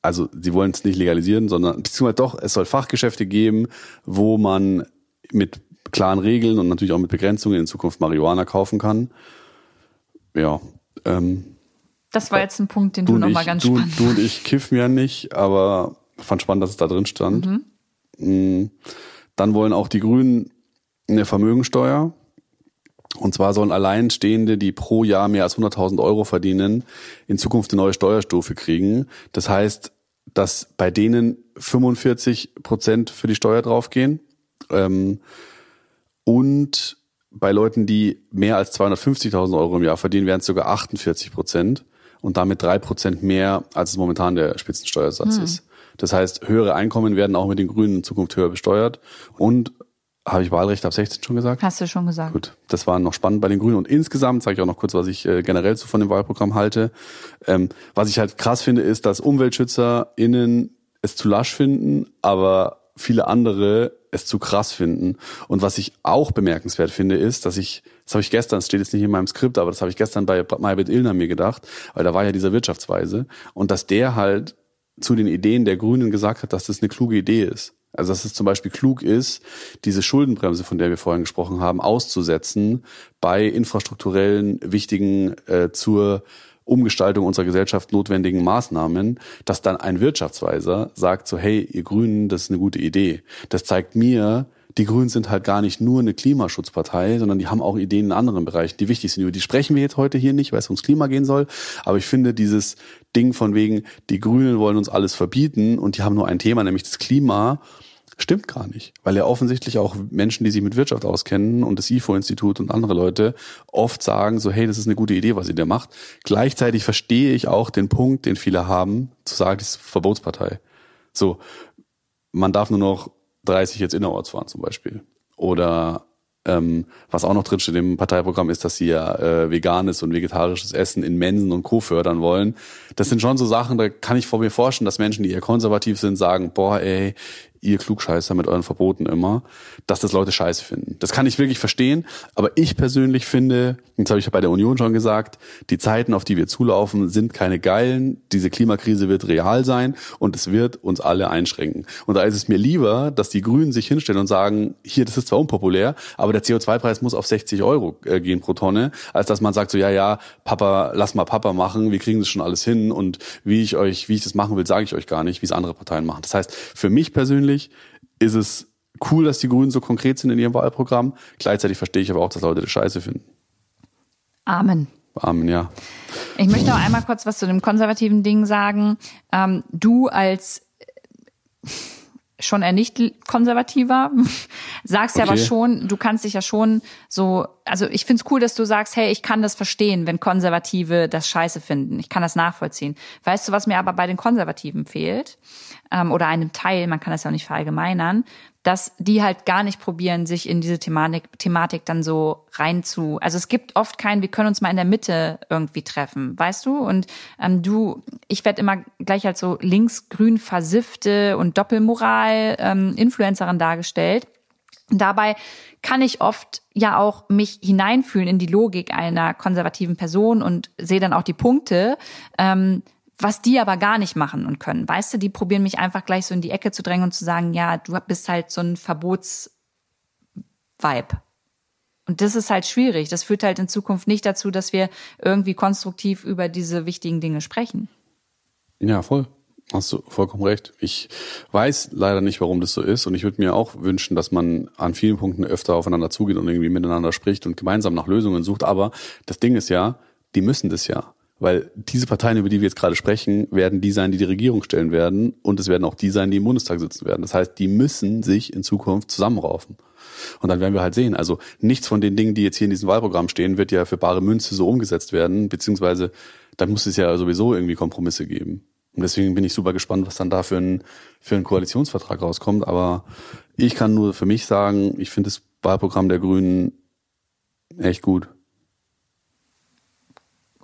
also sie wollen es nicht legalisieren, sondern beziehungsweise doch, es soll Fachgeschäfte geben, wo man mit klaren Regeln und natürlich auch mit Begrenzungen in Zukunft Marihuana kaufen kann. Ja. Ähm, das war jetzt ein Punkt, den du, du nochmal ganz du, spannend Du und ich kiffen ja nicht, aber fand spannend, dass es da drin stand. Mhm. Mm. Dann wollen auch die Grünen eine Vermögensteuer. Und zwar sollen Alleinstehende, die pro Jahr mehr als 100.000 Euro verdienen, in Zukunft eine neue Steuerstufe kriegen. Das heißt, dass bei denen 45 Prozent für die Steuer draufgehen. Ähm, und bei Leuten, die mehr als 250.000 Euro im Jahr verdienen, wären es sogar 48 Prozent und damit drei Prozent mehr, als es momentan der Spitzensteuersatz hm. ist. Das heißt, höhere Einkommen werden auch mit den Grünen in Zukunft höher besteuert. Und habe ich Wahlrecht ab 16 schon gesagt? Hast du schon gesagt. Gut, das war noch spannend bei den Grünen. Und insgesamt sage ich auch noch kurz, was ich äh, generell so von dem Wahlprogramm halte. Ähm, was ich halt krass finde, ist, dass UmweltschützerInnen es zu lasch finden, aber viele andere es zu krass finden. Und was ich auch bemerkenswert finde, ist, dass ich, das habe ich gestern, das steht jetzt nicht in meinem Skript, aber das habe ich gestern bei Maybrit Illner mir gedacht, weil da war ja dieser Wirtschaftsweise und dass der halt zu den Ideen der Grünen gesagt hat, dass das eine kluge Idee ist. Also dass es zum Beispiel klug ist, diese Schuldenbremse, von der wir vorhin gesprochen haben, auszusetzen bei infrastrukturellen wichtigen äh, zur Umgestaltung unserer Gesellschaft notwendigen Maßnahmen, dass dann ein Wirtschaftsweiser sagt so, hey, ihr Grünen, das ist eine gute Idee. Das zeigt mir, die Grünen sind halt gar nicht nur eine Klimaschutzpartei, sondern die haben auch Ideen in anderen Bereichen, die wichtig sind. Über die sprechen wir jetzt heute hier nicht, weil es ums Klima gehen soll. Aber ich finde dieses Ding von wegen, die Grünen wollen uns alles verbieten und die haben nur ein Thema, nämlich das Klima Stimmt gar nicht, weil ja offensichtlich auch Menschen, die sich mit Wirtschaft auskennen und das IFO-Institut und andere Leute oft sagen so, hey, das ist eine gute Idee, was ihr da macht. Gleichzeitig verstehe ich auch den Punkt, den viele haben, zu sagen, das ist Verbotspartei. So, man darf nur noch 30 jetzt innerorts fahren zum Beispiel. Oder ähm, was auch noch drinsteht im Parteiprogramm ist, dass sie ja äh, veganes und vegetarisches Essen in Mensen und Co. fördern wollen. Das sind schon so Sachen, da kann ich vor mir vorstellen, dass Menschen, die eher konservativ sind, sagen, boah, ey, ihr Klugscheißer mit euren Verboten immer, dass das Leute scheiße finden. Das kann ich wirklich verstehen, aber ich persönlich finde, jetzt habe ich bei der Union schon gesagt, die Zeiten, auf die wir zulaufen, sind keine geilen. Diese Klimakrise wird real sein und es wird uns alle einschränken. Und da ist es mir lieber, dass die Grünen sich hinstellen und sagen, hier, das ist zwar unpopulär, aber der CO2-Preis muss auf 60 Euro äh, gehen pro Tonne, als dass man sagt so, ja, ja, Papa, lass mal Papa machen, wir kriegen das schon alles hin und wie ich euch, wie ich das machen will, sage ich euch gar nicht, wie es andere Parteien machen. Das heißt, für mich persönlich persönlich ist es cool, dass die Grünen so konkret sind in ihrem Wahlprogramm. Gleichzeitig verstehe ich aber auch, dass Leute das scheiße finden. Amen. Amen, ja. Ich möchte auch einmal kurz was zu dem konservativen Ding sagen. Ähm, du als schon eher nicht konservativer, sagst okay. ja aber schon, du kannst dich ja schon so, also ich find's cool, dass du sagst, hey, ich kann das verstehen, wenn Konservative das scheiße finden. Ich kann das nachvollziehen. Weißt du, was mir aber bei den Konservativen fehlt? Ähm, oder einem Teil, man kann das ja auch nicht verallgemeinern, dass die halt gar nicht probieren, sich in diese Thematik, Thematik dann so rein zu. Also es gibt oft keinen, wir können uns mal in der Mitte irgendwie treffen, weißt du? Und ähm, du, ich werde immer gleich als so linksgrün versiffte und Doppelmoral ähm, Influencerin dargestellt. Dabei kann ich oft ja auch mich hineinfühlen in die Logik einer konservativen Person und sehe dann auch die Punkte. Ähm, was die aber gar nicht machen und können. Weißt du, die probieren mich einfach gleich so in die Ecke zu drängen und zu sagen, ja, du bist halt so ein Verbotsvibe. Und das ist halt schwierig. Das führt halt in Zukunft nicht dazu, dass wir irgendwie konstruktiv über diese wichtigen Dinge sprechen. Ja, voll. Hast du vollkommen recht. Ich weiß leider nicht, warum das so ist. Und ich würde mir auch wünschen, dass man an vielen Punkten öfter aufeinander zugeht und irgendwie miteinander spricht und gemeinsam nach Lösungen sucht. Aber das Ding ist ja, die müssen das ja. Weil diese Parteien, über die wir jetzt gerade sprechen, werden die sein, die die Regierung stellen werden. Und es werden auch die sein, die im Bundestag sitzen werden. Das heißt, die müssen sich in Zukunft zusammenraufen. Und dann werden wir halt sehen. Also nichts von den Dingen, die jetzt hier in diesem Wahlprogramm stehen, wird ja für bare Münze so umgesetzt werden. Beziehungsweise dann muss es ja sowieso irgendwie Kompromisse geben. Und deswegen bin ich super gespannt, was dann da für ein, für ein Koalitionsvertrag rauskommt. Aber ich kann nur für mich sagen, ich finde das Wahlprogramm der Grünen echt gut.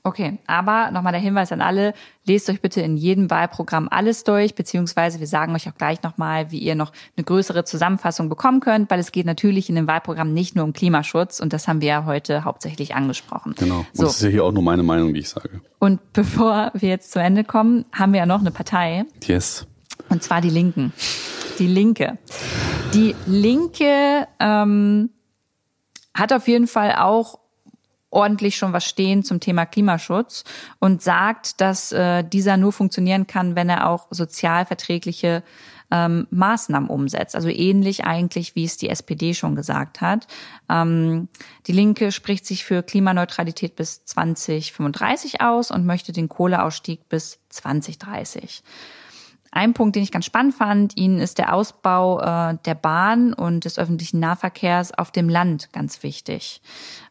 Okay, aber nochmal der Hinweis an alle, lest euch bitte in jedem Wahlprogramm alles durch, beziehungsweise wir sagen euch auch gleich nochmal, wie ihr noch eine größere Zusammenfassung bekommen könnt, weil es geht natürlich in dem Wahlprogramm nicht nur um Klimaschutz und das haben wir ja heute hauptsächlich angesprochen. Genau, und so. das ist ja hier auch nur meine Meinung, die ich sage. Und bevor wir jetzt zu Ende kommen, haben wir ja noch eine Partei. Yes. Und zwar die Linken. Die Linke. Die Linke ähm, hat auf jeden Fall auch ordentlich schon was stehen zum Thema Klimaschutz und sagt, dass äh, dieser nur funktionieren kann, wenn er auch sozialverträgliche ähm, Maßnahmen umsetzt. Also ähnlich eigentlich, wie es die SPD schon gesagt hat. Ähm, die Linke spricht sich für Klimaneutralität bis 2035 aus und möchte den Kohleausstieg bis 2030. Ein Punkt, den ich ganz spannend fand, Ihnen ist der Ausbau äh, der Bahn und des öffentlichen Nahverkehrs auf dem Land ganz wichtig.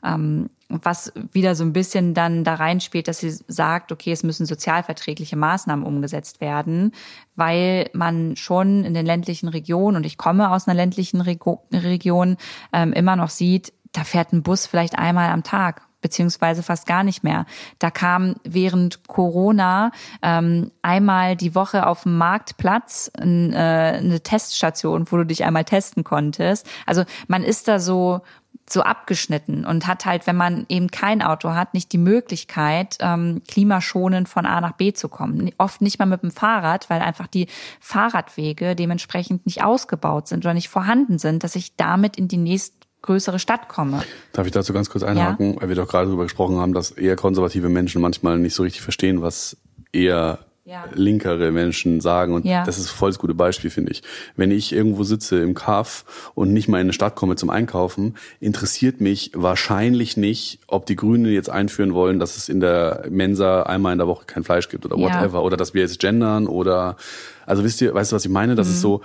Ähm, was wieder so ein bisschen dann da reinspielt, dass sie sagt, okay, es müssen sozialverträgliche Maßnahmen umgesetzt werden, weil man schon in den ländlichen Regionen, und ich komme aus einer ländlichen Region, ähm, immer noch sieht, da fährt ein Bus vielleicht einmal am Tag beziehungsweise fast gar nicht mehr. Da kam während Corona ähm, einmal die Woche auf dem Marktplatz ein, äh, eine Teststation, wo du dich einmal testen konntest. Also man ist da so so abgeschnitten und hat halt, wenn man eben kein Auto hat, nicht die Möglichkeit, ähm, klimaschonend von A nach B zu kommen. Oft nicht mal mit dem Fahrrad, weil einfach die Fahrradwege dementsprechend nicht ausgebaut sind oder nicht vorhanden sind, dass ich damit in die nächstgrößere Stadt komme. Darf ich dazu ganz kurz einhaken, ja? weil wir doch gerade darüber gesprochen haben, dass eher konservative Menschen manchmal nicht so richtig verstehen, was eher ja. linkere Menschen sagen. Und ja. das ist voll das gute Beispiel, finde ich. Wenn ich irgendwo sitze im Kaff und nicht mal in eine Stadt komme zum Einkaufen, interessiert mich wahrscheinlich nicht, ob die Grünen jetzt einführen wollen, dass es in der Mensa einmal in der Woche kein Fleisch gibt oder whatever. Ja. Oder dass wir jetzt gendern oder also wisst ihr, weißt du, was ich meine? Das mhm. ist so,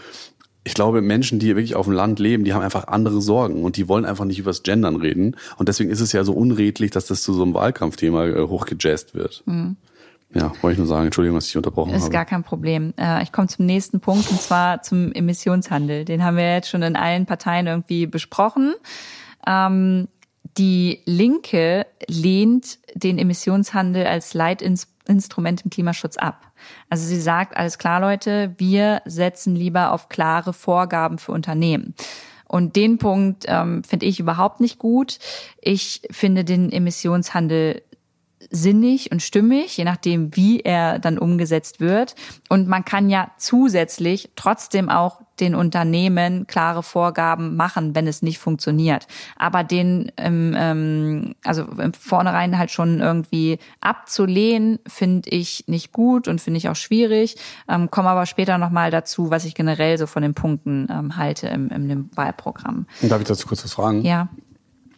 ich glaube, Menschen, die wirklich auf dem Land leben, die haben einfach andere Sorgen und die wollen einfach nicht übers Gendern reden. Und deswegen ist es ja so unredlich, dass das zu so einem Wahlkampfthema äh, hochgejazzt wird. Mhm. Ja, wollte ich nur sagen. Entschuldigung, dass ich unterbrochen ist habe. Ist gar kein Problem. Äh, ich komme zum nächsten Punkt und zwar zum Emissionshandel. Den haben wir jetzt schon in allen Parteien irgendwie besprochen. Ähm, die Linke lehnt den Emissionshandel als Leitinstrument im Klimaschutz ab. Also sie sagt, alles klar, Leute, wir setzen lieber auf klare Vorgaben für Unternehmen. Und den Punkt ähm, finde ich überhaupt nicht gut. Ich finde den Emissionshandel sinnig und stimmig, je nachdem, wie er dann umgesetzt wird. Und man kann ja zusätzlich trotzdem auch den Unternehmen klare Vorgaben machen, wenn es nicht funktioniert. Aber den, ähm, ähm, also im Vornherein halt schon irgendwie abzulehnen, finde ich nicht gut und finde ich auch schwierig. Ähm, komme aber später nochmal dazu, was ich generell so von den Punkten ähm, halte im, im, im Wahlprogramm. Darf ich dazu kurz was fragen? Ja.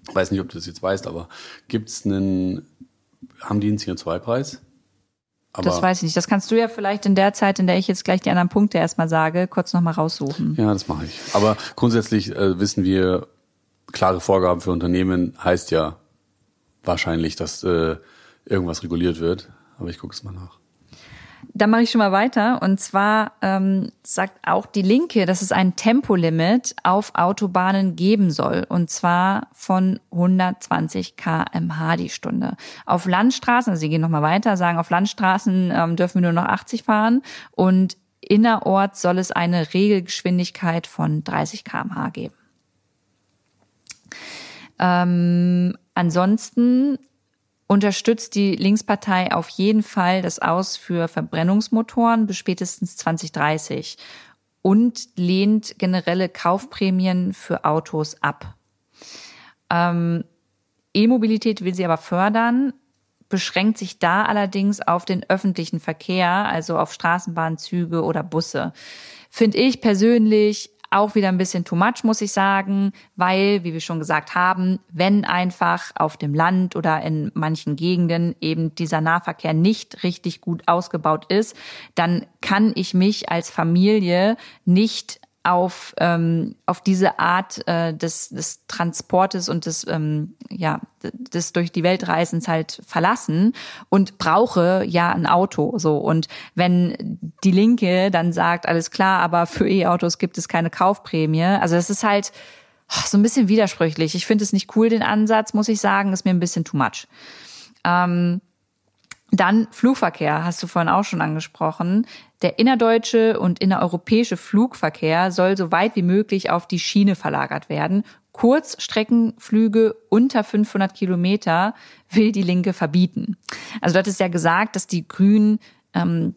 Ich weiß nicht, ob du das jetzt weißt, aber gibt es einen haben die einen CO2-Preis? das weiß ich nicht. Das kannst du ja vielleicht in der Zeit, in der ich jetzt gleich die anderen Punkte erstmal sage, kurz nochmal raussuchen. Ja, das mache ich. Aber grundsätzlich äh, wissen wir, klare Vorgaben für Unternehmen heißt ja wahrscheinlich, dass äh, irgendwas reguliert wird. Aber ich gucke es mal nach. Da mache ich schon mal weiter. Und zwar ähm, sagt auch die Linke, dass es ein Tempolimit auf Autobahnen geben soll. Und zwar von 120 kmh die Stunde. Auf Landstraßen, also sie gehen nochmal weiter, sagen, auf Landstraßen ähm, dürfen wir nur noch 80 fahren. Und innerorts soll es eine Regelgeschwindigkeit von 30 kmh geben. Ähm, ansonsten unterstützt die Linkspartei auf jeden Fall das Aus für Verbrennungsmotoren bis spätestens 2030 und lehnt generelle Kaufprämien für Autos ab. Ähm, E-Mobilität will sie aber fördern, beschränkt sich da allerdings auf den öffentlichen Verkehr, also auf Straßenbahnzüge oder Busse. Finde ich persönlich auch wieder ein bisschen too much, muss ich sagen, weil, wie wir schon gesagt haben, wenn einfach auf dem Land oder in manchen Gegenden eben dieser Nahverkehr nicht richtig gut ausgebaut ist, dann kann ich mich als Familie nicht auf, ähm, auf diese Art äh, des, des Transportes und des, ähm, ja, des durch die Welt Reisens halt verlassen und brauche ja ein Auto. So. Und wenn die Linke dann sagt, alles klar, aber für E-Autos gibt es keine Kaufprämie, also das ist halt oh, so ein bisschen widersprüchlich. Ich finde es nicht cool, den Ansatz, muss ich sagen, ist mir ein bisschen too much. Ähm, dann Flugverkehr, hast du vorhin auch schon angesprochen. Der innerdeutsche und innereuropäische Flugverkehr soll so weit wie möglich auf die Schiene verlagert werden. Kurzstreckenflüge unter 500 Kilometer will die Linke verbieten. Also dort ist ja gesagt, dass die Grünen ähm,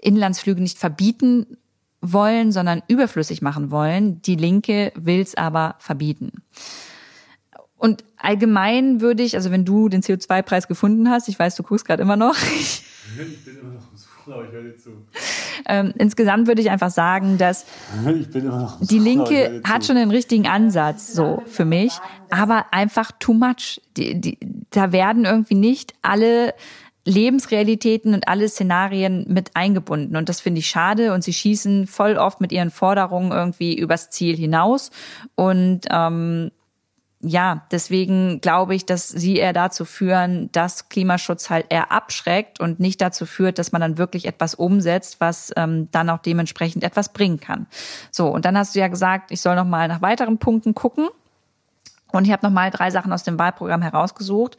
Inlandsflüge nicht verbieten wollen, sondern überflüssig machen wollen. Die Linke will es aber verbieten. Und allgemein würde ich, also wenn du den CO2-Preis gefunden hast, ich weiß, du guckst gerade immer noch. ich bin immer noch am aber ich höre dir zu. Ähm, insgesamt würde ich einfach sagen, dass die Linke hat schon den richtigen Ansatz, so für mich, aber einfach too much. Die, die, da werden irgendwie nicht alle Lebensrealitäten und alle Szenarien mit eingebunden. Und das finde ich schade. Und sie schießen voll oft mit ihren Forderungen irgendwie übers Ziel hinaus. Und ähm, ja, deswegen glaube ich, dass sie eher dazu führen, dass Klimaschutz halt eher abschreckt und nicht dazu führt, dass man dann wirklich etwas umsetzt, was ähm, dann auch dementsprechend etwas bringen kann. So, und dann hast du ja gesagt, ich soll noch mal nach weiteren Punkten gucken. Und ich habe noch mal drei Sachen aus dem Wahlprogramm herausgesucht.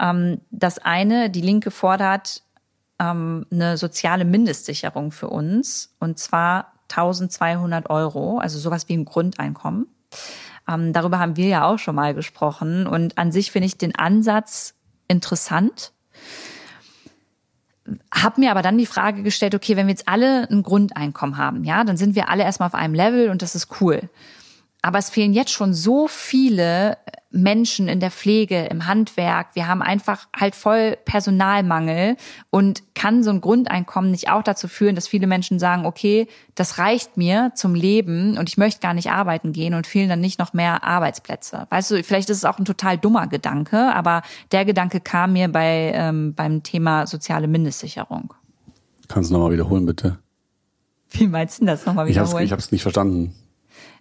Ähm, das eine, die Linke fordert ähm, eine soziale Mindestsicherung für uns, und zwar 1200 Euro, also sowas wie ein Grundeinkommen. Ähm, darüber haben wir ja auch schon mal gesprochen. Und an sich finde ich den Ansatz interessant. Hab mir aber dann die Frage gestellt, okay, wenn wir jetzt alle ein Grundeinkommen haben, ja, dann sind wir alle erstmal auf einem Level und das ist cool. Aber es fehlen jetzt schon so viele Menschen in der Pflege, im Handwerk. Wir haben einfach halt voll Personalmangel und kann so ein Grundeinkommen nicht auch dazu führen, dass viele Menschen sagen, okay, das reicht mir zum Leben und ich möchte gar nicht arbeiten gehen und fehlen dann nicht noch mehr Arbeitsplätze. Weißt du, vielleicht ist es auch ein total dummer Gedanke, aber der Gedanke kam mir bei ähm, beim Thema soziale Mindestsicherung. Kannst du nochmal wiederholen, bitte? Wie meinst du das nochmal wiederholen? Ich habe es nicht verstanden.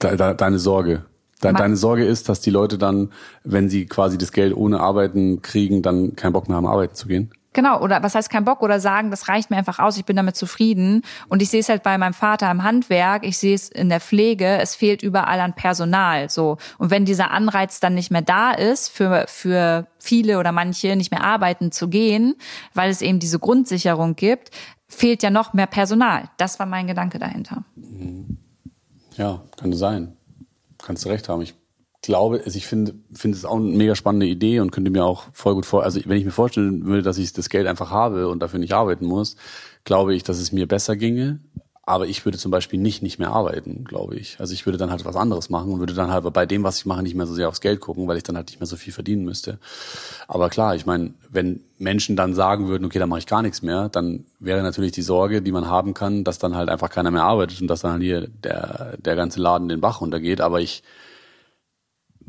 De, de, deine Sorge. De, deine Sorge ist, dass die Leute dann, wenn sie quasi das Geld ohne Arbeiten kriegen, dann keinen Bock mehr haben, arbeiten zu gehen. Genau, oder was heißt kein Bock oder sagen, das reicht mir einfach aus, ich bin damit zufrieden. Und ich sehe es halt bei meinem Vater im Handwerk, ich sehe es in der Pflege, es fehlt überall an Personal. So. Und wenn dieser Anreiz dann nicht mehr da ist, für, für viele oder manche nicht mehr arbeiten zu gehen, weil es eben diese Grundsicherung gibt, fehlt ja noch mehr Personal. Das war mein Gedanke dahinter. Mhm. Ja, könnte sein. Kannst du recht haben. Ich glaube, also ich finde, finde es auch eine mega spannende Idee und könnte mir auch voll gut vor, also wenn ich mir vorstellen würde, dass ich das Geld einfach habe und dafür nicht arbeiten muss, glaube ich, dass es mir besser ginge, aber ich würde zum Beispiel nicht nicht mehr arbeiten, glaube ich. Also ich würde dann halt was anderes machen und würde dann halt bei dem, was ich mache, nicht mehr so sehr aufs Geld gucken, weil ich dann halt nicht mehr so viel verdienen müsste. Aber klar, ich meine, wenn Menschen dann sagen würden, okay, dann mache ich gar nichts mehr, dann wäre natürlich die Sorge, die man haben kann, dass dann halt einfach keiner mehr arbeitet und dass dann halt hier der, der ganze Laden den Bach runtergeht. Aber ich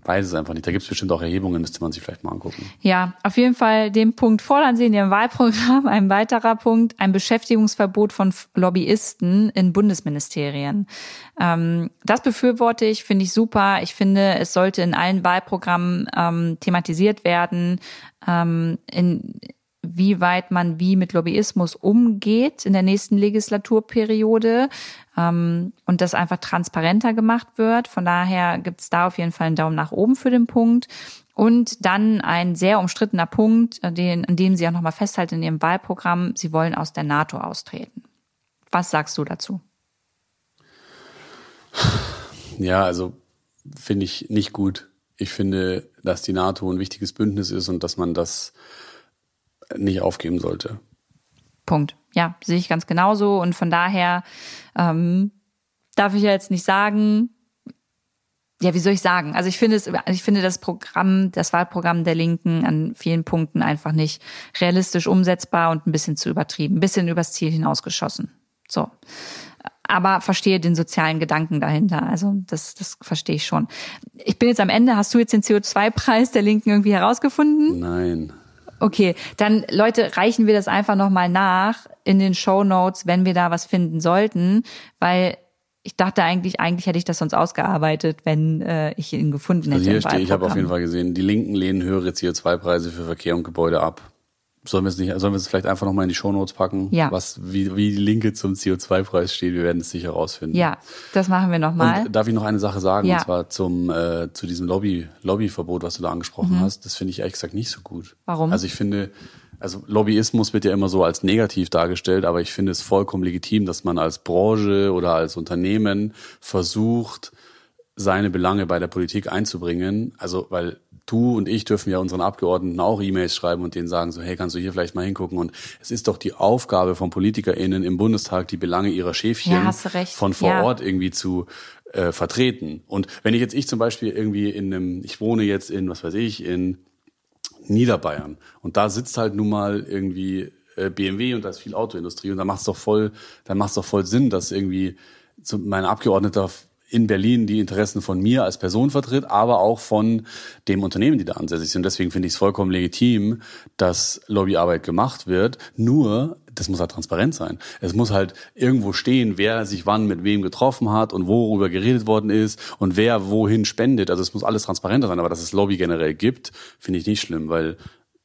weiß es einfach nicht. Da gibt es bestimmt auch Erhebungen, müsste man sich vielleicht mal angucken. Ja, auf jeden Fall den Punkt fordern Sie in Ihrem Wahlprogramm. Ein weiterer Punkt, ein Beschäftigungsverbot von Lobbyisten in Bundesministerien. Ähm, das befürworte ich, finde ich super. Ich finde, es sollte in allen Wahlprogrammen ähm, thematisiert werden. Ähm, in, wie weit man wie mit Lobbyismus umgeht in der nächsten Legislaturperiode ähm, und das einfach transparenter gemacht wird. Von daher gibt es da auf jeden Fall einen Daumen nach oben für den Punkt. Und dann ein sehr umstrittener Punkt, äh, den, an dem Sie auch nochmal festhalten in Ihrem Wahlprogramm, Sie wollen aus der NATO austreten. Was sagst du dazu? Ja, also finde ich nicht gut. Ich finde, dass die NATO ein wichtiges Bündnis ist und dass man das nicht aufgeben sollte. Punkt. Ja, sehe ich ganz genauso. Und von daher ähm, darf ich ja jetzt nicht sagen, ja, wie soll ich sagen? Also ich finde es, ich finde das Programm, das Wahlprogramm der Linken an vielen Punkten einfach nicht realistisch umsetzbar und ein bisschen zu übertrieben, ein bisschen übers Ziel hinausgeschossen. So. Aber verstehe den sozialen Gedanken dahinter. Also das, das verstehe ich schon. Ich bin jetzt am Ende. Hast du jetzt den CO2-Preis der Linken irgendwie herausgefunden? Nein. Okay, dann Leute, reichen wir das einfach nochmal nach in den Show Notes, wenn wir da was finden sollten, weil ich dachte eigentlich, eigentlich hätte ich das sonst ausgearbeitet, wenn äh, ich ihn gefunden hätte. Also hier steht, ich habe auf jeden Fall gesehen, die Linken lehnen höhere CO2-Preise für Verkehr und Gebäude ab. Sollen wir es nicht, sollen wir es vielleicht einfach nochmal in die Shownotes packen? Ja. Was, wie, wie die Linke zum CO2-Preis steht, wir werden es sicher rausfinden. Ja, das machen wir nochmal. Und darf ich noch eine Sache sagen? Ja. Und zwar zum, äh, zu diesem Lobby, Lobbyverbot, was du da angesprochen hast. Das finde ich ehrlich gesagt nicht so gut. Mhm. Warum? Also ich finde, also Lobbyismus wird ja immer so als negativ dargestellt, aber ich finde es vollkommen legitim, dass man als Branche oder als Unternehmen versucht, seine Belange bei der Politik einzubringen. Also, weil du und ich dürfen ja unseren Abgeordneten auch E-Mails schreiben und denen sagen so, hey, kannst du hier vielleicht mal hingucken? Und es ist doch die Aufgabe von PolitikerInnen im Bundestag, die Belange ihrer Schäfchen Ja, von vor Ja. Ort irgendwie zu äh, vertreten. Und wenn ich jetzt, ich zum Beispiel irgendwie in einem, ich wohne jetzt in, was weiß ich, in Niederbayern und da sitzt halt nun mal irgendwie äh, BMW und da ist viel Autoindustrie und da macht es doch voll, da macht es doch voll Sinn, dass irgendwie so mein Abgeordneter in Berlin die Interessen von mir als Person vertritt, aber auch von dem Unternehmen, die da ansässig sind. Deswegen finde ich es vollkommen legitim, dass Lobbyarbeit gemacht wird. Nur, das muss halt transparent sein. Es muss halt irgendwo stehen, wer sich wann mit wem getroffen hat und worüber geredet worden ist und wer wohin spendet. Also es muss alles transparenter sein. Aber dass es Lobby generell gibt, finde ich nicht schlimm, weil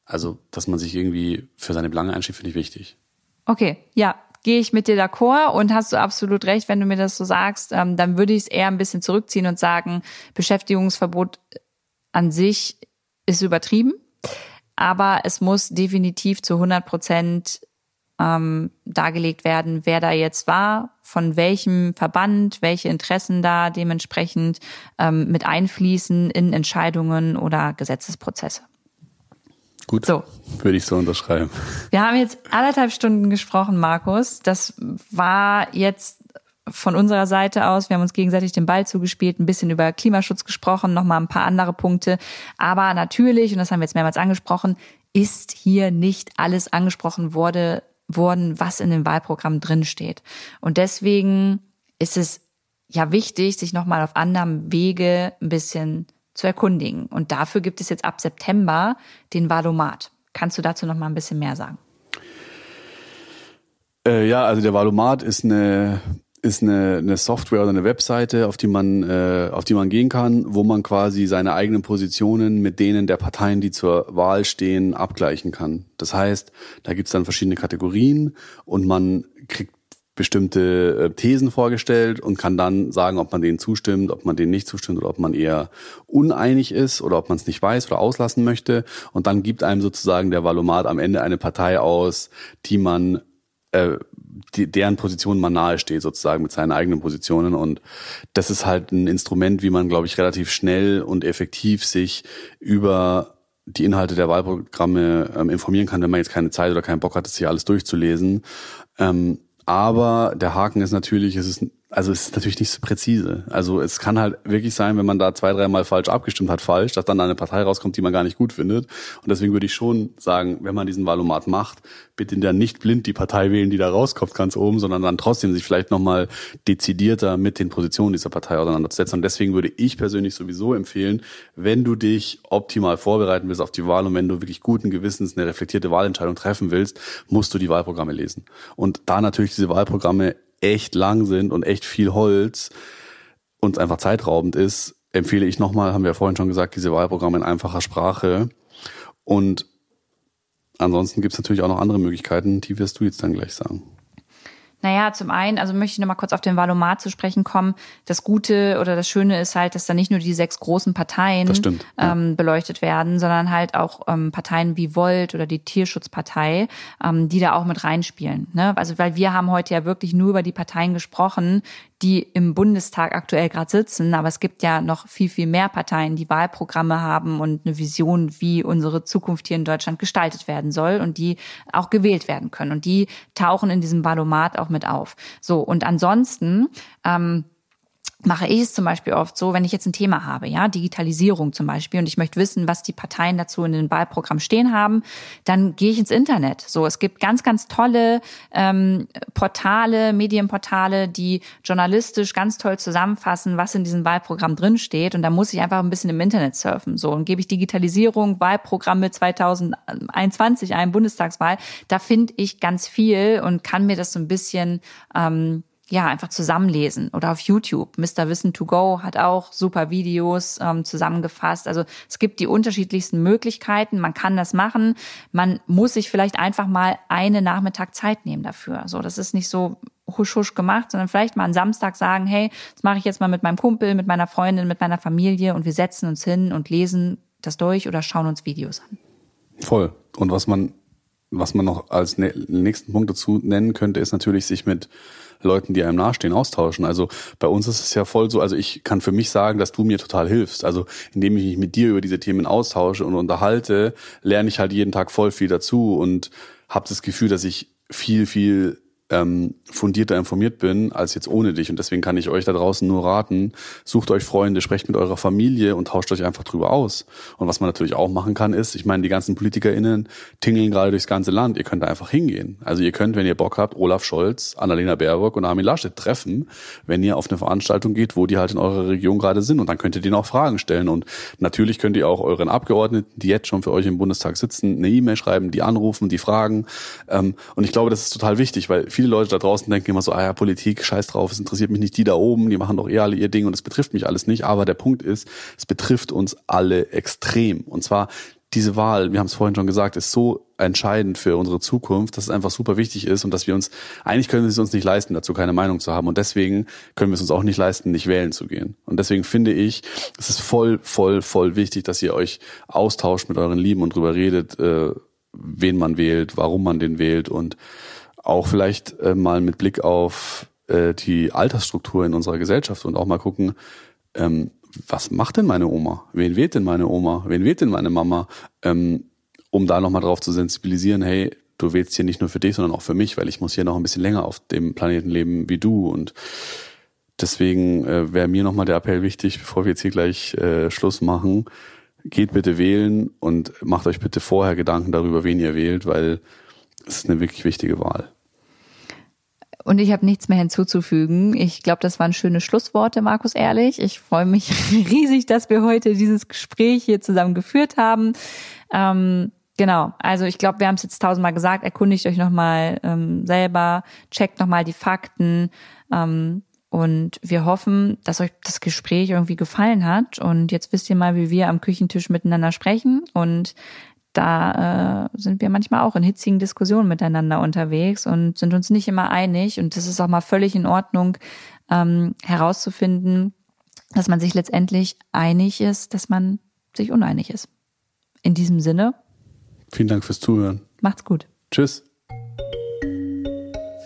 also, dass man sich irgendwie für seine Belange einsteht, finde ich wichtig. Okay, ja, gehe ich mit dir d'accord und hast du absolut recht, wenn du mir das so sagst, ähm, dann würde ich es eher ein bisschen zurückziehen und sagen, Beschäftigungsverbot an sich ist übertrieben, aber es muss definitiv zu 100 Prozent ähm, dargelegt werden, wer da jetzt war, von welchem Verband, welche Interessen da dementsprechend ähm, mit einfließen in Entscheidungen oder Gesetzesprozesse. Gut, So. würde ich so unterschreiben. Wir haben jetzt anderthalb Stunden gesprochen, Markus. Das war jetzt von unserer Seite aus. Wir haben uns gegenseitig den Ball zugespielt, ein bisschen über Klimaschutz gesprochen, nochmal ein paar andere Punkte. Aber natürlich, und das haben wir jetzt mehrmals angesprochen, ist hier nicht alles angesprochen wurde, worden, was in dem Wahlprogramm drinsteht. Und deswegen ist es ja wichtig, sich nochmal auf anderem Wege ein bisschen zu erkundigen. Und dafür gibt es jetzt ab September den Valomat. Kannst du dazu noch mal ein bisschen mehr sagen? Äh, ja, also der Valomat ist eine ist eine, eine Software oder eine Webseite, auf die man äh, auf die man gehen kann, wo man quasi seine eigenen Positionen mit denen der Parteien, die zur Wahl stehen, abgleichen kann. Das heißt, da gibt's dann verschiedene Kategorien und man kriegt bestimmte äh, Thesen vorgestellt und kann dann sagen, ob man denen zustimmt, ob man denen nicht zustimmt oder ob man eher uneinig ist oder ob man es nicht weiß oder auslassen möchte. Und dann gibt einem sozusagen der Valomat am Ende eine Partei aus, die man äh, die, deren Position man nahe steht, sozusagen mit seinen eigenen Positionen. Und das ist halt ein Instrument, wie man, glaube ich, relativ schnell und effektiv sich über die Inhalte der Wahlprogramme ähm, informieren kann, wenn man jetzt keine Zeit oder keinen Bock hat, das hier alles durchzulesen. Ähm, aber der Haken ist natürlich, es ist, also es ist natürlich nicht so präzise. Also es kann halt wirklich sein, wenn man da zwei, dreimal falsch abgestimmt hat, falsch, dass dann eine Partei rauskommt, die man gar nicht gut findet. Und deswegen würde ich schon sagen, wenn man diesen Valomat macht, bitte dann nicht blind die Partei wählen, die da rauskommt ganz oben, sondern dann trotzdem sich vielleicht nochmal dezidierter mit den Positionen dieser Partei auseinanderzusetzen. Und deswegen würde ich persönlich sowieso empfehlen, wenn du dich optimal vorbereiten willst auf die Wahl und wenn du wirklich guten Gewissens eine reflektierte Wahlentscheidung treffen willst, musst du die Wahlprogramme lesen. Und da natürlich diese Wahlprogramme echt lang sind und echt viel Holz und einfach zeitraubend ist, empfehle ich nochmal, haben wir ja vorhin schon gesagt, diese Wahlprogramme in einfacher Sprache. Und ansonsten gibt es natürlich auch noch andere Möglichkeiten, die wirst du jetzt dann gleich sagen. Naja, zum einen, also möchte ich noch mal kurz auf den Valomat zu sprechen kommen. Das Gute oder das Schöne ist halt, dass da nicht nur die sechs großen Parteien stimmt, ja. ähm, beleuchtet werden, sondern halt auch ähm, Parteien wie Volt oder die Tierschutzpartei, ähm, die da auch mit reinspielen. Ne? Also weil wir haben heute ja wirklich nur über die Parteien gesprochen, die im Bundestag aktuell gerade sitzen, aber es gibt ja noch viel, viel mehr Parteien, die Wahlprogramme haben und eine Vision, wie unsere Zukunft hier in Deutschland gestaltet werden soll und die auch gewählt werden können. Und die tauchen in diesem Valomat auch mit auf. So, und ansonsten ähm, mache ich es zum Beispiel oft so, wenn ich jetzt ein Thema habe, ja, Digitalisierung zum Beispiel, und ich möchte wissen, was die Parteien dazu in den Wahlprogramm stehen haben, dann gehe ich ins Internet. So, es gibt ganz, ganz tolle ähm, Portale, Medienportale, die journalistisch ganz toll zusammenfassen, was in diesem Wahlprogramm drinsteht. Und da muss ich einfach ein bisschen im Internet surfen. So, und gebe ich Digitalisierung, Wahlprogramme 2021 ein, Bundestagswahl, da finde ich ganz viel und kann mir das so ein bisschen ähm, ja, einfach zusammenlesen oder auf YouTube. Mr. Wissen to Go hat auch super Videos ähm, zusammengefasst. Also es gibt die unterschiedlichsten Möglichkeiten. Man kann das machen. Man muss sich vielleicht einfach mal eine Nachmittag Zeit nehmen dafür. So, das ist nicht so husch husch gemacht, sondern vielleicht mal am Samstag sagen, hey, das mache ich jetzt mal mit meinem Kumpel, mit meiner Freundin, mit meiner Familie und wir setzen uns hin und lesen das durch oder schauen uns Videos an. Voll. Und was man was man noch als nächsten Punkt dazu nennen könnte, ist natürlich sich mit Leuten, die einem nahestehen, austauschen. Also bei uns ist es ja voll so, also ich kann für mich sagen, dass du mir total hilfst. Also indem ich mich mit dir über diese Themen austausche und unterhalte, lerne ich halt jeden Tag voll viel dazu und habe das Gefühl, dass ich viel, viel ähm, fundierter informiert bin als jetzt ohne dich. Und deswegen kann ich euch da draußen nur raten, sucht euch Freunde, sprecht mit eurer Familie und tauscht euch einfach drüber aus. Und was man natürlich auch machen kann, ist, ich meine, die ganzen PolitikerInnen tingeln gerade durchs ganze Land. Ihr könnt da einfach hingehen. Also ihr könnt, wenn ihr Bock habt, Olaf Scholz, Annalena Baerbock und Armin Laschet treffen, wenn ihr auf eine Veranstaltung geht, wo die halt in eurer Region gerade sind. Und dann könnt ihr denen auch Fragen stellen. Und natürlich könnt ihr auch euren Abgeordneten, die jetzt schon für euch im Bundestag sitzen, eine E-Mail schreiben, die anrufen, die fragen. Ähm, und ich glaube, das ist total wichtig, weil viele Leute da draußen denken immer so, ah ja, Politik, scheiß drauf, es interessiert mich nicht die da oben, die machen doch eh alle ihr Ding und es betrifft mich alles nicht. Aber der Punkt ist, es betrifft uns alle extrem. Und zwar diese Wahl, wir haben es vorhin schon gesagt, ist so entscheidend für unsere Zukunft, dass es einfach super wichtig ist und dass wir uns, eigentlich können wir es uns nicht leisten, dazu keine Meinung zu haben. Und deswegen können wir es uns auch nicht leisten, nicht wählen zu gehen. Und deswegen finde ich, es ist voll, voll, voll wichtig, dass ihr euch austauscht mit euren Lieben und drüber redet, äh, wen man wählt, warum man den wählt und auch vielleicht äh, mal mit Blick auf äh, die Altersstruktur in unserer Gesellschaft und auch mal gucken, ähm, was macht denn meine Oma? Wen wählt denn meine Oma? Wen wählt denn meine Mama? Ähm, um da nochmal drauf zu sensibilisieren, hey, du wählst hier nicht nur für dich, sondern auch für mich, weil ich muss hier noch ein bisschen länger auf dem Planeten leben wie du und deswegen äh, wäre mir nochmal der Appell wichtig, bevor wir jetzt hier gleich äh, Schluss machen, geht bitte wählen und macht euch bitte vorher Gedanken darüber, wen ihr wählt, weil es ist eine wirklich wichtige Wahl. Und ich habe nichts mehr hinzuzufügen. Ich glaube, das waren schöne Schlussworte, Markus Ehrlich. Ich freue mich riesig, dass wir heute dieses Gespräch hier zusammen geführt haben. Ähm, genau, also ich glaube, wir haben es jetzt tausendmal gesagt. Erkundigt euch nochmal ähm, selber, checkt nochmal die Fakten. Ähm, und wir hoffen, dass euch das Gespräch irgendwie gefallen hat. Und jetzt wisst ihr mal, wie wir am Küchentisch miteinander sprechen. Und da äh, sind wir manchmal auch in hitzigen Diskussionen miteinander unterwegs und sind uns nicht immer einig. Und das ist auch mal völlig in Ordnung, ähm, herauszufinden, dass man sich letztendlich einig ist, dass man sich uneinig ist. In diesem Sinne. Vielen Dank fürs Zuhören. Macht's gut. Tschüss.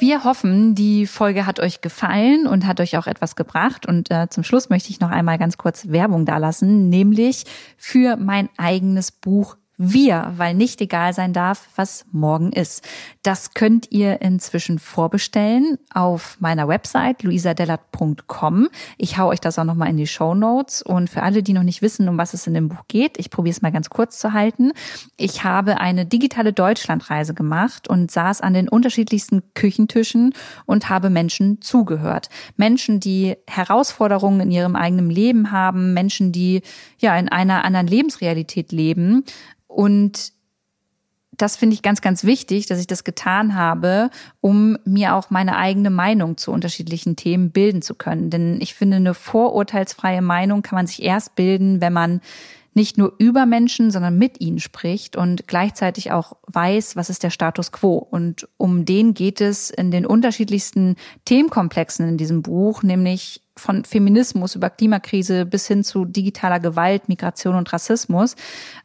Wir hoffen, die Folge hat euch gefallen und hat euch auch etwas gebracht. Und äh, zum Schluss möchte ich noch einmal ganz kurz Werbung dalassen, nämlich für mein eigenes Buch wir, weil nicht egal sein darf, was morgen ist. Das könnt ihr inzwischen vorbestellen auf meiner Website luisadellert.com. Ich hau euch das auch nochmal in die Show Notes. Und für alle, die noch nicht wissen, um was es in dem Buch geht, ich probiere es mal ganz kurz zu halten. Ich habe eine digitale Deutschlandreise gemacht und saß an den unterschiedlichsten Küchentischen und habe Menschen zugehört. Menschen, die Herausforderungen in ihrem eigenen Leben haben, Menschen, die ja in einer anderen Lebensrealität leben und das finde ich ganz, ganz wichtig, dass ich das getan habe, um mir auch meine eigene Meinung zu unterschiedlichen Themen bilden zu können. Denn ich finde, eine vorurteilsfreie Meinung kann man sich erst bilden, wenn man nicht nur über Menschen, sondern mit ihnen spricht und gleichzeitig auch weiß, was ist der Status quo. Und um den geht es in den unterschiedlichsten Themenkomplexen in diesem Buch, nämlich von Feminismus über Klimakrise bis hin zu digitaler Gewalt, Migration und Rassismus.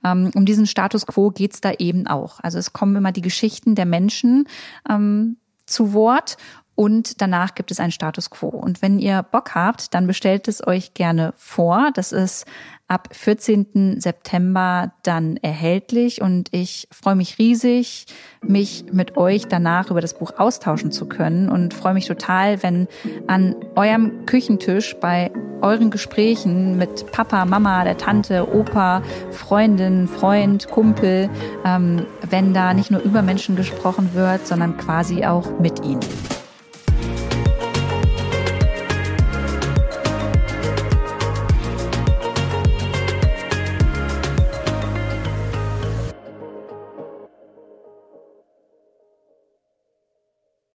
Ähm, um diesen Status quo geht's da eben auch. Also es kommen immer die Geschichten der Menschen ähm, zu Wort und danach gibt es einen Status quo. Und wenn ihr Bock habt, dann bestellt es euch gerne vor. Das ist ab 14. September dann erhältlich und ich freue mich riesig, mich mit euch danach über das Buch austauschen zu können und freue mich total, wenn an eurem Küchentisch bei euren Gesprächen mit Papa, Mama, der Tante, Opa, Freundin, Freund, Kumpel, ähm, wenn da nicht nur über Menschen gesprochen wird, sondern quasi auch mit ihnen.